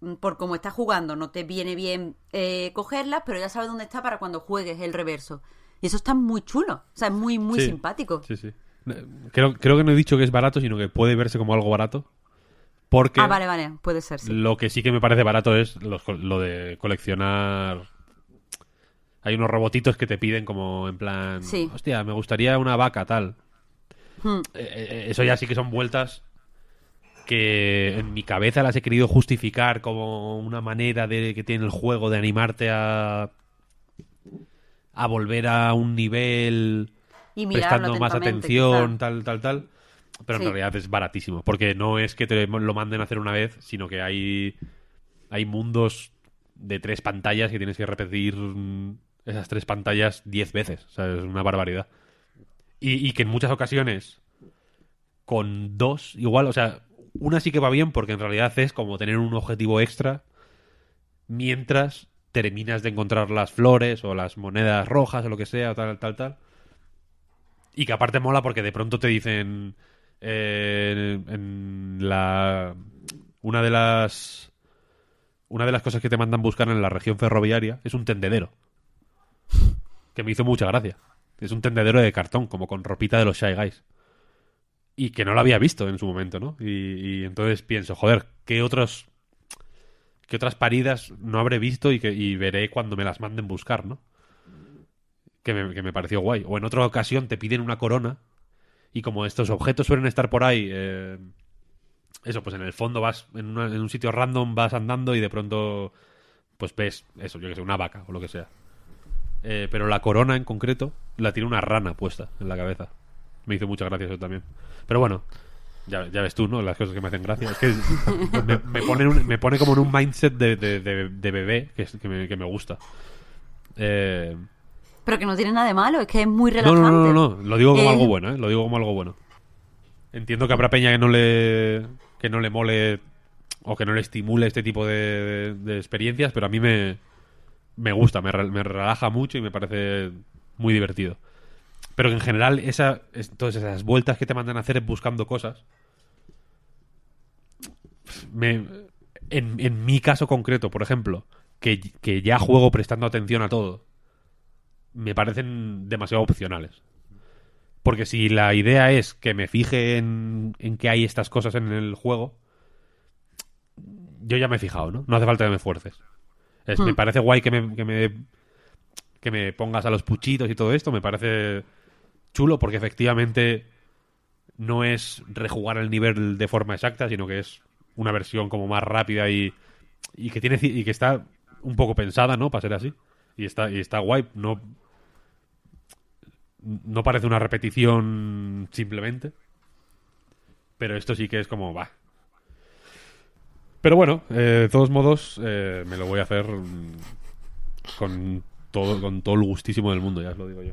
mm, por cómo estás jugando, no te viene bien eh, cogerlas, pero ya sabes dónde está para cuando juegues el reverso. Y eso está muy chulo. O sea, es muy, muy Sí. simpático. Sí, sí. Creo, creo que no he dicho que es barato, sino que puede verse como algo barato. Porque Ah, vale, vale. Puede ser, sí. lo que sí que me parece barato es lo de coleccionar. Hay unos robotitos que te piden como en plan. Sí. Hostia, me gustaría una vaca, tal. Hmm. Eh, eh, eso ya sí que son vueltas que en mi cabeza las he querido justificar como una manera de que tiene el juego de animarte a a volver a un nivel Y prestando más atención, tal, tal, tal. Pero Sí. en realidad es baratísimo. Porque no es que te lo manden a hacer una vez, sino que hay, hay mundos de tres pantallas que tienes que repetir mm, esas tres pantallas diez veces. O sea, es una barbaridad. Y, y que en muchas ocasiones, con dos, igual, o sea, una sí que va bien porque en realidad es como tener un objetivo extra mientras terminas de encontrar las flores o las monedas rojas o lo que sea, tal, tal, tal. Y que aparte mola porque de pronto te dicen eh, en la una de las una de las cosas que te mandan buscar en la región ferroviaria es un tendedero que me hizo mucha gracia. Es un tendedero de cartón, como con ropita de los Shy Guys. Y que no lo había visto en su momento, ¿no? Y, y entonces pienso, joder, ¿qué otros qué otras paridas no habré visto y que y veré cuando me las manden buscar, ¿no? Que me, que me pareció guay. O en otra ocasión te piden una corona y como estos objetos suelen estar por ahí, eh, eso, pues en el fondo vas en, una- en un sitio random, vas andando y de pronto, pues ves eso, yo que sé, una vaca o lo que sea. Eh, pero la corona en concreto la tiene una rana puesta en la cabeza. Me hizo mucha gracia eso también. Pero bueno, ya, ya ves tú, ¿no? Las cosas que me hacen gracia. Es que (laughs) me, me pone, un- me pone como en un mindset de, de- de- de bebé que, es- que, me, que me gusta. Eh, Pero que no tiene nada de malo, es que es muy relajante. no, no, no, no, lo digo como Eh, algo bueno, ¿eh? Lo digo como algo bueno. Entiendo que habrá peña que no le que no le mole o que no le estimule este tipo de, de experiencias, pero a mí me, me gusta, me, me relaja mucho y me parece muy divertido. Pero que en general esa, es- todas esas vueltas que te mandan a hacer buscando cosas, me, en, en mi caso concreto, por ejemplo, que, que ya juego prestando atención a todo, me parecen demasiado opcionales. Porque si la idea es que me fije en, en que hay estas cosas en el juego, yo ya me he fijado, ¿no? No hace falta que me fuerces. Es, Me Hmm. parece guay que me, que me que me pongas a los puchitos y todo esto, me parece chulo porque efectivamente no es rejugar el nivel de forma exacta, sino que es una versión como más rápida y, y que tiene y que está un poco pensada, ¿no? Para ser así. Y está, y está guay. No, no parece una repetición simplemente. Pero esto sí que es como, va. Pero bueno, eh, de todos modos, eh, me lo voy a hacer mm, con todo, con todo el gustísimo del mundo, ya os lo digo yo.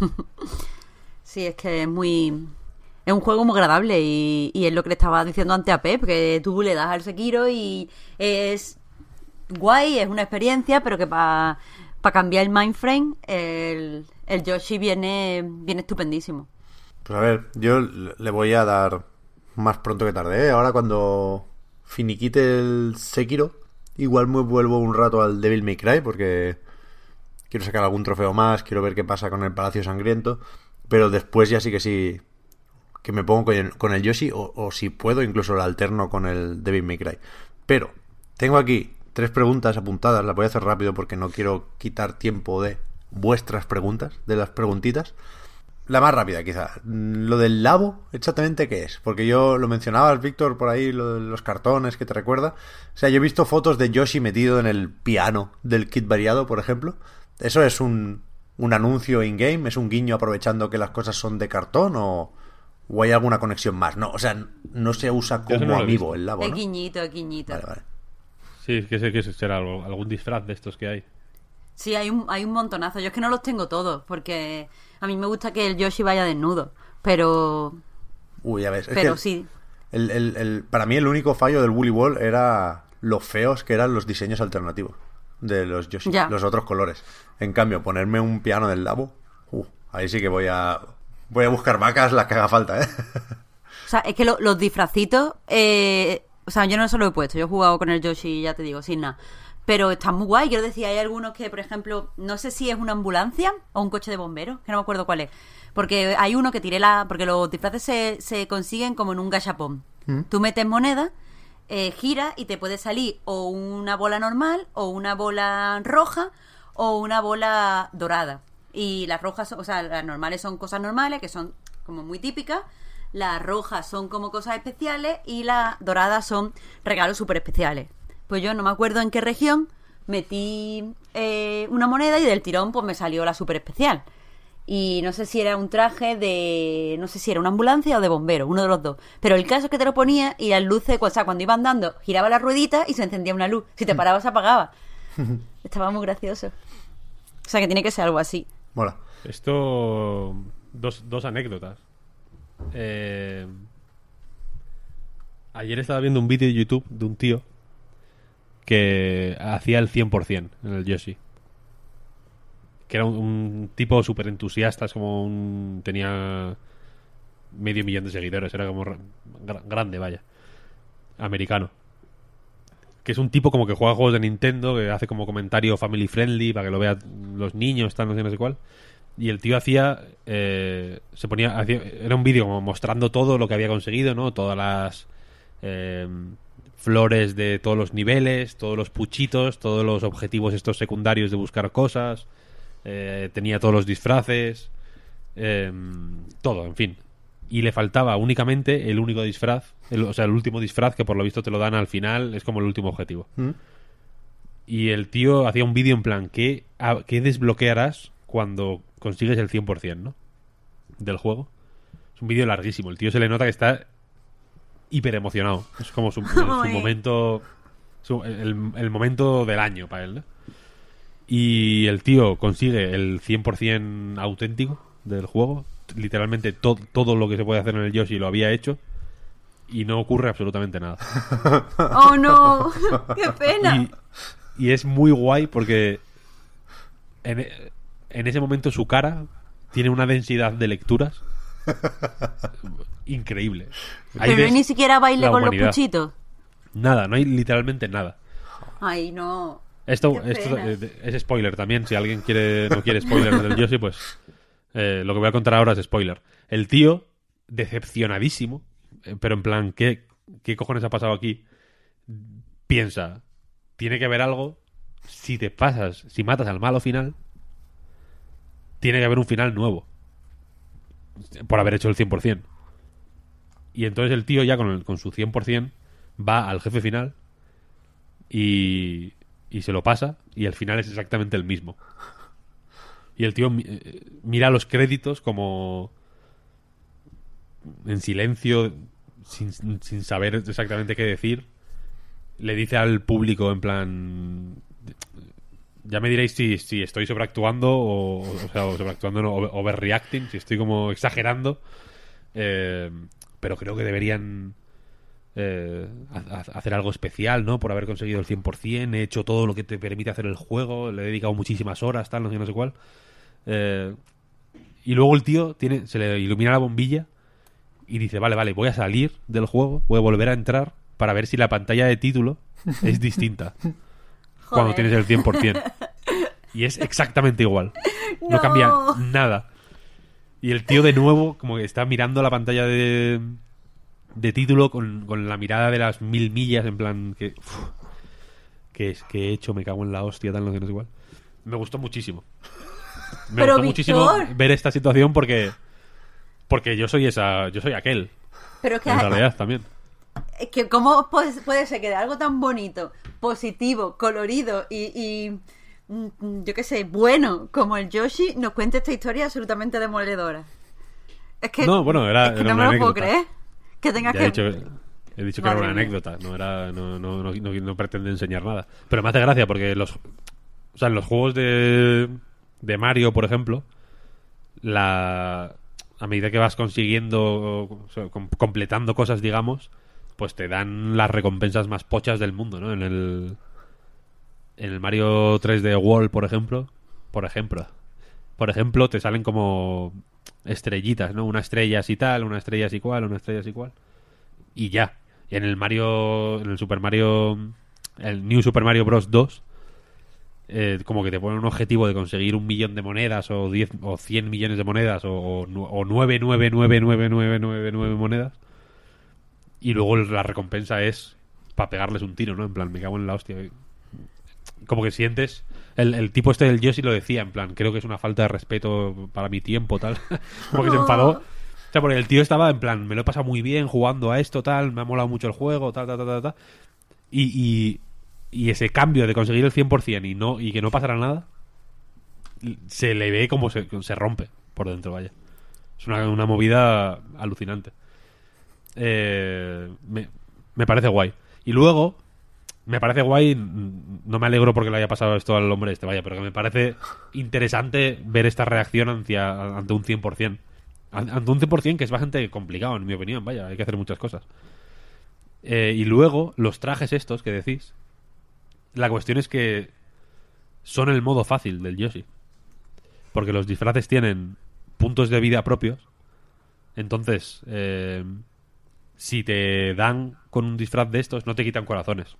(laughs) Sí, es que es muy. Es un juego muy agradable y, y es lo que le estaba diciendo antes a Pep, que tú le das al Sekiro y es guay, es una experiencia, pero que para cambiar el mindframe, el, el Yoshi viene, viene estupendísimo. Pues a ver, yo le voy a dar más pronto que tarde, ¿eh? Ahora cuando finiquite el Sekiro, igual me vuelvo un rato al Devil May Cry porque quiero sacar algún trofeo más, quiero ver qué pasa con el Palacio Sangriento, pero después ya sí que sí que me pongo con el, Yoshi o, o si puedo incluso lo alterno con el Devil May Cry. Pero tengo aquí tres preguntas apuntadas, las voy a hacer rápido porque no quiero quitar tiempo de vuestras preguntas, de las preguntitas. La más rápida, quizá. Lo del labo, exactamente qué es. Porque yo lo mencionabas, Víctor, por ahí, lo de los cartones que te recuerda. O sea, yo he visto fotos de Yoshi metido en el piano del kit variado, por ejemplo. ¿Eso es un, un anuncio in-game? ¿Es un guiño aprovechando que las cosas son de cartón o, o hay alguna conexión más? No, o sea, no se usa como no amigo el labo, Es ¿no? guiñito, es guiñito. Vale, vale. Sí, que sé que será algo- algún disfraz de estos que hay. Sí, hay un, hay un montonazo. Yo es que no los tengo todos, porque a mí me gusta que el Yoshi vaya desnudo. Pero, Uy, ya ves. Es pero que sí. el- el- el- para mí el único fallo del Woolly Wall era lo feos que eran los diseños alternativos de los Yoshi, Ya. los otros colores. En cambio, ponerme un piano del labo, uh, ahí sí que voy a voy a buscar vacas las que haga falta, ¿eh? O sea, es que lo- los disfracitos, eh, o sea, yo no se lo he puesto, yo he jugado con el Yoshi, ya te digo, sin nada. Pero está muy guay, quiero decir, hay algunos que, por ejemplo, no sé si es una ambulancia o un coche de bomberos, que no me acuerdo cuál es. Porque hay uno que tiré la... Porque los disfraces se, se consiguen como en un gachapón. Tú metes moneda, eh, gira y te puede salir o una bola normal, o una bola roja, o una bola dorada. Y las rojas, o sea, las normales son cosas normales, que son como muy típicas. Las rojas son como cosas especiales y las doradas son regalos súper especiales. Pues yo no me acuerdo en qué región metí eh, una moneda y del tirón pues me salió la súper especial. Y no sé si era un traje de. No sé si era una ambulancia o de bombero, uno de los dos. Pero el caso es que te lo ponía y las luces, o sea, cuando iba andando, giraba la ruedita y se encendía una luz. Si te (laughs) parabas, se apagaba. (laughs) Estaba muy gracioso. O sea, que tiene que ser algo así. Mola. Esto. Dos, dos anécdotas. Eh, ayer estaba viendo un vídeo de YouTube de un tío que hacía el 100% en el Yoshi. Que era un, tipo súper entusiasta, es como un. tenía medio millón de seguidores, era como ra- gra- grande, vaya. Americano. Que es un tipo como que juega juegos de Nintendo, que hace como comentario family friendly para que lo vean los niños, tal, no sé, no sé cuál. Y el tío hacía. eh, se ponía. era un vídeo como mostrando todo lo que había conseguido, ¿no? Todas las. eh, flores de todos los niveles, todos los puchitos, todos los objetivos estos secundarios de buscar cosas. eh, tenía todos los disfraces. eh, todo, en fin. Y le faltaba únicamente el único disfraz, el- o sea, el último disfraz que por lo visto te lo dan al final, es como el último objetivo. ¿Mm? Y el tío hacía un vídeo en plan, ¿qué, a- qué desbloquearás cuando consigues el 100%, ¿no? Del juego. Es un vídeo larguísimo. El tío se le nota que está hiper emocionado. Es como su, (laughs) momento... su- el, el momento del año para él, ¿no? Y el tío consigue el 100% auténtico del juego. Literalmente to- todo lo que se puede hacer en el Yoshi lo había hecho. Y no ocurre absolutamente nada. (laughs) ¡Oh, no! (laughs) ¡Qué pena! Y, y es muy guay porque en, en ese momento su cara tiene una densidad de lecturas increíble. Hay Pero no hay ni siquiera baile con los puchitos. Nada, no hay literalmente nada. Ay, no. Esto, esto eh, es spoiler también. Si alguien quiere no quiere spoiler del Yoshi, pues eh, lo que voy a contar ahora es spoiler. El tío, decepcionadísimo, eh, pero en plan, ¿qué, ¿qué cojones ha pasado aquí? Piensa, tiene que haber algo. Si te pasas, si matas al malo final, tiene que haber un final nuevo. Por haber hecho el 100%. Y entonces el tío ya con, el- con su 100% va al jefe final y, y se lo pasa y el final es exactamente el mismo. Y el tío eh, mira los créditos como en silencio, sin, sin saber exactamente qué decir. Le dice al público en plan... Ya me diréis si, estoy sobreactuando o, sobreactuando, no, overreacting, si estoy como exagerando. Eh, pero creo que deberían eh, ha- ha- hacer algo especial, ¿no? Por haber conseguido el 100%, he hecho todo lo que te permite hacer el juego, le he dedicado muchísimas horas, tal, no sé, no sé cuál. Eh, y luego el tío tiene, se le ilumina la bombilla y dice, vale, vale, voy a salir del juego, voy a volver a entrar para ver si la pantalla de título es distinta (laughs) cuando tienes el 100%. (laughs) Y es exactamente igual. No, No. cambia nada. Y el tío de nuevo como que está mirando la pantalla de, de título con, con la mirada de las mil millas en plan que... uf, que es que he hecho? Me cago en la hostia, tal, no sé, no sé igual. Me gustó muchísimo. Me Pero, gustó muchísimo Víctor. ver esta situación porque... Porque yo soy esa... Yo soy aquel. Pero es que, En realidad también. Es que ¿cómo puede, puede ser que de algo tan bonito, positivo, colorido y, y, mm, yo qué sé, bueno como el Yoshi nos cuente esta historia absolutamente demoledora? Es que, No, bueno, era- es que era no me lo puedo creer. Que tengas que... he dicho, he dicho que era una anécdota, no era no, no, no, no- no pretende enseñar nada. Pero me hace gracia porque los o sea, en los juegos de, de Mario, por ejemplo, la a medida que vas consiguiendo o sea, com- completando cosas, digamos, pues te dan las recompensas más pochas del mundo, ¿no? En el en el Mario 3D World, por ejemplo, por ejemplo, por ejemplo, te salen como estrellitas, ¿no? Una estrella así tal, una estrella así cual, una estrella así cual. Y ya. Y en el Mario, en el Super Mario, el New Super Mario Bros. 2, eh, como que te ponen un objetivo de conseguir un millón de monedas o 10 o 100 millones de monedas o, o, o 9, 9, 9, 9, 9, 9, 9 monedas. Y luego la recompensa es para pegarles un tiro, ¿no? En plan, me cago en la hostia. Como que sientes... El, el tipo este del Yoshi lo decía, en plan, creo que es una falta de respeto para mi tiempo, tal. (laughs) como que se enfadó. (laughs) O sea, porque el tío estaba en plan, me lo he pasado muy bien jugando a esto, tal, me ha molado mucho el juego, tal, tal, tal, tal, tal. Y, y, y ese cambio de conseguir el 100% y, no, y que no pasara nada, se le ve como se, se rompe por dentro, vaya. Es una, una movida alucinante. Eh, me, me parece guay. Y luego, me parece guay, no me alegro porque le haya pasado esto al hombre este, vaya, pero que me parece interesante ver esta reacción ante un 100%. An- Ante un 100% que es bastante complicado, en mi opinión, vaya, hay que hacer muchas cosas. Eh, y luego, los trajes estos que decís, la cuestión es que son el modo fácil del Yoshi. Porque los disfraces tienen puntos de vida propios. Entonces, eh, si te dan con un disfraz de estos, no te quitan corazones.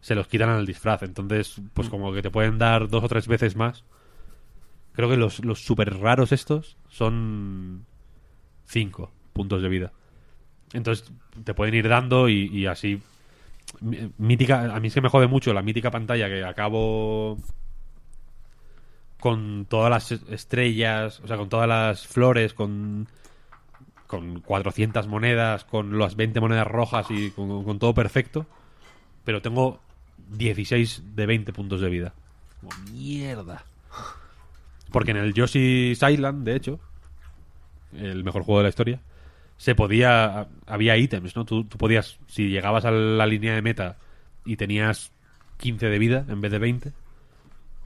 Se los quitan al disfraz. Entonces, pues como que te pueden dar dos o tres veces más. Creo que los, los super raros estos son cinco puntos de vida. Entonces te pueden ir dando y, y así. Mítica, a mí es que me jode mucho la mítica pantalla que acabo con todas las estrellas, o sea, con todas las flores, con con 400 monedas, con las 20 monedas rojas y con, con todo perfecto, pero tengo 16 de 20 puntos de vida. Como, mierda. Porque en el Yoshi's Island, de hecho, el mejor juego de la historia, se podía. Había ítems, ¿no? Tú, tú podías, si llegabas a la línea de meta y tenías 15 de vida en vez de 20,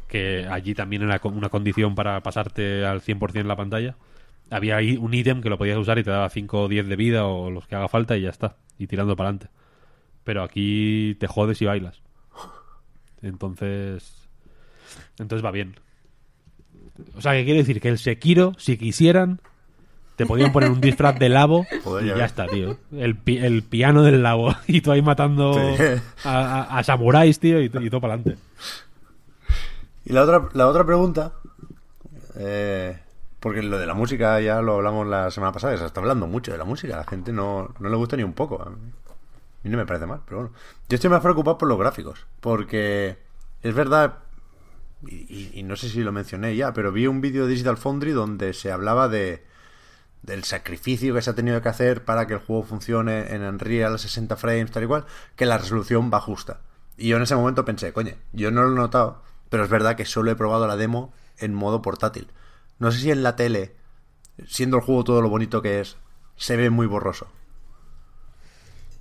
que allí también era una condición para pasarte al 100% la pantalla, había ahí un ítem que lo podías usar y te daba 5 o 10 de vida o los que haga falta y ya está. Y tirando para adelante. Pero aquí te jodes y bailas. Entonces. Entonces va bien. O sea, que quiere decir que el Sekiro, si quisieran, te podían poner un disfraz de labo (laughs) Joder, y ya está, tío. El, pi- el piano del labo. (laughs) Y tú ahí matando Sí. a, a- a samuráis, tío, y, y todo para adelante. Y la otra, la otra pregunta, eh, porque lo de la música ya lo hablamos la semana pasada, se está hablando mucho de la música, a la gente no, no le gusta ni un poco. A mí, a mí no me parece mal, pero bueno. Yo estoy más preocupado por los gráficos, porque es verdad, y, no sé si lo mencioné ya, pero vi un vídeo de Digital Foundry donde se hablaba de, del sacrificio que se ha tenido que hacer para que el juego funcione en Unreal 60 frames, tal y cual, que la resolución va justa. Y yo en ese momento pensé, coño, yo no lo he notado, pero es verdad que solo he probado la demo en modo portátil. No sé si en la tele, siendo el juego todo lo bonito que es, se ve muy borroso.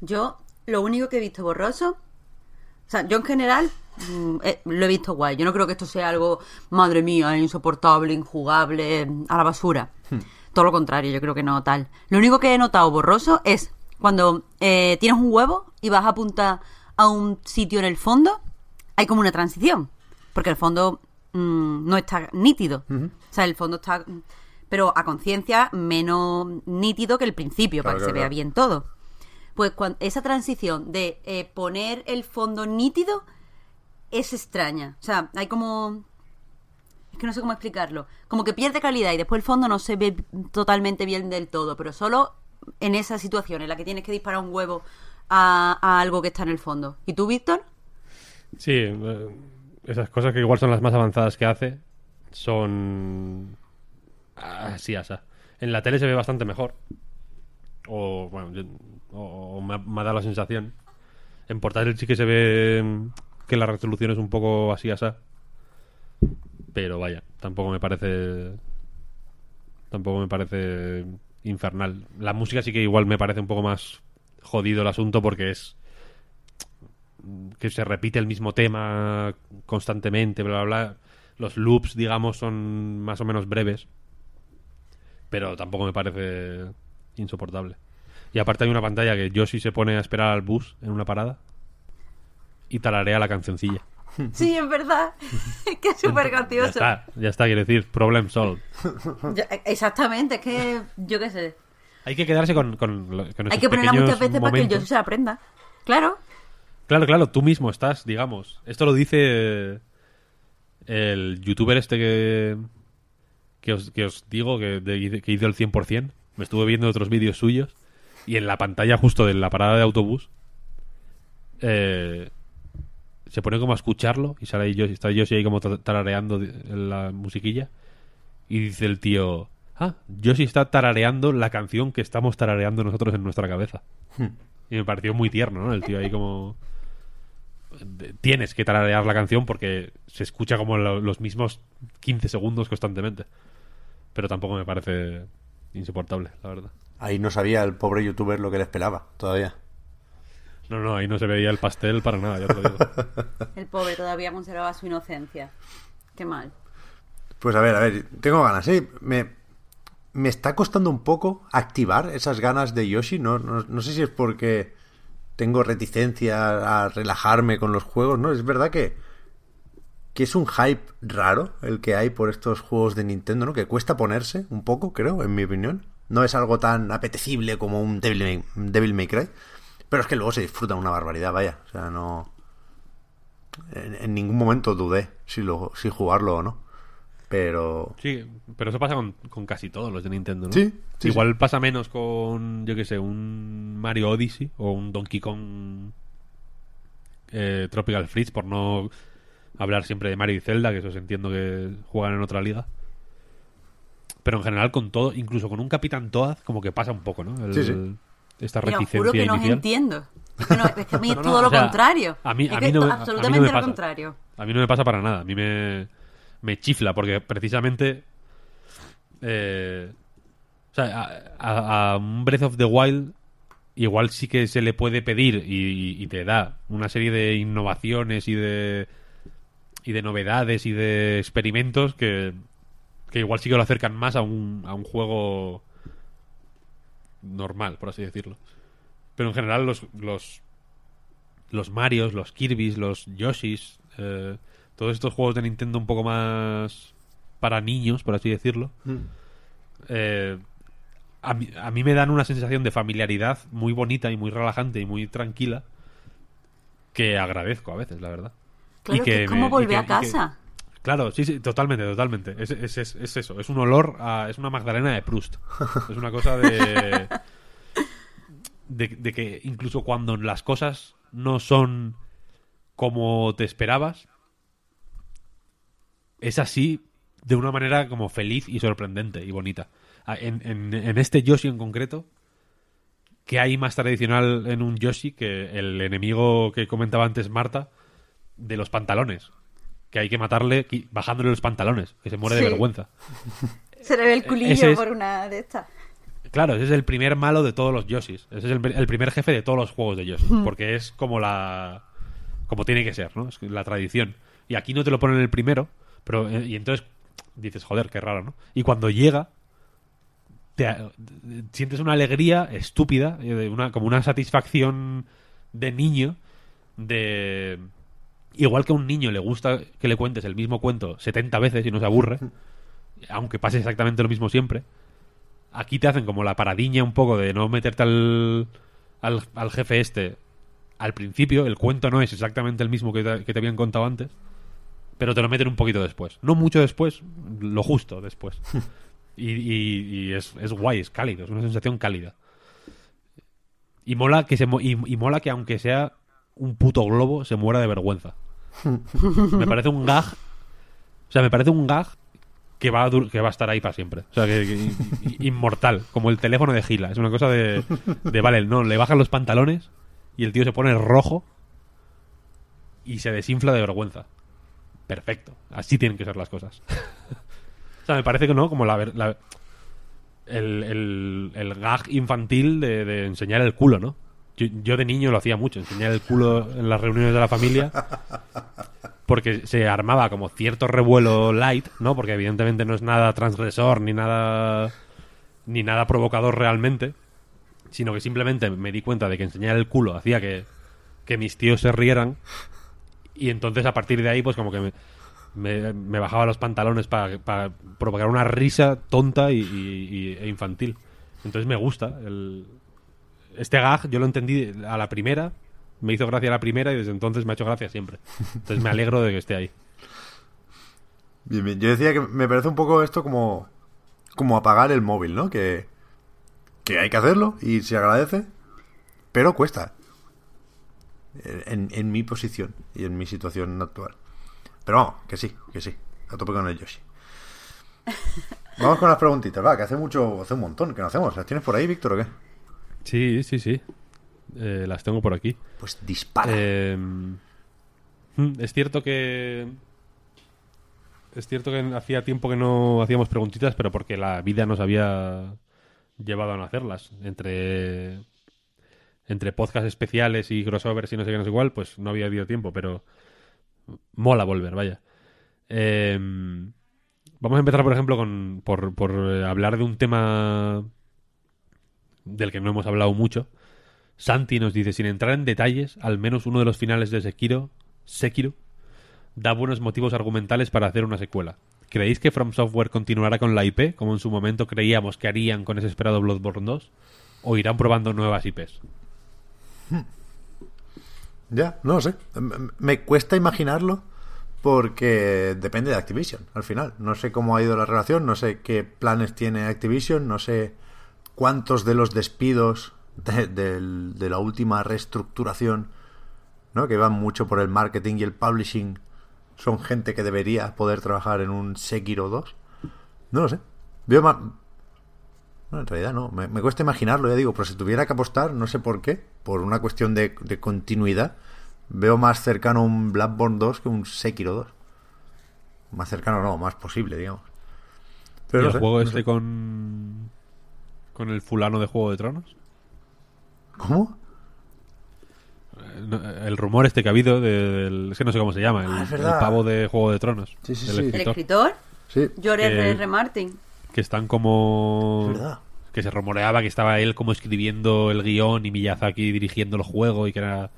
Yo, lo único que he visto borroso. O sea, yo en general mm, eh, lo he visto guay. Yo no creo que esto sea algo, madre mía, insoportable, injugable, a la basura. Todo lo contrario, yo creo que no tal. Lo único que he notado borroso es cuando eh, tienes un huevo y vas a apuntar a un sitio en el fondo, hay como una transición. Porque el fondo mm, no está nítido. O sea, el fondo está. Pero a conciencia menos nítido que el principio, para Claro, que se claro, vea bien todo. Pues esa transición de eh, poner el fondo nítido es extraña. O sea, hay como. Es que no sé cómo explicarlo. Como que pierde calidad y después el fondo no se ve totalmente bien del todo, pero solo en esa situación en la que tienes que disparar un huevo a, a algo que está en el fondo. ¿Y tú, Víctor? Sí, eh, esas cosas que igual son las más avanzadas que hace son así, asa. En la tele se ve bastante mejor. O, bueno, o, o me, ha- me ha dado la sensación. En portátil sí que se ve mm, que la resolución es un poco así, asa. Pero vaya, tampoco me parece. Tampoco me parece infernal. La música sí que igual me parece un poco más jodido el asunto porque es que se repite el mismo tema constantemente, bla, bla, bla. Los loops, digamos, son más o menos breves. Pero tampoco me parece insoportable. Y aparte hay una pantalla que Yoshi se pone a esperar al bus en una parada y tararea la cancioncilla. (laughs) Sí, es verdad. (laughs) que es súper Ya gracioso. está, ya está, quiero decir, problem solved. (laughs) Ya, Exactamente, es que yo qué sé. Hay que quedarse con, con, Hay que ponerla muchas veces para que. Yoshi se aprenda. Claro. Claro, claro, tú mismo estás, digamos. Esto lo dice el youtuber este que, que, os, que os digo, que, de- que hizo el 100%. Me estuve viendo otros vídeos suyos. Y en la pantalla justo de la parada de autobús eh, se pone como a escucharlo y sale ahí Yoshi, está Yoshi ahí como ta- tarareando la musiquilla. Y dice el tío, ah, Yoshi está tarareando la canción que estamos tarareando nosotros en nuestra cabeza. Y me pareció muy tierno, ¿no? El tío ahí como... Tienes que tararear la canción porque se escucha como lo- los mismos 15 segundos constantemente. Pero tampoco me parece insoportable, la verdad. Ahí no sabía el pobre youtuber lo que le esperaba todavía. No, no, ahí no se veía el pastel para nada, ya te lo digo. (laughs) El pobre todavía conservaba su inocencia. Qué mal. Pues a ver, a ver, tengo ganas, ¿eh? Me, me está costando un poco activar esas ganas de Yoshi. No, no, no sé si es porque tengo reticencia a relajarme con los juegos, ¿no? Es verdad que, que es un hype raro el que hay por estos juegos de Nintendo, ¿no? Que cuesta ponerse un poco, creo, en mi opinión. No es algo tan apetecible como un Devil May, Devil May Cry. Pero es que luego se disfruta una barbaridad, vaya. O sea, no... En, en ningún momento dudé si, lo, si jugarlo o no. Pero... Sí, pero eso pasa con, con casi todos los de Nintendo, ¿no? Sí, sí, Igual pasa menos con, yo qué sé, un Mario Odyssey o un Donkey Kong eh, Tropical Freeze, por no hablar siempre de Mario y Zelda, que esos entiendo que juegan en otra liga. Pero en general con todo, incluso con un Capitán Toad, como que pasa un poco, ¿no? El- Sí, sí. Esta Pero reticencia juro que no os entiendo. Es que, no, es que a mí (laughs) es No, no, todo o lo sea, contrario. a mí- a no me- to- a mí no me absolutamente lo pasa. contrario. A mí no me pasa para nada. A mí me, me chifla porque precisamente. eh, o sea, a, un Breath of the Wild igual sí que se le puede pedir y, y te da una serie de innovaciones y de. y de novedades y de experimentos que. que igual sí que lo acercan más a un, a un juego normal, por así decirlo. Pero en general los, los los Marios, los Kirby's, los Yoshis, eh, todos estos juegos de Nintendo un poco más para niños, por así decirlo, eh, a, mí, a mí me dan una sensación de familiaridad muy bonita y muy relajante y muy tranquila que agradezco a veces, la verdad. Claro, Y que es me- como y volver que- a que- casa. Claro, sí, sí, totalmente, totalmente. Es, es, es, es eso, es un olor a... es una magdalena de Proust. Es una cosa de... (laughs) de... de que incluso cuando las cosas no son como te esperabas, es así de una manera como feliz y sorprendente y bonita. Ah, En, en- en este Yoshi en concreto, que hay más tradicional en un Yoshi que el enemigo que comentaba antes Marta de los pantalones. Que hay que matarle bajándole los pantalones, que se muere de vergüenza. (laughs) Se le ve el culillo Ese es- por una de estas. Claro, ese es el primer malo de todos los Yoshis. Ese es el, el primer jefe de todos los juegos de Yoshi. Porque es como la. como tiene que ser, ¿no? Es la tradición. Y aquí no te lo ponen el primero, pero. eh, y entonces dices, joder, qué raro, ¿no? Y cuando llega. Te, sientes una alegría estúpida, eh, una, como una satisfacción de niño, de. Igual que a un niño le gusta que le cuentes el mismo cuento 70 veces y no se aburre, (laughs) aunque pase exactamente lo mismo siempre, aquí te hacen como la paradiña un poco de no meterte al, al, al jefe este al principio. El cuento no es exactamente el mismo que te, que te habían contado antes, pero te lo meten un poquito después. No mucho después, lo justo después. (laughs) Y, y- y es, es guay, es cálido, es una sensación cálida. Y mola que se mo- y, y mola que aunque sea un puto globo, se muera de vergüenza. me (laughs) parece un gag. O sea, me parece un gag que va a, que va a estar ahí para siempre. O sea, que, que- inmortal, como el teléfono de Gila. Es una cosa de, de, vale, no, le bajan los pantalones y el tío se pone rojo y se desinfla de vergüenza. Perfecto. Así tienen que ser las cosas. (laughs) o sea, me parece que no, como la... la- el, el, gag infantil de, de enseñar el culo, ¿no? Yo, yo de niño lo hacía mucho, enseñar el culo en las reuniones de la familia porque se armaba como cierto revuelo light, ¿no? Porque evidentemente no es nada transgresor ni nada ni nada provocador realmente, sino que simplemente me di cuenta de que enseñar el culo hacía que, que mis tíos se rieran y entonces a partir de ahí pues como que me, bajaba los pantalones para, provocar una risa tonta y, e infantil. Entonces me gusta el, este gag, yo lo entendí a la primera, me hizo gracia a la primera y desde entonces me ha hecho gracia siempre. Entonces me alegro de que esté ahí. Bien. Yo decía que me parece un poco esto como, como apagar el móvil, ¿no? Que, que hay que hacerlo y se agradece, pero cuesta. En, en mi posición y en mi situación actual. Pero vamos, que sí, que sí. A tope con el Yoshi. (laughs) Vamos con las preguntitas, va, que hace mucho, hace un montón que no hacemos. ¿Las tienes por ahí, Víctor, o qué? Sí, sí, sí. Eh, las tengo por aquí. Pues dispara. Eh, mm, es cierto que. Es cierto que hacía tiempo que no hacíamos preguntitas, pero porque la vida nos había llevado a no hacerlas. Entre. Entre podcast especiales y crossovers y no sé qué, no sé igual, pues no había habido tiempo, pero. Mola volver, vaya. Eh, vamos a empezar, por ejemplo, con, por, por eh, hablar de un tema del que no hemos hablado mucho. Santi nos dice, sin entrar en detalles, al menos uno de los finales de Sekiro, Sekiro, da buenos motivos argumentales para hacer una secuela. ¿Creéis que From Software continuará con la IP, como en su momento creíamos que harían con ese esperado Bloodborne 2? ¿O irán probando nuevas IPs? Ya, no lo sé. Me cuesta imaginarlo porque depende de Activision, al final. No sé cómo ha ido la relación, no sé qué planes tiene Activision, no sé cuántos de los despidos de la última reestructuración, ¿no? que van mucho por el marketing y el publishing, son gente que debería poder trabajar en un Sekiro 2. No lo sé. Veo más... No, en realidad no. Me, me cuesta imaginarlo, ya digo, pero si tuviera que apostar, no sé por qué, por una cuestión de, de continuidad, veo más cercano un Bloodborne 2 que un Sekiro 2. Más cercano no, más posible, digamos. Pero ¿Y no el sé, juego no este sé. con... con el fulano de Juego de Tronos? ¿Cómo? Eh, El rumor este que ha habido de- del... Es que no sé cómo se llama, el, Ah, el pavo de Juego de Tronos. Sí, sí, el sí. El escritor, escritor, Sí, George Que- R. R. Martin. Que están como... es verdad. que se rumoreaba que estaba él como escribiendo el guion y Miyazaki dirigiendo el juego y que era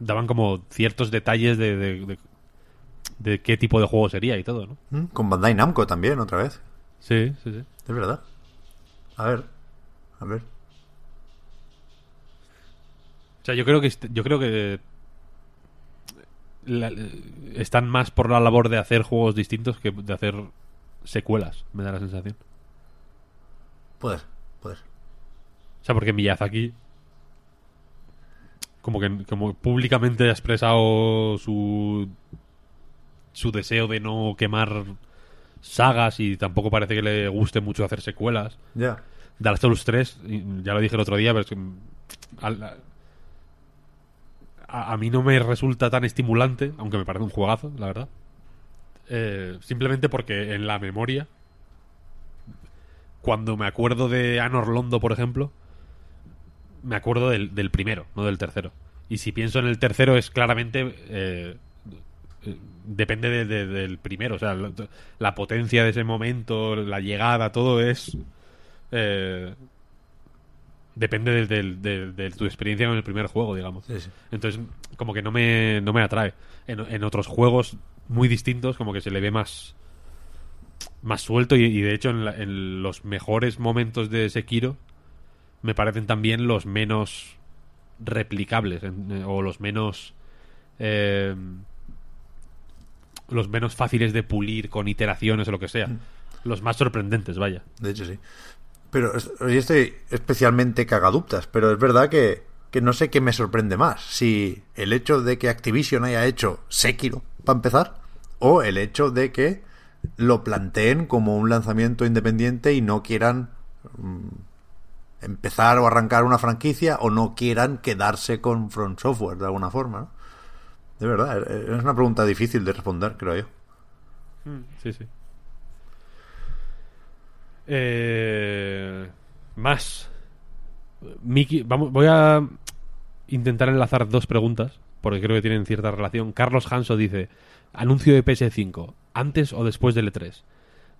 daban como ciertos detalles de, de, de- de qué tipo de juego sería y todo, ¿no? Mm, Con Bandai Namco también, otra vez. Sí, sí, sí. Es verdad. A ver. A ver. O sea, yo creo que yo creo que la- están más por la labor de hacer juegos distintos que de hacer secuelas, me da la sensación. Puede ser. O sea, porque Miyazaki como que como públicamente ha expresado su su deseo de no quemar sagas y tampoco parece que le guste mucho hacer secuelas. Ya. Dark Souls 3, y ya lo dije el otro día, pero es que al- a, a mí no me resulta tan estimulante, aunque me parece un juegazo, la verdad. Eh, simplemente porque en la memoria, cuando me acuerdo de Anor Londo, por ejemplo, me acuerdo del, del primero, no del tercero. Y si pienso en el tercero es claramente... eh, eh, depende de- de- del primero, o sea, la, la potencia de ese momento, la llegada, todo es... eh, depende de, del- de- de tu experiencia con el primer juego, digamos. Sí, sí. Entonces, como que no me, no me atrae. En, en otros juegos muy distintos, como que se le ve más más suelto y, y de hecho en, la- en los mejores momentos de Sekiro me parecen también los menos replicables en- eh, o los menos eh, los menos fáciles de pulir con iteraciones o lo que sea. Los más sorprendentes, vaya. De hecho, sí. Pero hoy estoy especialmente cagaduptas, pero es verdad que, que no sé qué me sorprende más. Si el hecho de que Activision haya hecho Sekiro, para empezar, o el hecho de que lo planteen como un lanzamiento independiente y no quieran mm, empezar o arrancar una franquicia o no quieran quedarse con From Software de alguna forma, ¿no? De verdad, es es una pregunta difícil de responder, creo yo. Sí, sí. Eh, más. Miki, vamos, voy a intentar enlazar dos preguntas, porque creo que tienen cierta relación. Carlos Hanso dice, anuncio de PS5, ¿antes o después del E3?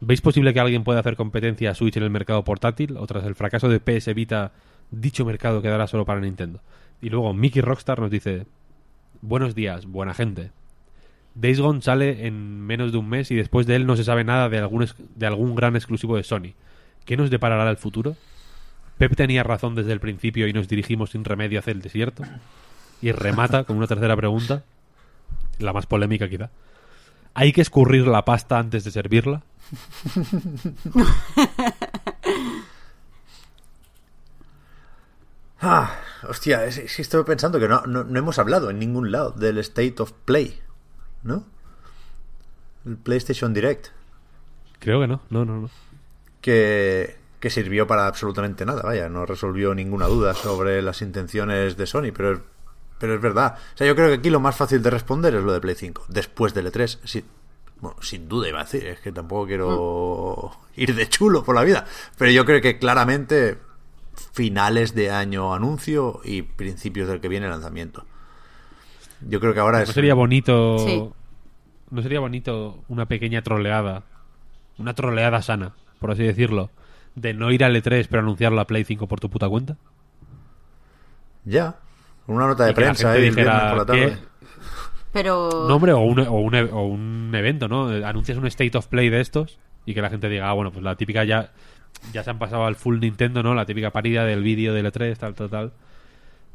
¿Veis posible que alguien pueda hacer competencia a Switch en el mercado portátil? O tras el fracaso de PS Vita, dicho mercado quedará solo para Nintendo. Y luego Mickey Rockstar nos dice, buenos días, buena gente. Days Gone sale en menos de un mes y después de él no se sabe nada de algún, de algún gran exclusivo de Sony. ¿Qué nos deparará el futuro? Pep tenía razón desde el principio y nos dirigimos sin remedio hacia el desierto. Y remata con una tercera pregunta, la más polémica quizá. ¿Hay que escurrir la pasta antes de servirla? (laughs) Ah, hostia, que estoy pensando que no, no, no hemos hablado en ningún lado del State of Play, ¿no? El PlayStation Direct, Creo que no, no, no, no. que, que sirvió para absolutamente nada, vaya, no resolvió ninguna duda sobre las intenciones de Sony, pero pero es verdad. O sea, yo creo que aquí lo más fácil de responder es lo de Play 5. Después del E3, sí, bueno, sin duda iba a decir, es que tampoco quiero ir de chulo por la vida, pero yo creo que claramente finales de año anuncio y principios del que viene lanzamiento. Yo creo que ahora ¿No es sería bonito... Sí. ¿No sería bonito una pequeña troleada? Una troleada sana, por así decirlo. De no ir al E3 pero anunciar la Play 5 por tu puta cuenta. ya una nota de prensa el dijera, por la tarde. ¿qué? Pero. No, hombre, o un, o, un, o un evento, ¿no? Eh, Anuncias un State of Play de estos y que la gente diga, ah, bueno, pues la típica ya ya se han pasado al full Nintendo, ¿no? La típica parida del vídeo del E3, tal, tal, tal.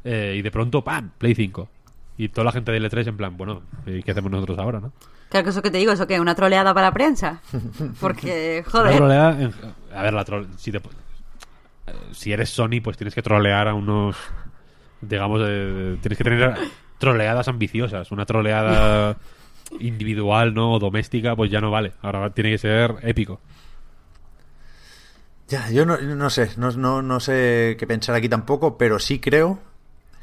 Eh, y de pronto, ¡pam! Play 5. Y toda la gente del E3 en plan, bueno, ¿y qué hacemos nosotros ahora, no? Claro que eso que te digo, eso que una troleada para la prensa. Porque, (laughs) Una joder. troleada en- a ver, la trole- si, te- eh, si eres Sony, pues tienes que trolear a unos. Digamos, eh, tienes que tener troleadas ambiciosas. Una troleada (laughs) individual, ¿no? O doméstica, pues ya no vale. Ahora tiene que ser épico. Ya, yo no, no sé, no, no, no sé qué pensar aquí tampoco, pero sí creo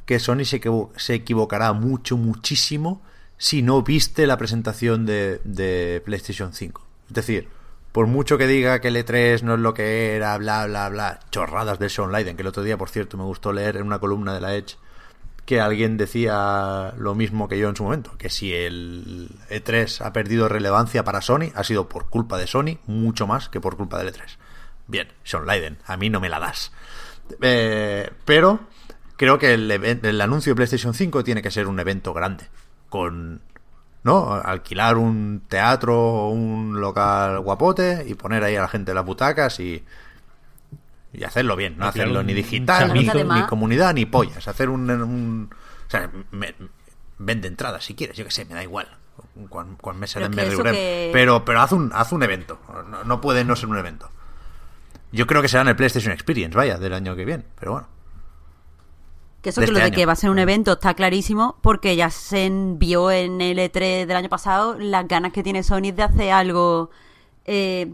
que Sony se, equivo- se equivocará mucho, muchísimo si no viste la presentación de, de PlayStation 5. Es decir, por mucho que diga que el E3 no es lo que era, bla, bla, bla, chorradas de Sean Leiden, que el otro día, por cierto, me gustó leer en una columna de la Edge que alguien decía lo mismo que yo en su momento, que si el E3 ha perdido relevancia para Sony, ha sido por culpa de Sony, mucho más que por culpa del E3. Bien, Sean Leiden, a mí no me la das. Eh, pero creo que el, el anuncio de PlayStation 5 tiene que ser un evento grande, con ¿no? Alquilar un teatro o un local guapote y poner ahí a la gente en las butacas y, y hacerlo bien, no Alquilar hacerlo ni digital, ni, comunidad, ni pollas. Hacer un... un- o sea, me- vende entradas si quieres, yo que sé, me da igual. Cuan, cuan me Pero salen es me que- Pero, pero haz, un, haz un evento. No, no puede no ser un evento. Yo creo que será en el PlayStation Experience, vaya, del año que viene. Pero bueno. Que eso de que este lo de año. que va a ser un evento está clarísimo porque ya se vio en el E3 del año pasado las ganas que tiene Sony de hacer algo eh,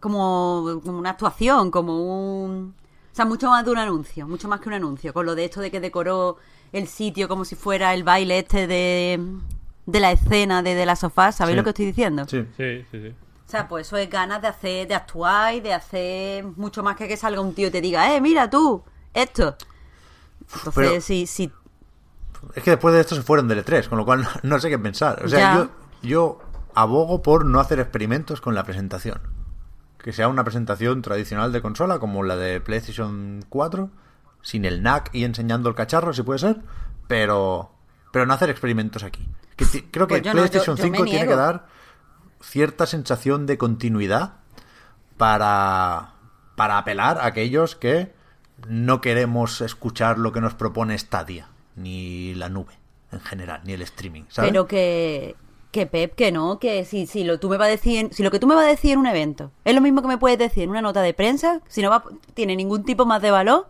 como, como una actuación, como un... O sea, mucho más de un anuncio, mucho más que un anuncio, con lo de esto de que decoró el sitio como si fuera el baile este de, de la escena de, de la sofá, ¿sabéis Sí. lo que estoy diciendo? Sí. Sí, sí, sí. O sea, pues eso es ganas de hacer, de actuar y de hacer mucho más que que salga un tío y te diga, eh, mira tú, esto. Entonces, Pero- sí, sí, Es que después de esto se fueron del E3, con lo cual no, no sé qué pensar. O sea, yo, yo abogo por no hacer experimentos con la presentación. Que sea una presentación tradicional de consola, como la de PlayStation 4, sin el NAC y enseñando el cacharro, si puede ser, pero, pero no hacer experimentos aquí. Que creo que Pues no, PlayStation yo- yo me 5 tiene que dar cierta sensación de continuidad para, para apelar a aquellos que no queremos escuchar lo que nos propone Stadia, ni la nube en general, ni el streaming, ¿sabes? pero que, que Pep, que no, que si, si lo tú me vas a decir, si lo que tú me vas a decir en un evento es lo mismo que me puedes decir en una nota de prensa, si no va, tiene ningún tipo más de valor,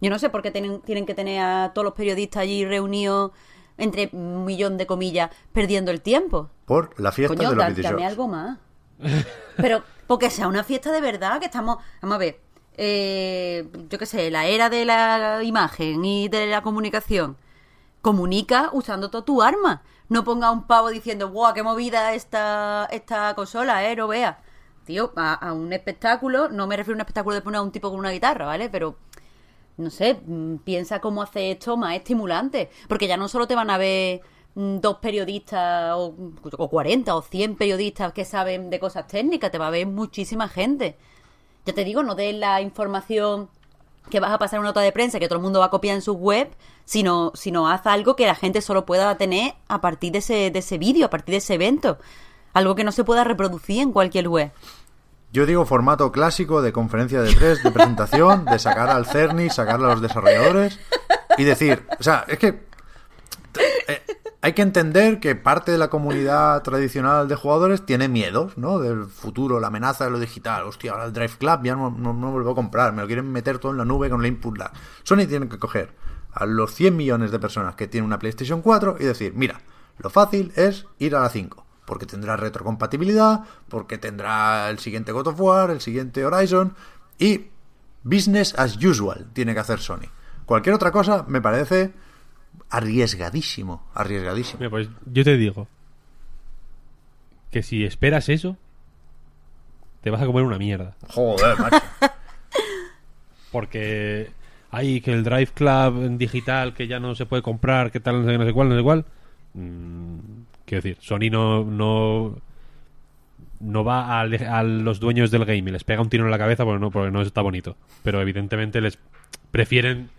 yo no sé por qué tienen, tienen que tener a todos los periodistas allí reunidos entre un millón de comillas perdiendo el tiempo. Por la fiesta Coño, de los dame algo más. Pero, porque sea una fiesta de verdad, que estamos. Vamos a ver. Eh, yo qué sé, la era de la imagen y de la comunicación. Comunica usando todo tu arma. No ponga un pavo diciendo, ¡buah, qué movida esta, esta consola, eh! No vea. Tío, a, un espectáculo, no me refiero a un espectáculo de poner a un tipo con una guitarra, ¿vale? Pero no sé, mm, piensa cómo hacer esto más estimulante. Porque ya no solo te van a ver mm, dos periodistas o, o 40 o 100 periodistas que saben de cosas técnicas, te va a ver muchísima gente. Ya te digo, no des la información que vas a pasar en una nota de prensa que todo el mundo va a copiar en su web, sino, sino haz algo que la gente solo pueda tener a partir de ese, de ese vídeo, a partir de ese evento. Algo que no se pueda reproducir en cualquier web. Yo digo formato clásico de conferencia de tres, de presentación, de sacar al CERNI, sacar a los desarrolladores y decir, o sea, es que eh, hay que entender que parte de la comunidad tradicional de jugadores tiene miedos, ¿no? Del futuro, la amenaza de lo digital. Hostia, ahora el Drive Club ya no, no, no vuelvo a comprar, me lo quieren meter todo en la nube con el input lag. Sony tiene que coger a los 100 millones de personas que tienen una PlayStation 4 y decir, mira, lo fácil es ir a la 5 porque tendrá retrocompatibilidad, porque tendrá el siguiente God of War, el siguiente Horizon y business as usual tiene que hacer Sony. Cualquier otra cosa me parece arriesgadísimo, arriesgadísimo. Mira, pues yo te digo que si esperas eso, te vas a comer una mierda. Joder, macho. (laughs) Porque hay que el Drive Club en digital que ya no se puede comprar, que tal, no sé, qué, no sé cuál, no sé cuál. Mm, quiero decir, Sony no, no, no va a, a los dueños del game y les pega un tiro en la cabeza porque no, porque no está bonito. Pero evidentemente les prefieren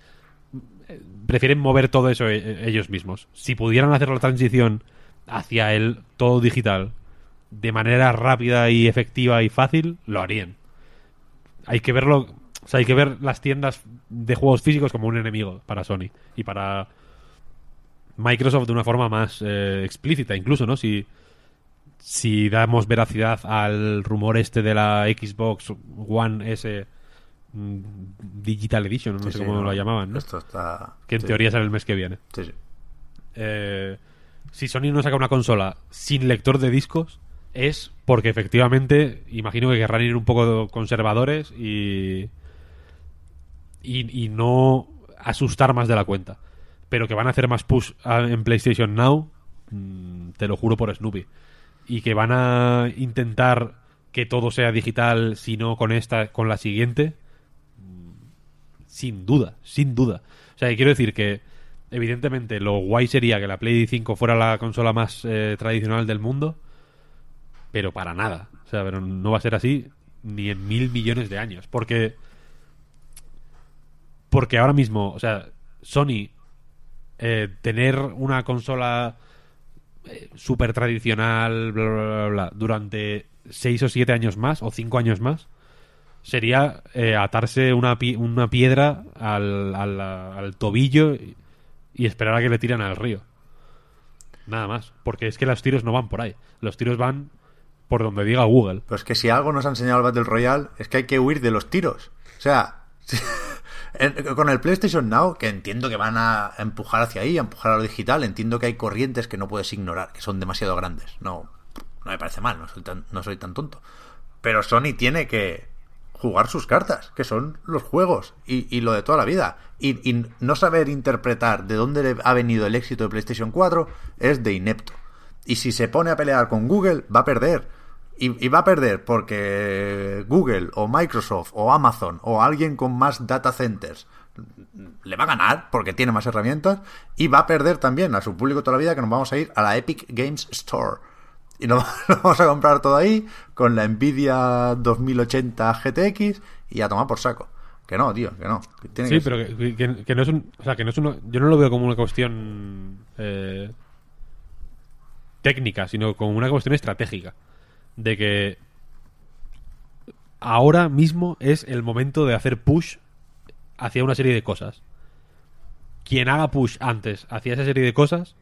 prefieren mover todo eso e- ellos mismos. Si pudieran hacer la transición hacia el todo digital de manera rápida y efectiva y fácil, lo harían. Hay que verlo, o sea, hay que ver las tiendas de juegos físicos como un enemigo para Sony y para Microsoft de una forma más eh, explícita, incluso, ¿no? Si si damos veracidad al rumor este de la Xbox One S Digital Edition, no Sí, sé sí, cómo no, la llamaban, ¿no? Esto está... que en sí, teoría sale el mes que viene. Sí, sí. Eh, si Sony no saca una consola sin lector de discos, es porque efectivamente imagino que querrán ir un poco conservadores y, y, y no asustar más de la cuenta. Pero que van a hacer más push a- en PlayStation Now, mm, te lo juro por Snoopy. Y que van a intentar que todo sea digital, si no con esta, con la siguiente, sin duda, sin duda. O sea, quiero decir que, evidentemente, lo guay sería que la Play 5 fuera la consola más eh, tradicional del mundo, pero para nada. O sea, pero no va a ser así ni en mil millones de años. Porque. Porque ahora mismo, o sea, Sony, eh, tener una consola súper tradicional, bla, bla, bla, bla, durante seis o siete años más, o cinco años más, sería eh, atarse una, pi- una piedra al, al- al tobillo y, esperar a que le tiran al río. Nada más. Porque es que los tiros no van por ahí. Los tiros van por donde diga Google. Pero es que si algo nos ha enseñado el Battle Royale es que hay que huir de los tiros. O sea, (laughs) con el PlayStation Now, que entiendo que van a empujar hacia ahí, a empujar a lo digital, entiendo que hay corrientes que no puedes ignorar, que son demasiado grandes. No, no me parece mal, no soy tan, no soy tan tonto. Pero Sony tiene que jugar sus cartas, que son los juegos y, y lo de toda la vida. Y, y no saber interpretar de dónde ha venido el éxito de PlayStation 4 es de inepto. Y si se pone a pelear con Google, va a perder. Y va a perder porque Google o Microsoft o Amazon o alguien con más data centers le va a ganar porque tiene más herramientas y va a perder también a su público toda la vida que nos vamos a ir a la Epic Games Store. Y nos (laughs) vamos a comprar todo ahí con la Nvidia 2080 GTX y a tomar por saco. Que no, tío, que no. que tiene Sí, que- pero que, que- que no es un. O sea, que no es uno. Yo no lo veo como una cuestión. eh, técnica, sino como una cuestión estratégica. De que. Ahora mismo es el momento de hacer push hacia una serie de cosas. Quien haga push antes hacia esa serie de cosas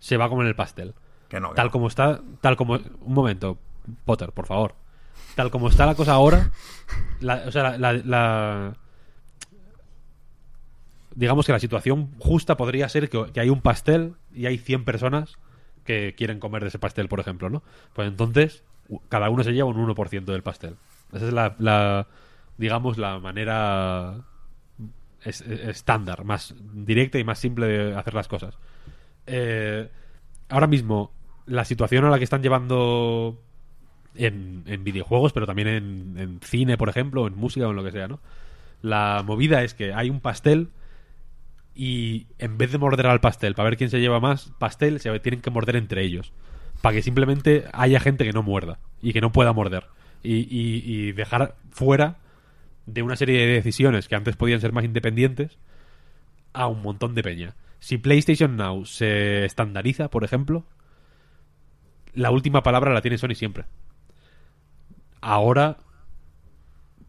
se va a comer el pastel. Que no, que Tal no. como está, tal como... Un momento, Potter, por favor. Tal como está la cosa ahora, la- o sea, la, la- la- Digamos que la situación justa podría ser que, que hay un pastel y hay 100 personas que quieren comer de ese pastel, por ejemplo, ¿no? Pues entonces, cada uno se lleva un 1% del pastel. Esa es la, digamos, la manera es- es- estándar, más directa y más simple de hacer las cosas. Eh, ahora mismo, la situación a la que están llevando en, videojuegos, pero también en, cine, por ejemplo, en música o en lo que sea, ¿no? La movida es que hay un pastel y en vez de morder al pastel para ver quién se lleva más pastel, se tienen que morder entre ellos. Para que simplemente haya gente que no muerda y que no pueda morder. Y, y- y dejar fuera de una serie de decisiones que antes podían ser más independientes a un montón de peña. Si PlayStation Now se estandariza, por ejemplo, la última palabra la tiene Sony siempre. Ahora,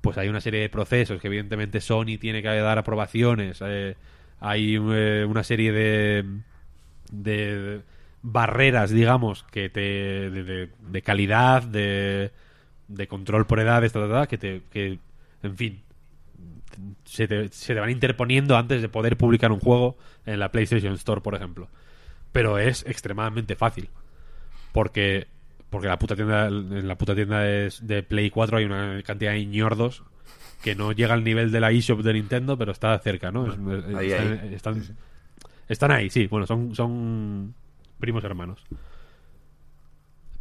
pues hay una serie de procesos que evidentemente Sony tiene que dar aprobaciones. eh, hay eh, una serie de, de barreras, digamos, que te de, de- de calidad, de, de control por ta, que te que, en fin, se se te van interponiendo antes de poder publicar un juego en la PlayStation Store, por ejemplo. Pero es extremadamente fácil. Porque porque la puta tienda en la puta tienda de, de Play 4 hay una cantidad de ñordos que no llega al nivel de la eShop de Nintendo, pero está cerca, ¿no? Es- es- Ahí, están, ahí. están- están ahí, sí. Bueno, son, son primos hermanos.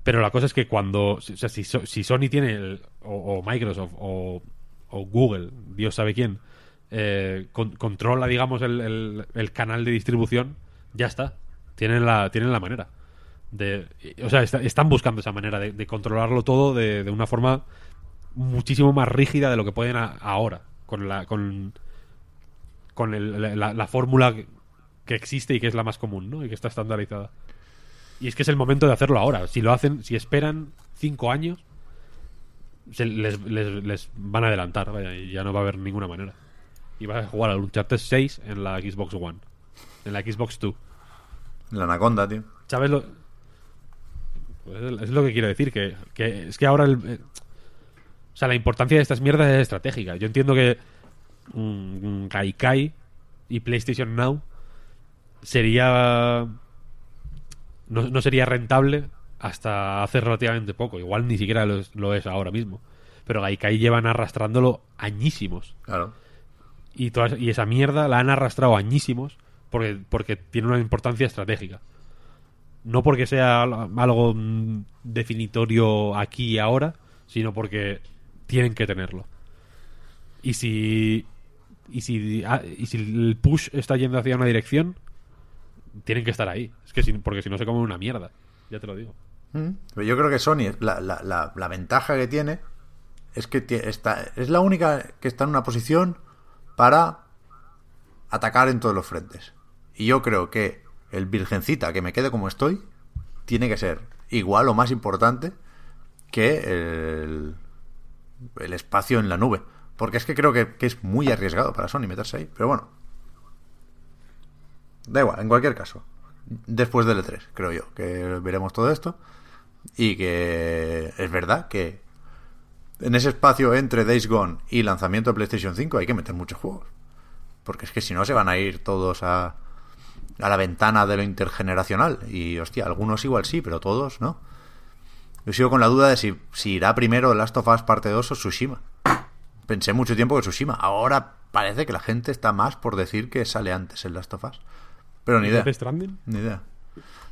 Pero la cosa es que cuando. O sea, si, si Sony tiene. el- o, o Microsoft o, o Google, Dios sabe quién, eh, con- controla, digamos, el, el- el canal de distribución, ya está. Tienen la, tienen la manera. De, o sea, está- están buscando esa manera de, de controlarlo todo de, de una forma muchísimo más rígida de lo que pueden a- ahora. Con la. Con, con el- la, la- la fórmula que, existe y que es la más común, ¿no? Y que está estandarizada. Y es que es el momento de hacerlo ahora. Si lo hacen, si esperan cinco años, se les, les- les van a adelantar, vaya, y ya no va a haber ninguna manera. Y vas a jugar al Uncharted 6 en la Xbox One, en la Xbox 2. La anaconda, tío. ¿Sabes lo...? Pues es lo que quiero decir, que, que es que ahora el... eh, o sea, la importancia de estas mierdas es estratégica. Yo entiendo que mm, Gaikai y PlayStation Now sería... No, no sería rentable hasta hace relativamente poco. Igual ni siquiera lo es, lo es ahora mismo. Pero Gaikai llevan arrastrándolo añísimos. Claro. Y, todas- y esa mierda la han arrastrado añísimos porque, porque tiene una importancia estratégica. No porque sea al- algo mm, definitorio aquí y ahora, sino porque tienen que tenerlo. Y si, y si, ah, y si el push está yendo hacia una dirección, tienen que estar ahí. Es que si- porque si no se come una mierda. Ya te lo digo. Mm. Pero yo creo que Sony, la, la, la, la ventaja que tiene es que está, es la única que está en una posición para atacar en todos los frentes. Y yo creo que el virgencita que me quede como estoy tiene que ser igual o más importante que el, el espacio en la nube. Porque es que creo que, que es muy arriesgado para Sony meterse ahí. Pero bueno. Da igual, en cualquier caso. Después del E3, creo yo, que veremos todo esto. Y que es verdad que en ese espacio entre Days Gone y lanzamiento de PlayStation 5 hay que meter muchos juegos. Porque es que si no se van a ir todos a, a la ventana de lo intergeneracional. Y hostia, algunos igual sí, pero todos no. Yo sigo con la duda de si, si irá primero Last of Us parte 2 o Tsushima. Pensé mucho tiempo que Tsushima. Ahora parece que la gente está más por decir que sale antes el Last of Us. Pero ni idea. Death Stranding? Ni idea.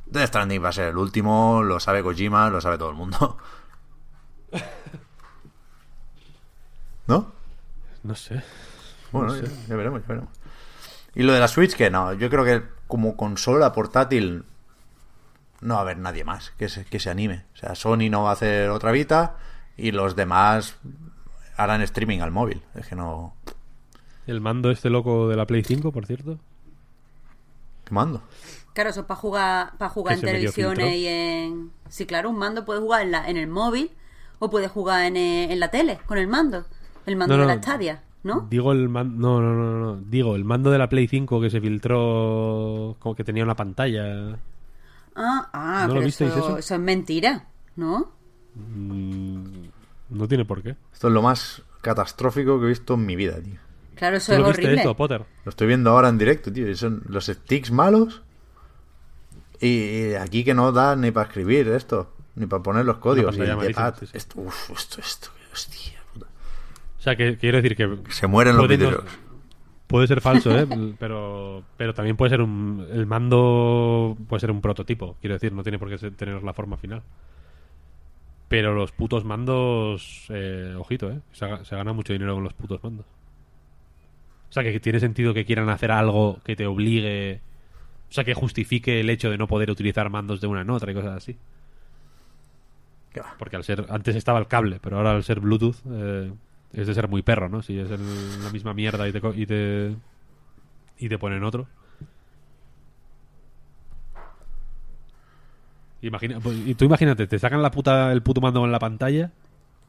Death Stranding va a ser el último, lo sabe Kojima, lo sabe todo el mundo. (laughs) ¿No? No sé. Bueno, ya, ya veremos, ya veremos. Y lo de la Switch, que no, yo creo que como consola portátil no va a haber nadie más que se, que se anime. O sea, Sony no va a hacer otra Vita y los demás harán streaming al móvil. Es que no... El mando este loco de la Play 5, por cierto. ¿Qué mando? Claro, eso es para jugar, para jugar en televisiones y en... Sí, claro, un mando puede jugar en, la, en el móvil o puede jugar en, eh, en la tele con el mando. El mando No, de no. la Stadia, ¿no? Digo el mando. No, no, no, no. Digo, el mando de la Play 5 que se filtró. Como que tenía una pantalla. Ah, ah ¿No lo visteis eso, eso? es mentira, ¿no? Mm, no tiene por qué. Esto es lo más catastrófico que he visto en mi vida, tío. Claro, eso ¿Tú es lo viste horrible. esto, Potter? Lo estoy viendo ahora en directo, tío. y Son los sticks malos. Y aquí que no da ni para escribir esto. Ni para poner los códigos. Sí, sí. Esto, uf, esto, esto, hostia. O sea, que quiero decir que. Se mueren los puede no-. Puede ser falso, ¿eh? (laughs) pero, pero también puede ser un. El mando puede ser un prototipo. Quiero decir, no tiene por qué tener la forma final. Pero los putos mandos. eh, ojito, ¿eh? Se, gana mucho dinero con los putos mandos. O sea, que tiene sentido que quieran hacer algo que te obligue. O sea, que justifique el hecho de no poder utilizar mandos de una en otra y cosas así. Porque al ser. Antes estaba el cable, pero ahora al ser Bluetooth. eh, es de ser muy perro, ¿no? Si es el- la misma mierda y te, co- y te. Y te ponen otro. Imagina, pues, y tú imagínate, te sacan la puta, el puto mando en la pantalla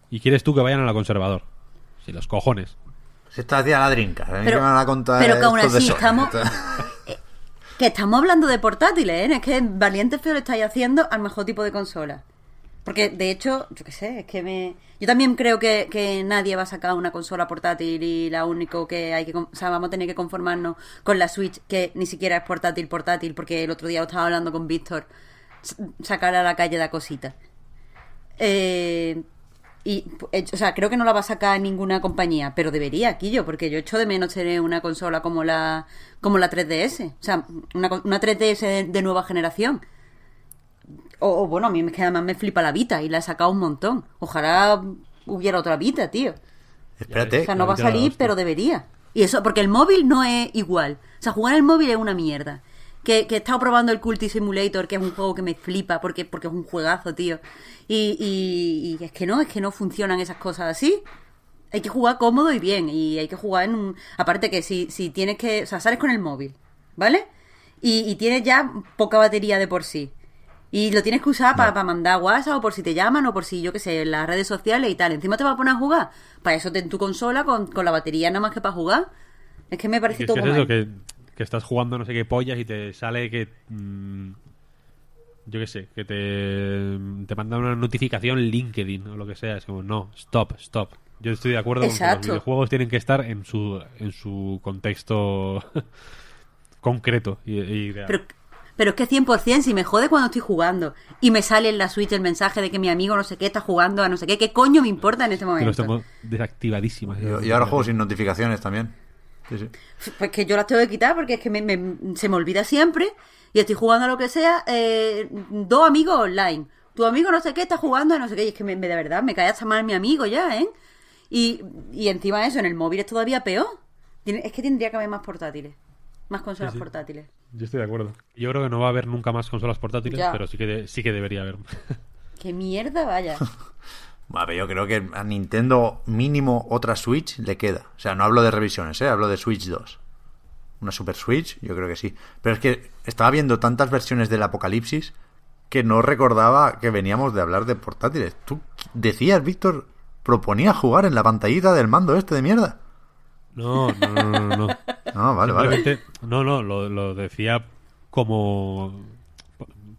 y quieres tú que vayan a la conservador. Si los cojones. Se está hacia la drinka. A mí Pero- que me van a contar pero que aún así estamos- Que estamos hablando de portátiles, ¿eh? Es que valiente feo le estáis haciendo al mejor tipo de consola. Porque, de hecho, yo qué sé, es que me... Yo también creo que, que nadie va a sacar una consola portátil y la único que hay que... O sea, vamos a tener que conformarnos con la Switch, que ni siquiera es portátil, portátil, porque el otro día estaba hablando con Víctor. Sacar a la calle la cosita. Eh, y, eh, o sea, creo que no la va a sacar ninguna compañía, pero debería, aquí yo, porque yo echo de menos tener una consola como la como la 3DS. O sea, una, una 3DS de, de nueva generación. O, o, bueno, a mí es que además me flipa la Vita y la he sacado un montón. Ojalá hubiera otra Vita, tío. Espérate. O sea, no va a salir, pero debería. Y eso, porque el móvil no es igual. O sea, jugar en el móvil es una mierda. Que, que he estado probando el Culti Simulator, que es un juego que me flipa porque, porque es un juegazo, tío. Y, y- y es que no, es que no funcionan esas cosas así. Hay que jugar cómodo y bien. Y hay que jugar en un. Aparte que si, si tienes que. O sea, sales con el móvil, ¿vale? Y, y tienes ya poca batería de por sí. Y lo tienes que usar para mandar WhatsApp o por si te llaman o por si, yo qué sé, en las redes sociales y tal. Encima te vas a poner a jugar. Para eso ten tu consola con, con la batería nada más que para jugar. Es que me parece es todo que es eso, que, que estás jugando no sé qué pollas y te sale que... mm, yo qué sé, que te, te manda una notificación LinkedIn o lo que sea. Es como, no, stop, stop. Yo estoy de acuerdo con que los videojuegos tienen que estar en su, en su contexto (laughs) concreto y, y real. Pero, pero es que 100%, si me jode cuando estoy jugando y me sale en la Switch el mensaje de que mi amigo no sé qué está jugando a no sé qué, ¿qué coño me importa en este momento? los tengo desactivadísimas. Yo, yo ahora juego sin notificaciones también. Sí, sí. Pues que yo las tengo que quitar porque es que me- me- se me olvida siempre y estoy jugando a lo que sea, eh, dos amigos online. Tu amigo no sé qué está jugando a no sé qué y es que me, me- de verdad me cae hasta mal mi amigo ya, ¿eh? Y, y encima eso, en el móvil es todavía peor. Es que tendría que haber más portátiles. Más consolas Sí, sí. portátiles. Yo estoy de acuerdo. Yo creo que no va a haber nunca más consolas portátiles, Ya. pero sí que, de- sí que debería haber. (laughs) ¡Qué mierda, vaya! (laughs) Ver, yo creo que a Nintendo mínimo otra Switch le queda. O sea, no hablo de revisiones, ¿eh? hablo de Switch 2. Una Super Switch, yo creo que sí. Pero es que estaba viendo tantas versiones del Apocalipsis que no recordaba que veníamos de hablar de portátiles. Tú decías, Víctor, proponía jugar en la pantallita del mando este de mierda. No, no, no, no. no. No, (laughs) vale, vale. Simplemente- No, no, lo, lo decía como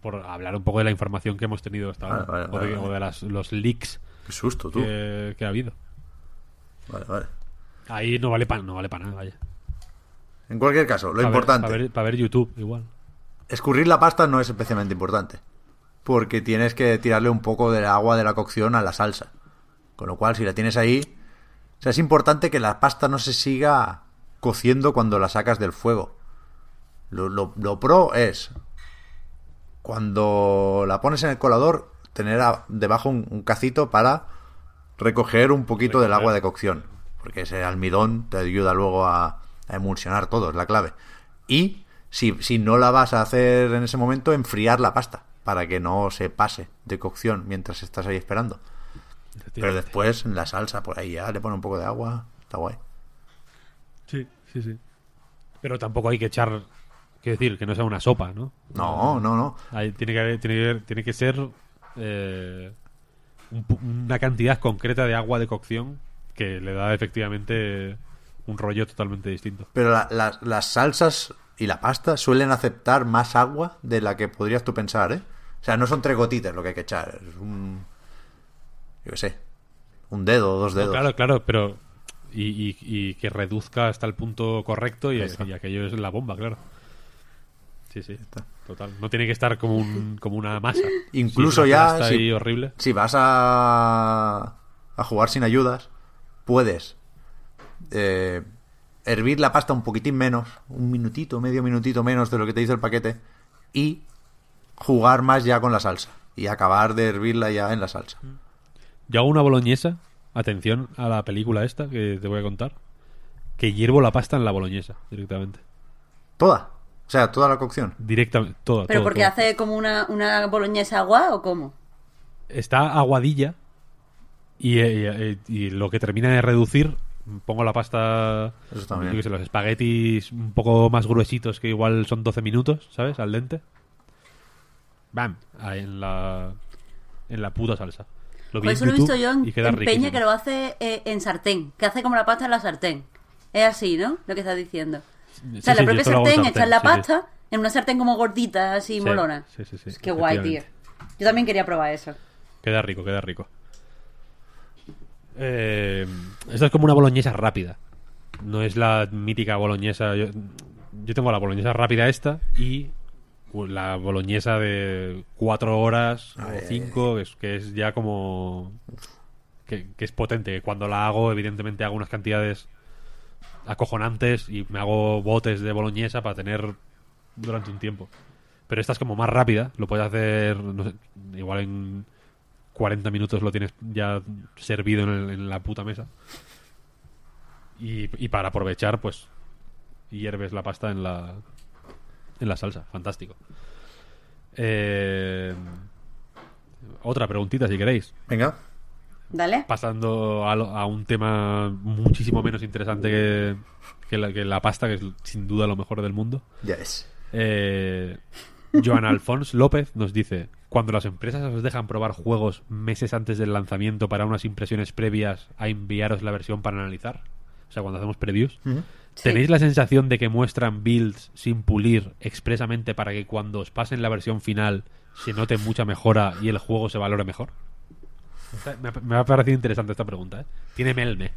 por, hablar un poco de la información que hemos tenido hasta ahora. Vale, vale, o de, vale, vale. o de las, los leaks Qué susto, tú. que, que ha habido. Vale, vale. Ahí no vale para no vale para nada, vaya. En cualquier caso, lo importante. Ver, para ver, para ver YouTube, igual. Escurrir la pasta no es especialmente importante. porque tienes que tirarle un poco del agua de la cocción a la salsa. Con lo cual, si la tienes ahí, o sea, es importante que la pasta no se siga cociendo cuando la sacas del fuego. Lo, lo- lo pro es cuando la pones en el colador, tener a- debajo un, un cacito para recoger un poquito del agua de cocción. Porque ese almidón te ayuda luego a, a emulsionar todo, es la clave. Y si, si no la vas a hacer en ese momento, enfriar la pasta para que no se pase de cocción mientras estás ahí esperando. Pero después en la salsa, por ahí ya le pone un poco de agua, está guay. Sí, sí, sí. Pero tampoco hay que echar, quiero decir, que no sea una sopa, ¿no? No, no, no. Ahí tiene que, haber- tiene que, haber- tiene que ser eh, una cantidad concreta de agua de cocción que le da efectivamente un rollo totalmente distinto. Pero la- la- las salsas y la pasta suelen aceptar más agua de la que podrías tú pensar, ¿eh? O sea, no son tres gotitas lo que hay que echar, es un... Yo qué sé, un dedo, dos No, dedos. claro, claro, pero. Y, y- y que reduzca hasta el punto correcto y, aquello es la bomba, claro. Sí, sí, total. No tiene que estar como, un, como una masa. (laughs) Incluso ya, Está si- ahí horrible. Si vas a, a jugar sin ayudas, puedes eh, hervir la pasta un poquitín menos, un minutito, medio minutito menos de lo que te dice el paquete, y jugar más ya con la salsa. Y acabar de hervirla ya en la salsa. Yo hago una boloñesa. Atención a la película esta que te voy a contar. Que hiervo la pasta en la boloñesa directamente. Toda. O sea, toda la cocción. Directamente, toda. ¿Pero porque hace como una, una boloñesa agua o cómo? Está aguadilla y, eh, y- y lo que termina de reducir, pongo la pasta, Eso sé, los espaguetis un poco más gruesitos que igual son 12 minutos, ¿sabes? Al dente. Bam, ahí en la en la puta salsa. Lo vi en eso lo he visto yo en, y queda en Peña que lo hace eh, en sartén, que hace como la pasta en la sartén. Es así, ¿no? Lo que estás diciendo. Sí, o sea, sí, la propia en sartén, echas la pasta en una sartén como gordita, así Sí, molona. sí, sí, sí, Es que guay, tío. Yo también quería probar eso. Queda rico, queda rico. Eh, esta es como una boloñesa rápida. No es la mítica boloñesa. Yo, yo tengo la boloñesa rápida esta y la boloñesa de cuatro horas o cinco, que es, que es ya como... Que, que es potente. Cuando la hago, evidentemente hago unas cantidades acojonantes y me hago botes de boloñesa para tener durante un tiempo. Pero esta es como más rápida, lo puedes hacer no sé, igual en 40 minutos lo tienes ya servido en, el- en la puta mesa. Y, y para aprovechar, pues hierves la pasta en la en la salsa, fantástico. Eh, otra preguntita si queréis. Venga. Dale. Pasando a, lo- a un tema muchísimo menos interesante que, que la, que la pasta, que es sin duda lo mejor del mundo. Ya es. Eh, Joan Alfons López nos dice: Cuando las empresas os dejan probar juegos meses antes del lanzamiento para unas impresiones previas a enviaros la versión para analizar, o sea, cuando hacemos previews, Sí. ¿tenéis la sensación de que muestran builds sin pulir expresamente para que cuando os pasen la versión final se note mucha mejora y el juego se valore mejor? Me ha, parecido interesante esta pregunta. ¿eh? Tiene melme.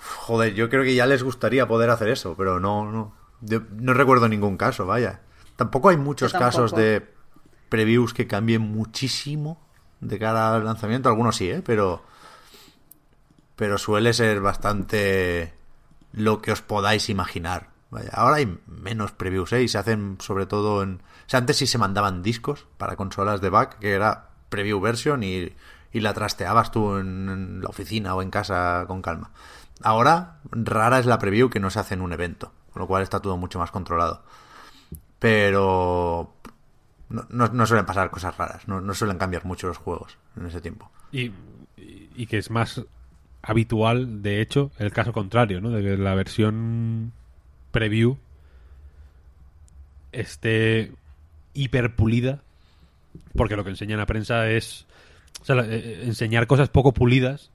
Joder, yo creo que ya les gustaría poder hacer eso, pero no, no. Yo no recuerdo ningún caso, vaya. Tampoco hay muchos tampoco. casos de previews que cambien muchísimo de cara al lanzamiento. Algunos sí, ¿eh? Pero. Pero suele ser bastante lo que os podáis imaginar. Ahora hay menos previews, ¿eh? Y se hacen sobre todo en. O sea, antes sí se mandaban discos para consolas de back, que era preview version y, y la trasteabas tú en, en la oficina o en casa con calma. Ahora, rara es la preview que no se hace en un evento, con lo cual está todo mucho más controlado. Pero no, no- no suelen pasar cosas raras, no, no suelen cambiar mucho los juegos en ese tiempo. Y- y que es más habitual, de hecho, el caso contrario, ¿no? De que la versión preview esté hiperpulida, porque lo que enseña la prensa es... O sea, la- eh, enseñar cosas poco pulidas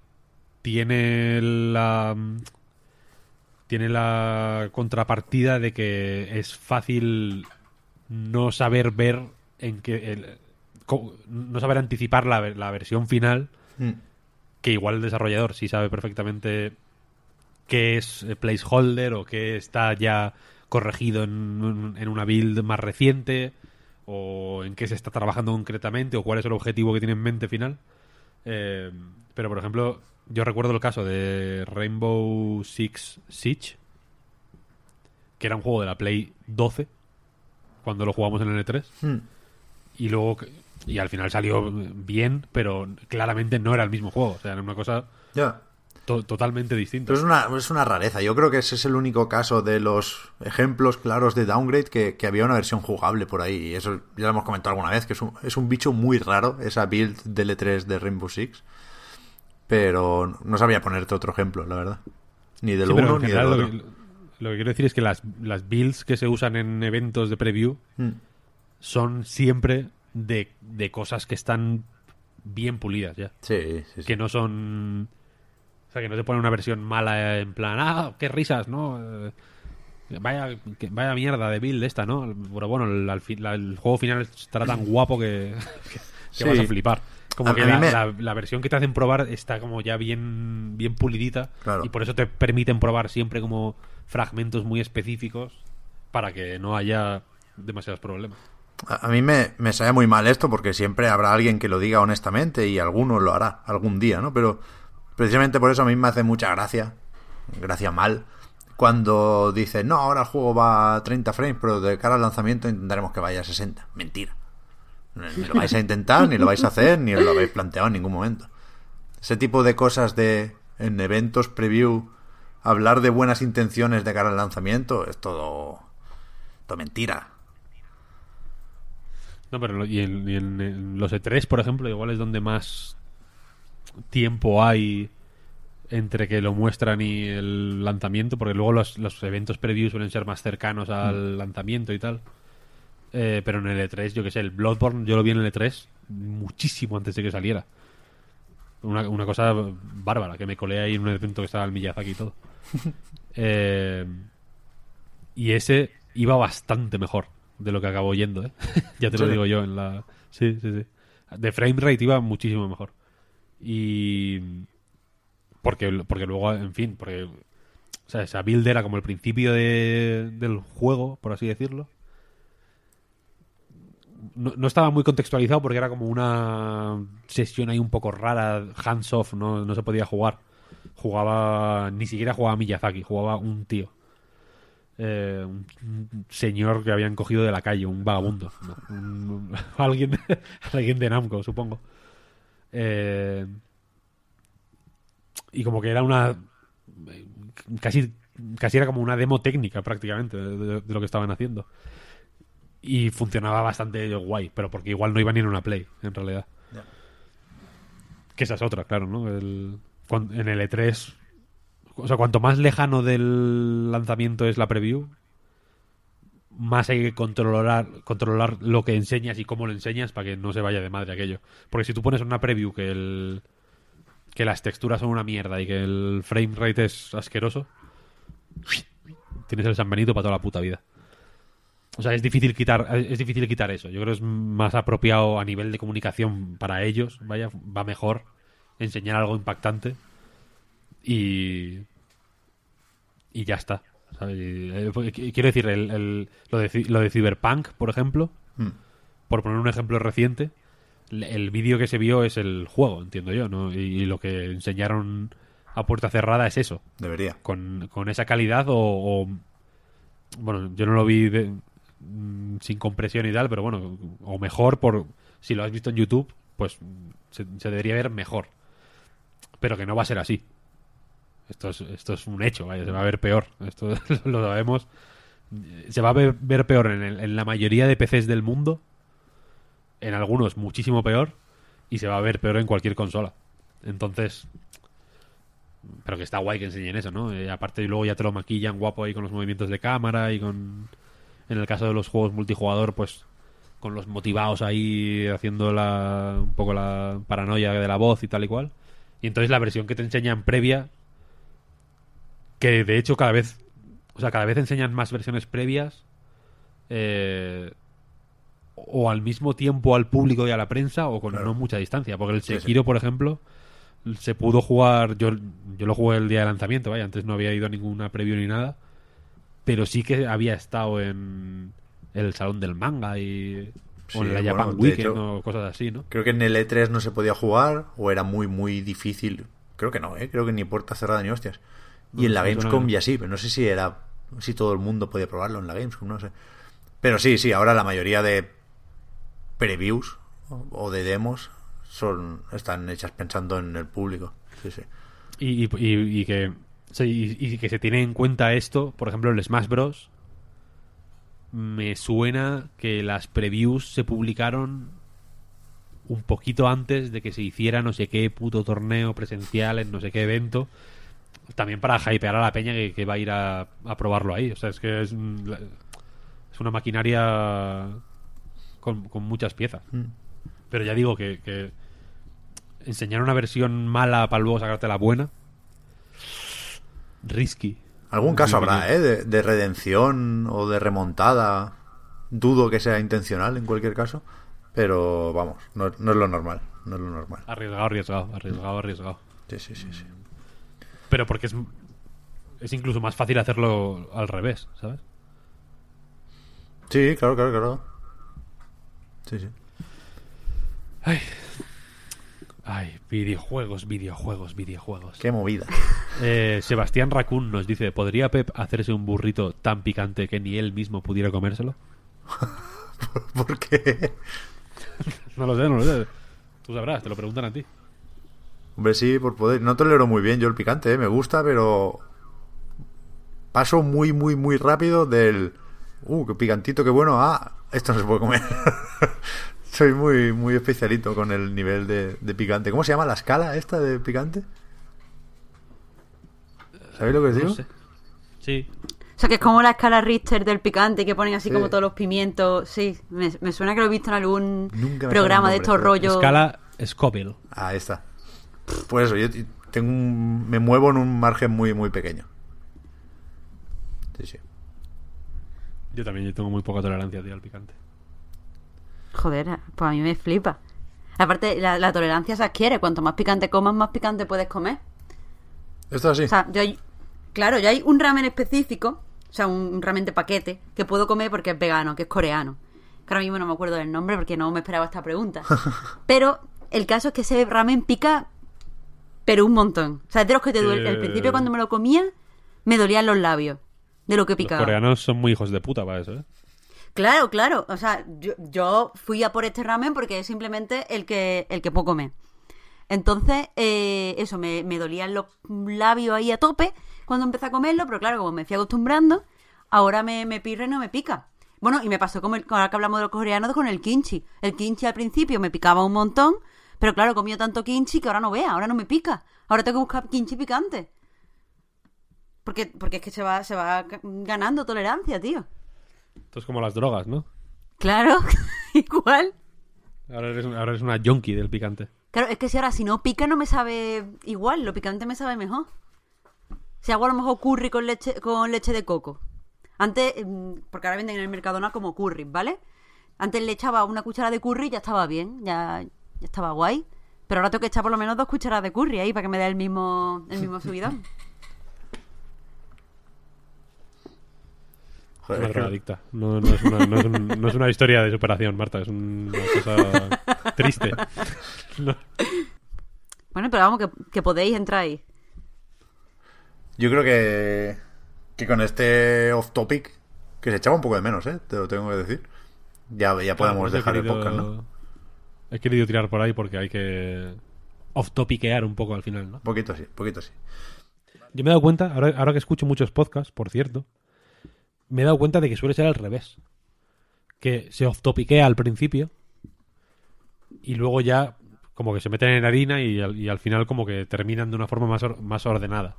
tiene la... Tiene la contrapartida de que es fácil no saber ver en qué... el- no saber anticipar la, la versión final que igual el desarrollador sí sabe perfectamente qué es eh, placeholder o qué está ya corregido en, en una build más reciente o en qué se está trabajando concretamente o cuál es el objetivo que tiene en mente final. Eh, pero, por ejemplo, yo recuerdo el caso de Rainbow Six Siege, que era un juego de la Play 12 cuando lo jugamos en el E3 Hmm. y luego y al final salió bien, pero claramente no era el mismo juego, o sea, era una cosa to- totalmente distinta. Pero es una, es una rareza. Yo creo que ese es el único caso de los ejemplos claros de downgrade que, que había una versión jugable por ahí. Y eso ya lo hemos comentado alguna vez, que es un, es un bicho muy raro, esa build del E3 de Rainbow Six. Pero no sabía ponerte otro ejemplo, la verdad. Ni del Sí, uno ni del otro. lo que, lo que quiero decir es que las, las builds que se usan en eventos de preview Hmm. son siempre de, de cosas que están bien pulidas ya. Sí, sí, sí. Que no son... O sea, que no te ponen una versión mala en plan, ah, qué risas, ¿no? Eh, Vaya, que- vaya mierda de build esta, ¿no? Pero bueno, el, el juego final estará tan (laughs) guapo que, que, que Sí. vas a flipar. Como A- que la, me- la- la versión que te hacen probar está como ya bien, bien pulidita Claro. y por eso te permiten probar siempre como fragmentos muy específicos para que no haya demasiados problemas. A mí me, sale muy mal esto porque siempre habrá alguien que lo diga honestamente y alguno lo hará algún día, ¿no? Pero precisamente por eso a mí me hace mucha gracia, gracia mal, cuando dicen, no, ahora el juego va a 30 frames, pero de cara al lanzamiento intentaremos que vaya a 60. Mentira. Ni lo vais a intentar, ni lo vais a hacer, ni os lo habéis planteado en ningún momento. Ese tipo de cosas de en eventos preview, hablar de buenas intenciones de cara al lanzamiento, es todo, todo mentira. No, pero y en, y en- los E3, por ejemplo, igual es donde más tiempo hay entre que lo muestran y el lanzamiento, porque luego los, los eventos preview suelen ser más cercanos al lanzamiento y tal. Eh, pero en el E3, yo que sé, el Bloodborne yo lo vi en el E3 muchísimo antes de que saliera. Una, una cosa bárbara, que me colé ahí en un evento que estaba el Miyazaki y todo. (laughs) Eh, y ese iba bastante mejor de lo que acabó yendo, ¿eh? (laughs) ya te lo digo yo en la... Sí, sí, sí. De frame rate iba muchísimo mejor. Y... Porque, porque luego, en fin, porque... O sea, esa build era como el principio de- del juego, por así decirlo. No, no estaba muy contextualizado porque era como una sesión ahí un poco rara, hands off, no, no se podía jugar. Jugaba, ni siquiera jugaba Miyazaki, jugaba un tío. Eh, un, un señor que habían cogido de la calle, un vagabundo. ¿no? Un- (laughs) alguien, (laughs) alguien de Namco, supongo. Eh, y como que era una. Casi, casi era como una demo técnica prácticamente de, de- de lo que estaban haciendo. Y funcionaba bastante guay, pero porque igual no iba ni en una Play, en realidad. Que esa es otra, claro, ¿no? El- en el E3. O sea, cuanto más lejano del lanzamiento es la preview, más hay que controlar, controlar lo que enseñas y cómo lo enseñas para que no se vaya de madre aquello. Porque si tú pones una preview que el que las texturas son una mierda y que el frame rate es asqueroso, tienes el San Benito para toda la puta vida. O sea, es difícil quitar es difícil quitar eso. Yo creo que es más apropiado a nivel de comunicación para ellos, vaya, va mejor enseñar algo impactante y y ya está. ¿sabes? Y, eh, quiero decir, el, el- lo, de, lo de Cyberpunk, por ejemplo, Hmm. por poner un ejemplo reciente, el, el vídeo que se vio es el juego, entiendo yo, ¿no? Y, y lo que enseñaron a puerta cerrada es eso, Debería. con, con esa calidad o, o- Bueno, yo no lo vi de- mm, sin compresión y tal, pero bueno, o mejor por... Si lo has visto en YouTube, pues se, se debería ver mejor. Pero que no va a ser así. Esto es, esto es un hecho, vaya, se va a ver peor. Esto (laughs) lo sabemos. Se va a ver, peor en, el- en la mayoría de PCs del mundo. En algunos muchísimo peor. Y se va a ver peor en cualquier consola. Entonces... Pero que está guay que enseñen eso, ¿no? Y aparte luego ya te lo maquillan guapo ahí con los movimientos de cámara y con... En el caso de los juegos multijugador, pues con los motivados ahí haciendo la, un poco la paranoia de la voz y tal y cual. Y entonces la versión que te enseñan previa, que de hecho cada vez, o sea, cada vez enseñan más versiones previas, eh, o al mismo tiempo al público y a la prensa, o con Claro. no mucha distancia. Porque el Sí, sí. Sekiro, por ejemplo, se pudo jugar, yo, yo lo jugué el día de lanzamiento, vaya, antes no había ido a ninguna preview ni nada, pero sí que había estado en el salón del manga y o en Sí, la bueno, Japan Weekend hecho- o cosas así, ¿no? Creo que en el E3 no se podía jugar o era muy, muy difícil. Creo que no, ¿eh? Creo que ni puerta cerrada ni hostias. Y en la Gamescom ya sí, pero no sé si era si todo el mundo podía probarlo en la Gamescom, no sé. Pero sí, sí, ahora la mayoría de previews o- de demos son están hechas pensando en el público. Sí, sí. Y, y- que sí, y que se tiene en cuenta esto, por ejemplo, el Smash Bros. Me suena que las previews se publicaron un poquito antes de que se hiciera no sé qué puto torneo presencial en no sé qué evento. También para hypear a la peña que, que va a ir a, a probarlo ahí. O sea, es que es, un- es una maquinaria con, con muchas piezas. Pero ya digo que, que enseñar una versión mala para luego sacarte la buena. Risky. Algún caso habrá. ¿eh? De, de redención o de remontada. Dudo que sea intencional en cualquier caso. Pero vamos, no, no es lo normal. No es lo normal. Arriesgado, arriesgado, arriesgado, arriesgado. Sí, sí, sí, sí. Pero porque es, es incluso más fácil hacerlo al revés, ¿sabes? Sí, claro, claro, claro. Sí, sí. Ay. Ay, videojuegos, videojuegos, videojuegos. Qué movida. Eh, Sebastián Raccoon nos dice, ¿podría Pep hacerse un burrito tan picante que ni él mismo pudiera comérselo? (laughs) ¿Por qué? (laughs) No lo sé, no lo sé. Tú sabrás, te lo preguntan a ti. Hombre, sí, por poder. No tolero muy bien yo el picante, ¿eh? me gusta, pero paso muy, muy, muy rápido del... Uh, qué picantito, qué bueno. Ah, esto no se puede comer. (laughs) Soy muy, muy especialito con el nivel de, de picante. ¿Cómo se llama la escala esta de picante? ¿Sabéis lo que os digo? No sé. Sí. O sea, que es como la escala Richter del picante que ponen así Sí. como todos los pimientos. Sí, me, me suena que lo he visto en algún programa de estos rollos. Escala Scoville. Ah, ahí está. Pues eso, yo tengo un- me muevo en un margen muy, muy pequeño. Sí, sí. Yo también yo tengo muy poca tolerancia, tío, al picante. Joder, pues a mí me flipa. Aparte, la, la tolerancia se adquiere. Cuanto más picante comas, más picante puedes comer. Esto así. O sea, yo hay, claro, yo hay un ramen específico, o sea, un, un ramen de paquete, que puedo comer porque es vegano, que es coreano. Que ahora mismo no me acuerdo del nombre porque no me esperaba esta pregunta. (laughs) Pero el caso es que ese ramen pica, pero un montón. O sea, es de los que te duele. Al Eh. principio cuando me lo comía, me dolían los labios de lo que Los picaba. coreanos son muy hijos de puta para eso, ¿eh? Claro, claro. O sea, yo, yo fui a por este ramen porque es simplemente el que, el que puedo comer. Entonces, eh, eso, me, me dolían los labios ahí a tope cuando empecé a comerlo, pero claro, como me fui acostumbrando, ahora me, me pirra y no me pica. Bueno, y me pasó como el, ahora que hablamos de los coreanos con el kimchi. El kimchi al principio me picaba un montón, pero claro, he comido tanto kimchi que ahora no vea, ahora no me pica. Ahora tengo que buscar kimchi picante. Porque, porque es que se va, se va ganando tolerancia, tío. Esto es como las drogas, ¿no? Claro, (laughs) igual. Ahora eres, ahora eres una junkie del picante. Claro, es que si ahora si no pica no me sabe igual, lo picante me sabe mejor. Si hago a lo mejor curry con leche, con leche de coco. Antes, mm, porque ahora venden en el Mercadona como curry, ¿vale? Antes le echaba una cuchara de curry y ya estaba bien, ya, ya estaba guay. Pero ahora tengo que echar por lo menos dos cucharadas de curry ahí para que me dé el mismo, el mismo (laughs) subidón. Joder, Una es drogadicta. No, no, es una, no, es un- no es una historia de superación, Marta. Es una cosa triste. (laughs) No. Bueno, pero vamos, que, que podéis entrar ahí. Yo creo que, que con este off topic, que se echaba un poco de menos, ¿eh? Te lo tengo que decir. Ya, ya podemos pues dejar el podcast, ¿no? He querido tirar por ahí porque hay que off-topiquear un poco al final, ¿no? Poquito así, un poquito así. Yo me he dado cuenta, ahora, ahora que escucho muchos podcasts, por cierto, me he dado cuenta de que suele ser al revés. Que se off-topiquea al principio y luego ya como que se meten en harina y al, y al final como que terminan de una forma más, or- más ordenada.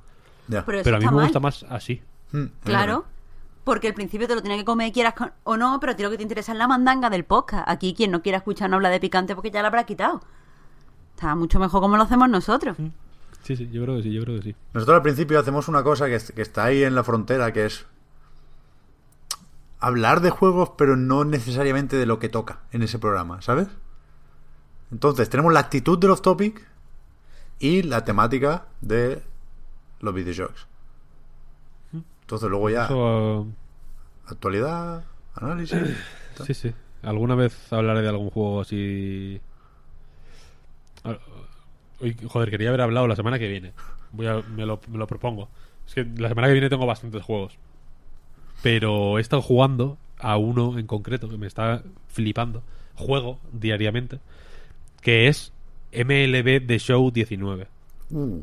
Ya. Pero a mí me mal. gusta más así. Mm, Claro, porque al principio te lo tienes que comer, quieras con- o no, pero a ti lo que te interesa es la mandanga del podcast. Aquí quien no quiera escuchar no habla de picante porque ya la habrá quitado. Está mucho mejor como lo hacemos nosotros. Sí, sí, yo creo que sí, yo creo que sí. Nosotros al principio hacemos una cosa que, que está ahí en la frontera, que es hablar de juegos, pero no necesariamente de lo que toca en ese programa, ¿sabes? Entonces, tenemos la actitud del off topic y la temática de los videojuegos. Entonces, luego ya, Eso, actualidad, análisis. sí, sí. alguna vez hablaré de algún juego así. Ah, uy, joder, quería haber hablado la semana que viene. Voy a, me, lo, me lo propongo. Es que la semana que viene tengo bastantes juegos. Pero he estado jugando a uno en concreto que me está flipando. Juego diariamente. Que es MLB The Show 19. Uh,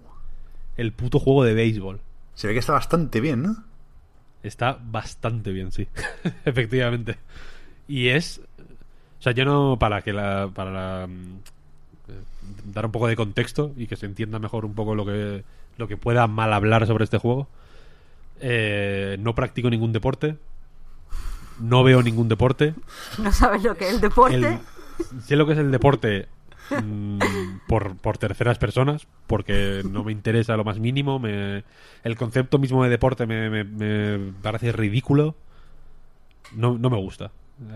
El puto juego de béisbol. se ve que está bastante bien, ¿no? Está bastante bien, sí. (laughs) Efectivamente. Y es. O sea, yo no. Para que la. Para la, mm, eh, dar un poco de contexto y que se entienda mejor un poco lo que. Lo que pueda mal hablar sobre este juego. Eh, no practico ningún deporte. No veo ningún deporte. (laughs) No sabes lo que es el deporte. El- sé lo que es el deporte mm, por, por terceras personas, porque no me interesa lo más mínimo. El concepto mismo de deporte me, parece ridículo. No, no me gusta.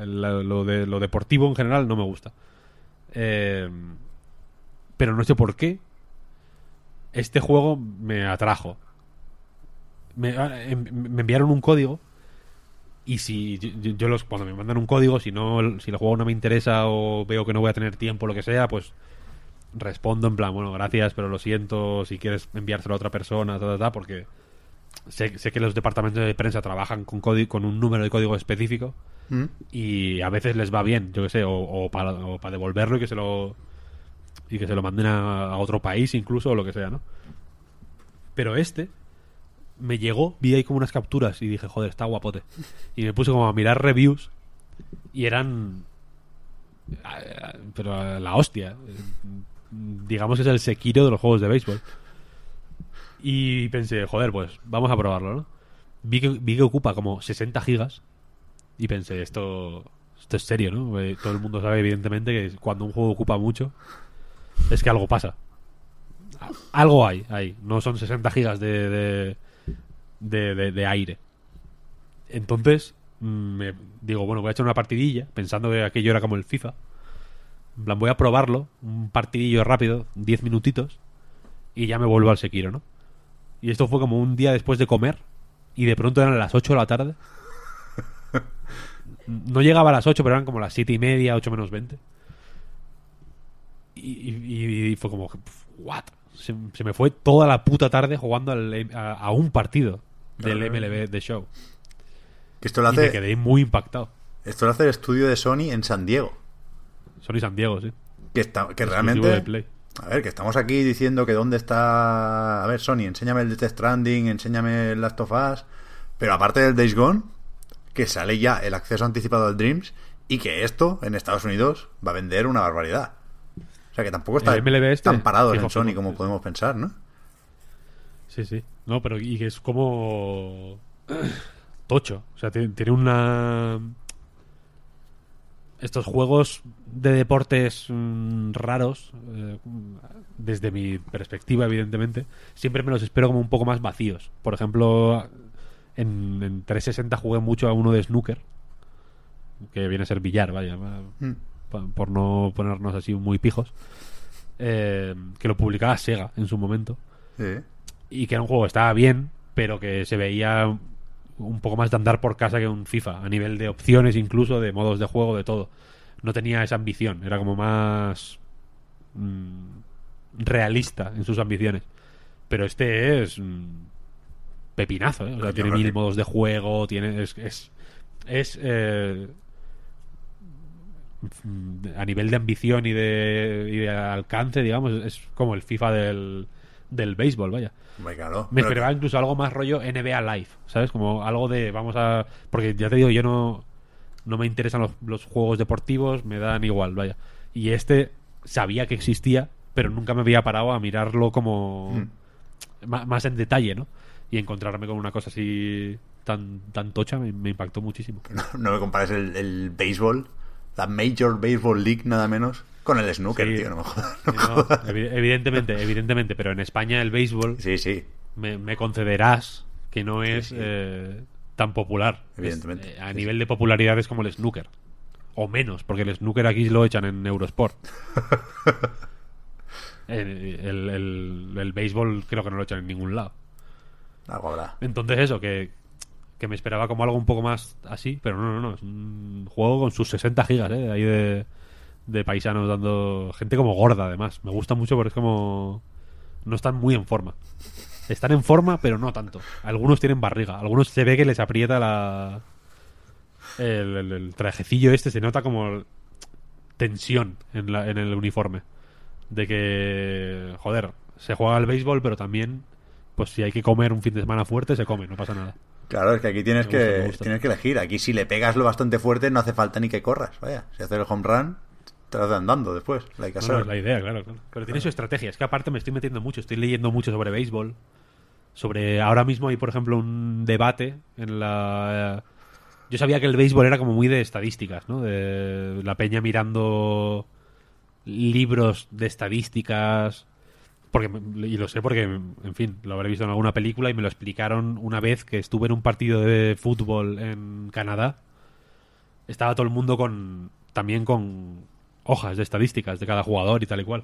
Lo, de, lo deportivo en general no me gusta. Eh, pero no sé por qué. Este juego me atrajo. Me, ah, em- me enviaron un código y si yo, yo- los cuando me mandan un código, si no si el juego no me interesa o veo que no voy a tener tiempo lo que sea, pues respondo en plan, bueno, gracias, pero lo siento, si quieres enviárselo a otra persona, ta, ta, ta, porque sé, sé que los departamentos de prensa trabajan con código, con un número de código específico Mm. y a veces les va bien, yo que sé, o, o para, o para devolverlo y que se lo y que se lo manden a, a otro país incluso o lo que sea, ¿no? Pero este me llegó, vi ahí como unas capturas y dije, joder, está guapote. Y me puse como a mirar reviews y eran pero la hostia. Digamos que es el Sekiro de los juegos de béisbol. Y pensé, joder, pues vamos a probarlo, ¿no? Vi que, vi que ocupa como 60 gigas y pensé, esto, esto es serio, ¿no? Eh, Todo el mundo sabe, evidentemente, que cuando un juego ocupa mucho, es que algo pasa. Algo hay, ahí. No son 60 gigas de, de, de- de aire. Entonces, mm, me digo, bueno, voy a echar una partidilla, pensando que aquello era como el FIFA. En plan, voy a probarlo, un partidillo rápido, 10 minutitos, y ya me vuelvo al Sekiro, ¿no? Y esto fue como un día después de comer, y de pronto eran las 8 de la tarde. (laughs) No llegaba a las 8, pero eran como las 7 y media, 8 menos 20. Y, fue como, ¿what? Se, me fue toda la puta tarde jugando a un partido del. MLB de show. Que esto lo Y me hace, quedé muy impactado. esto lo hace el estudio de Sony en San Diego. Sony San Diego, sí. Que, está, que realmente. A ver, que estamos aquí diciendo que dónde está. A ver, Sony, enséñame el Death Stranding, enséñame el Last of Us. Pero aparte del Days Gone, que sale ya el acceso anticipado al Dreams y que esto en Estados Unidos va a vender una barbaridad. O sea que tampoco está ¿El MLB este? tan parados Fijo, en Sony como podemos pensar, ¿no? Sí, sí. No, pero y que es como tocho. O sea, tiene, una estos juegos de deportes mm, raros, eh, desde mi perspectiva, evidentemente, siempre me los espero como un poco más vacíos. Por ejemplo, en, en 360 jugué mucho a uno de snooker, que viene a ser billar, vaya, Mm. pa- por no ponernos así muy pijos, eh, que lo publicaba Sega en su momento. Y que era un juego que estaba bien, pero que se veía un poco más de andar por casa que un FIFA, a nivel de opciones incluso, de modos de juego, de todo. No tenía esa ambición, era como más mm, realista en sus ambiciones. Pero este es mm, pepinazo, ¿eh? O sea, Yo tiene mil modos de juego, tiene es es, es, eh, a nivel de ambición y de, y de alcance, digamos, es como el FIFA del, del béisbol, vaya. Hombre, claro. Me Pero- esperaba incluso algo más rollo NBA Live, ¿sabes? Como algo de vamos a... Porque ya te digo, yo no, no me interesan los, los juegos deportivos, me dan igual, vaya. Y este sabía que existía, pero nunca me había parado a mirarlo como... Mm. ma- Más en detalle, ¿no? Y encontrarme con una cosa así tan, tan tocha me, me impactó muchísimo. (laughs) No, no me compares el, el béisbol, la Major Baseball League, nada menos, con el snooker, Sí. tío. No me jodas. no no, evidentemente, evidentemente, pero en España el béisbol Sí, sí. me, me concederás que no es sí. eh, tan popular. Evidentemente. Es, eh, a nivel de popularidad es como el snooker. O menos, porque el snooker aquí lo echan en Eurosport. (laughs) el, el, el- el béisbol creo que no lo echan en ningún lado. Algo habrá. Entonces eso, que, que me esperaba como algo un poco más así, pero no, no, no, es un juego con sus 60 gigas, ¿eh? Ahí de, de paisanos dando gente como gorda, además. Me gusta mucho porque es como... No están muy en forma. Están en forma, pero no tanto. Algunos tienen barriga, algunos se ve que les aprieta la... El, el- trajecillo este, se nota como tensión en, la, en el uniforme. De que, joder, se juega al béisbol, pero también, pues si hay que comer un fin de semana fuerte, se come, no pasa nada. Claro, es que aquí tienes Me gusta, que me tienes que elegir. Aquí si le pegas lo bastante fuerte no hace falta ni que corras. Vaya, si haces el home run, te vas andando después. Like a No, no, surf. es la idea, claro, claro. Pero tiene su estrategia. Es que aparte me estoy metiendo mucho. Estoy leyendo mucho sobre béisbol. Sobre. Ahora mismo hay, por ejemplo, un debate en la. Yo sabía que el béisbol era como muy de estadísticas, ¿no? De la peña mirando libros de estadísticas. Porque, y lo sé porque, en fin, lo habré visto en alguna película y me lo explicaron una vez que estuve en un partido de fútbol en Canadá. Estaba todo el mundo con. También con hojas de estadísticas de cada jugador y tal y cual.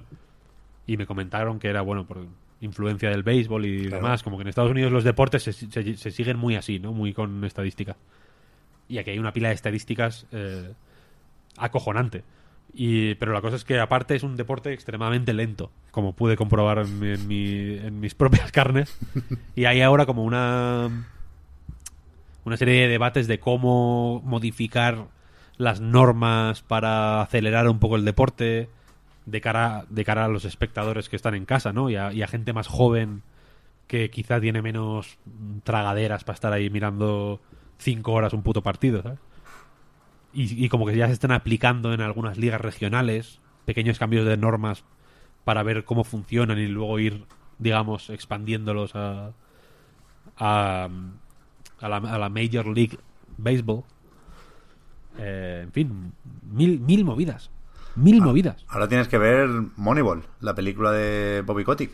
Y me comentaron que era, bueno, por influencia del béisbol y Claro. demás. Como que en Estados Unidos los deportes se, se- se siguen muy así, ¿no? Muy con estadística. Y aquí hay una pila de estadísticas eh, acojonante. Y, pero la cosa es que aparte es un deporte extremadamente lento, como pude comprobar en, mi- en mi- en mis (laughs) propias carnes. Y hay ahora como una una serie de debates de cómo modificar las normas para acelerar un poco el deporte de cara, de cara a los espectadores que están en casa, ¿no? Y a, y a gente más joven que quizá tiene menos tragaderas para estar ahí mirando cinco horas un puto partido, ¿sabes? Y, y como que ya se están aplicando en algunas ligas regionales pequeños cambios de normas para ver cómo funcionan y luego ir, digamos, expandiéndolos a, a, a la, a la Major League Baseball. Eh, en fin, mil, mil movidas. Mil movidas. Ahora tienes que ver Moneyball, la película de Bobby Kotick.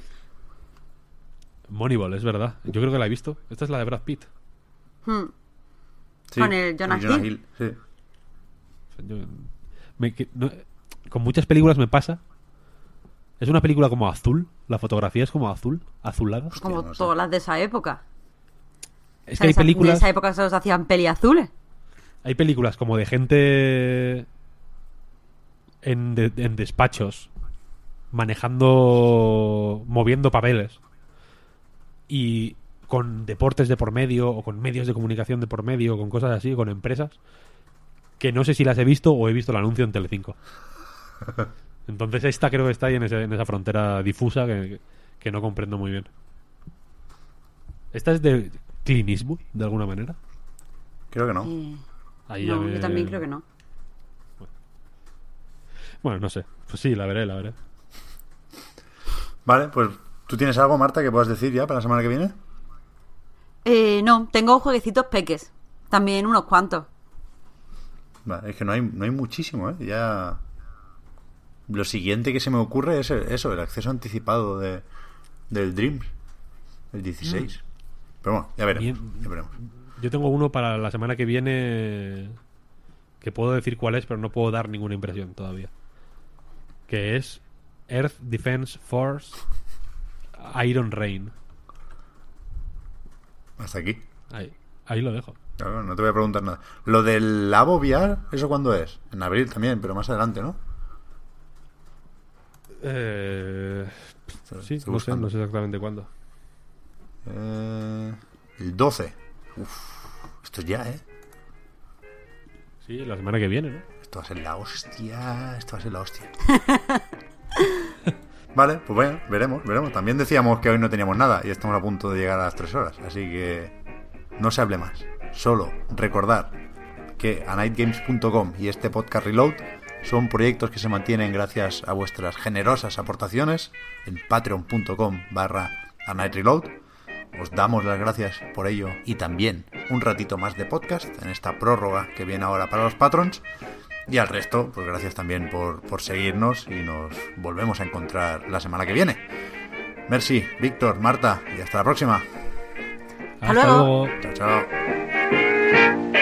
Moneyball, es verdad. Yo creo que la he visto. Esta es la de Brad Pitt. Hmm. Sí, Con el Jonah Hill. sí. Yo- me- que- no- con muchas películas me pasa. Es una película como azul. La fotografía es como azul, azulada. Como no sé. todas las de esa época. Es O sea, que hay esa- En películas, esa época se los hacían peli azules. hay películas como de gente en, de- en despachos manejando, moviendo papeles y con deportes de por medio o con medios de comunicación de por medio, con cosas así, con empresas que no sé si las he visto o he visto el anuncio en Telecinco. (laughs) Entonces esta creo que está ahí en, ese- en esa frontera difusa que, que no comprendo muy bien. ¿Esta es de Eastwood, de alguna manera? Creo que no. Eh, Ahí ya no, me- yo también creo que no. Bueno, no sé. Pues sí, la veré, la veré. Vale, pues ¿tú tienes algo, Marta, que puedas decir ya para la semana que viene? Eh, no, tengo jueguecitos peques. También unos cuantos. Es que no hay, no hay muchísimo, ¿eh? Ya... Lo siguiente que se me ocurre es el- eso, el acceso anticipado de, del Dreams, el 16. Pero bueno, ya veremos. Ya veremos. Yo tengo uno para la semana que viene que puedo decir cuál es, pero no puedo dar ninguna impresión todavía. Que es Earth Defense Force Iron Rain. Hasta aquí. Ahí, ahí lo dejo. Claro, no te voy a preguntar nada. Lo del Labo VR, ¿eso cuándo es? En abril también, pero más adelante, ¿no? Eh, sí, no sé, buscando. no sé exactamente cuándo. Eh, el 12. Uf, esto es ya, ¿eh? Sí, la semana que viene, ¿no? Esto va a ser la hostia. Esto va a ser la hostia. (laughs) vale, pues bueno, veremos, veremos. También decíamos que hoy no teníamos nada y estamos a punto de llegar a las 3 horas. Así que no se hable más. Solo recordar que anightgames.com y este podcast Reload son proyectos que se mantienen gracias a vuestras generosas aportaciones en patreon.com barra anightreload. Os damos las gracias por ello y también un ratito más de podcast en esta prórroga que viene ahora para los patrons. Y al resto, pues gracias también por, por seguirnos y nos volvemos a encontrar la semana que viene. Merci, Víctor, Marta y hasta la próxima. Hasta luego. Chao, chao. Thank you.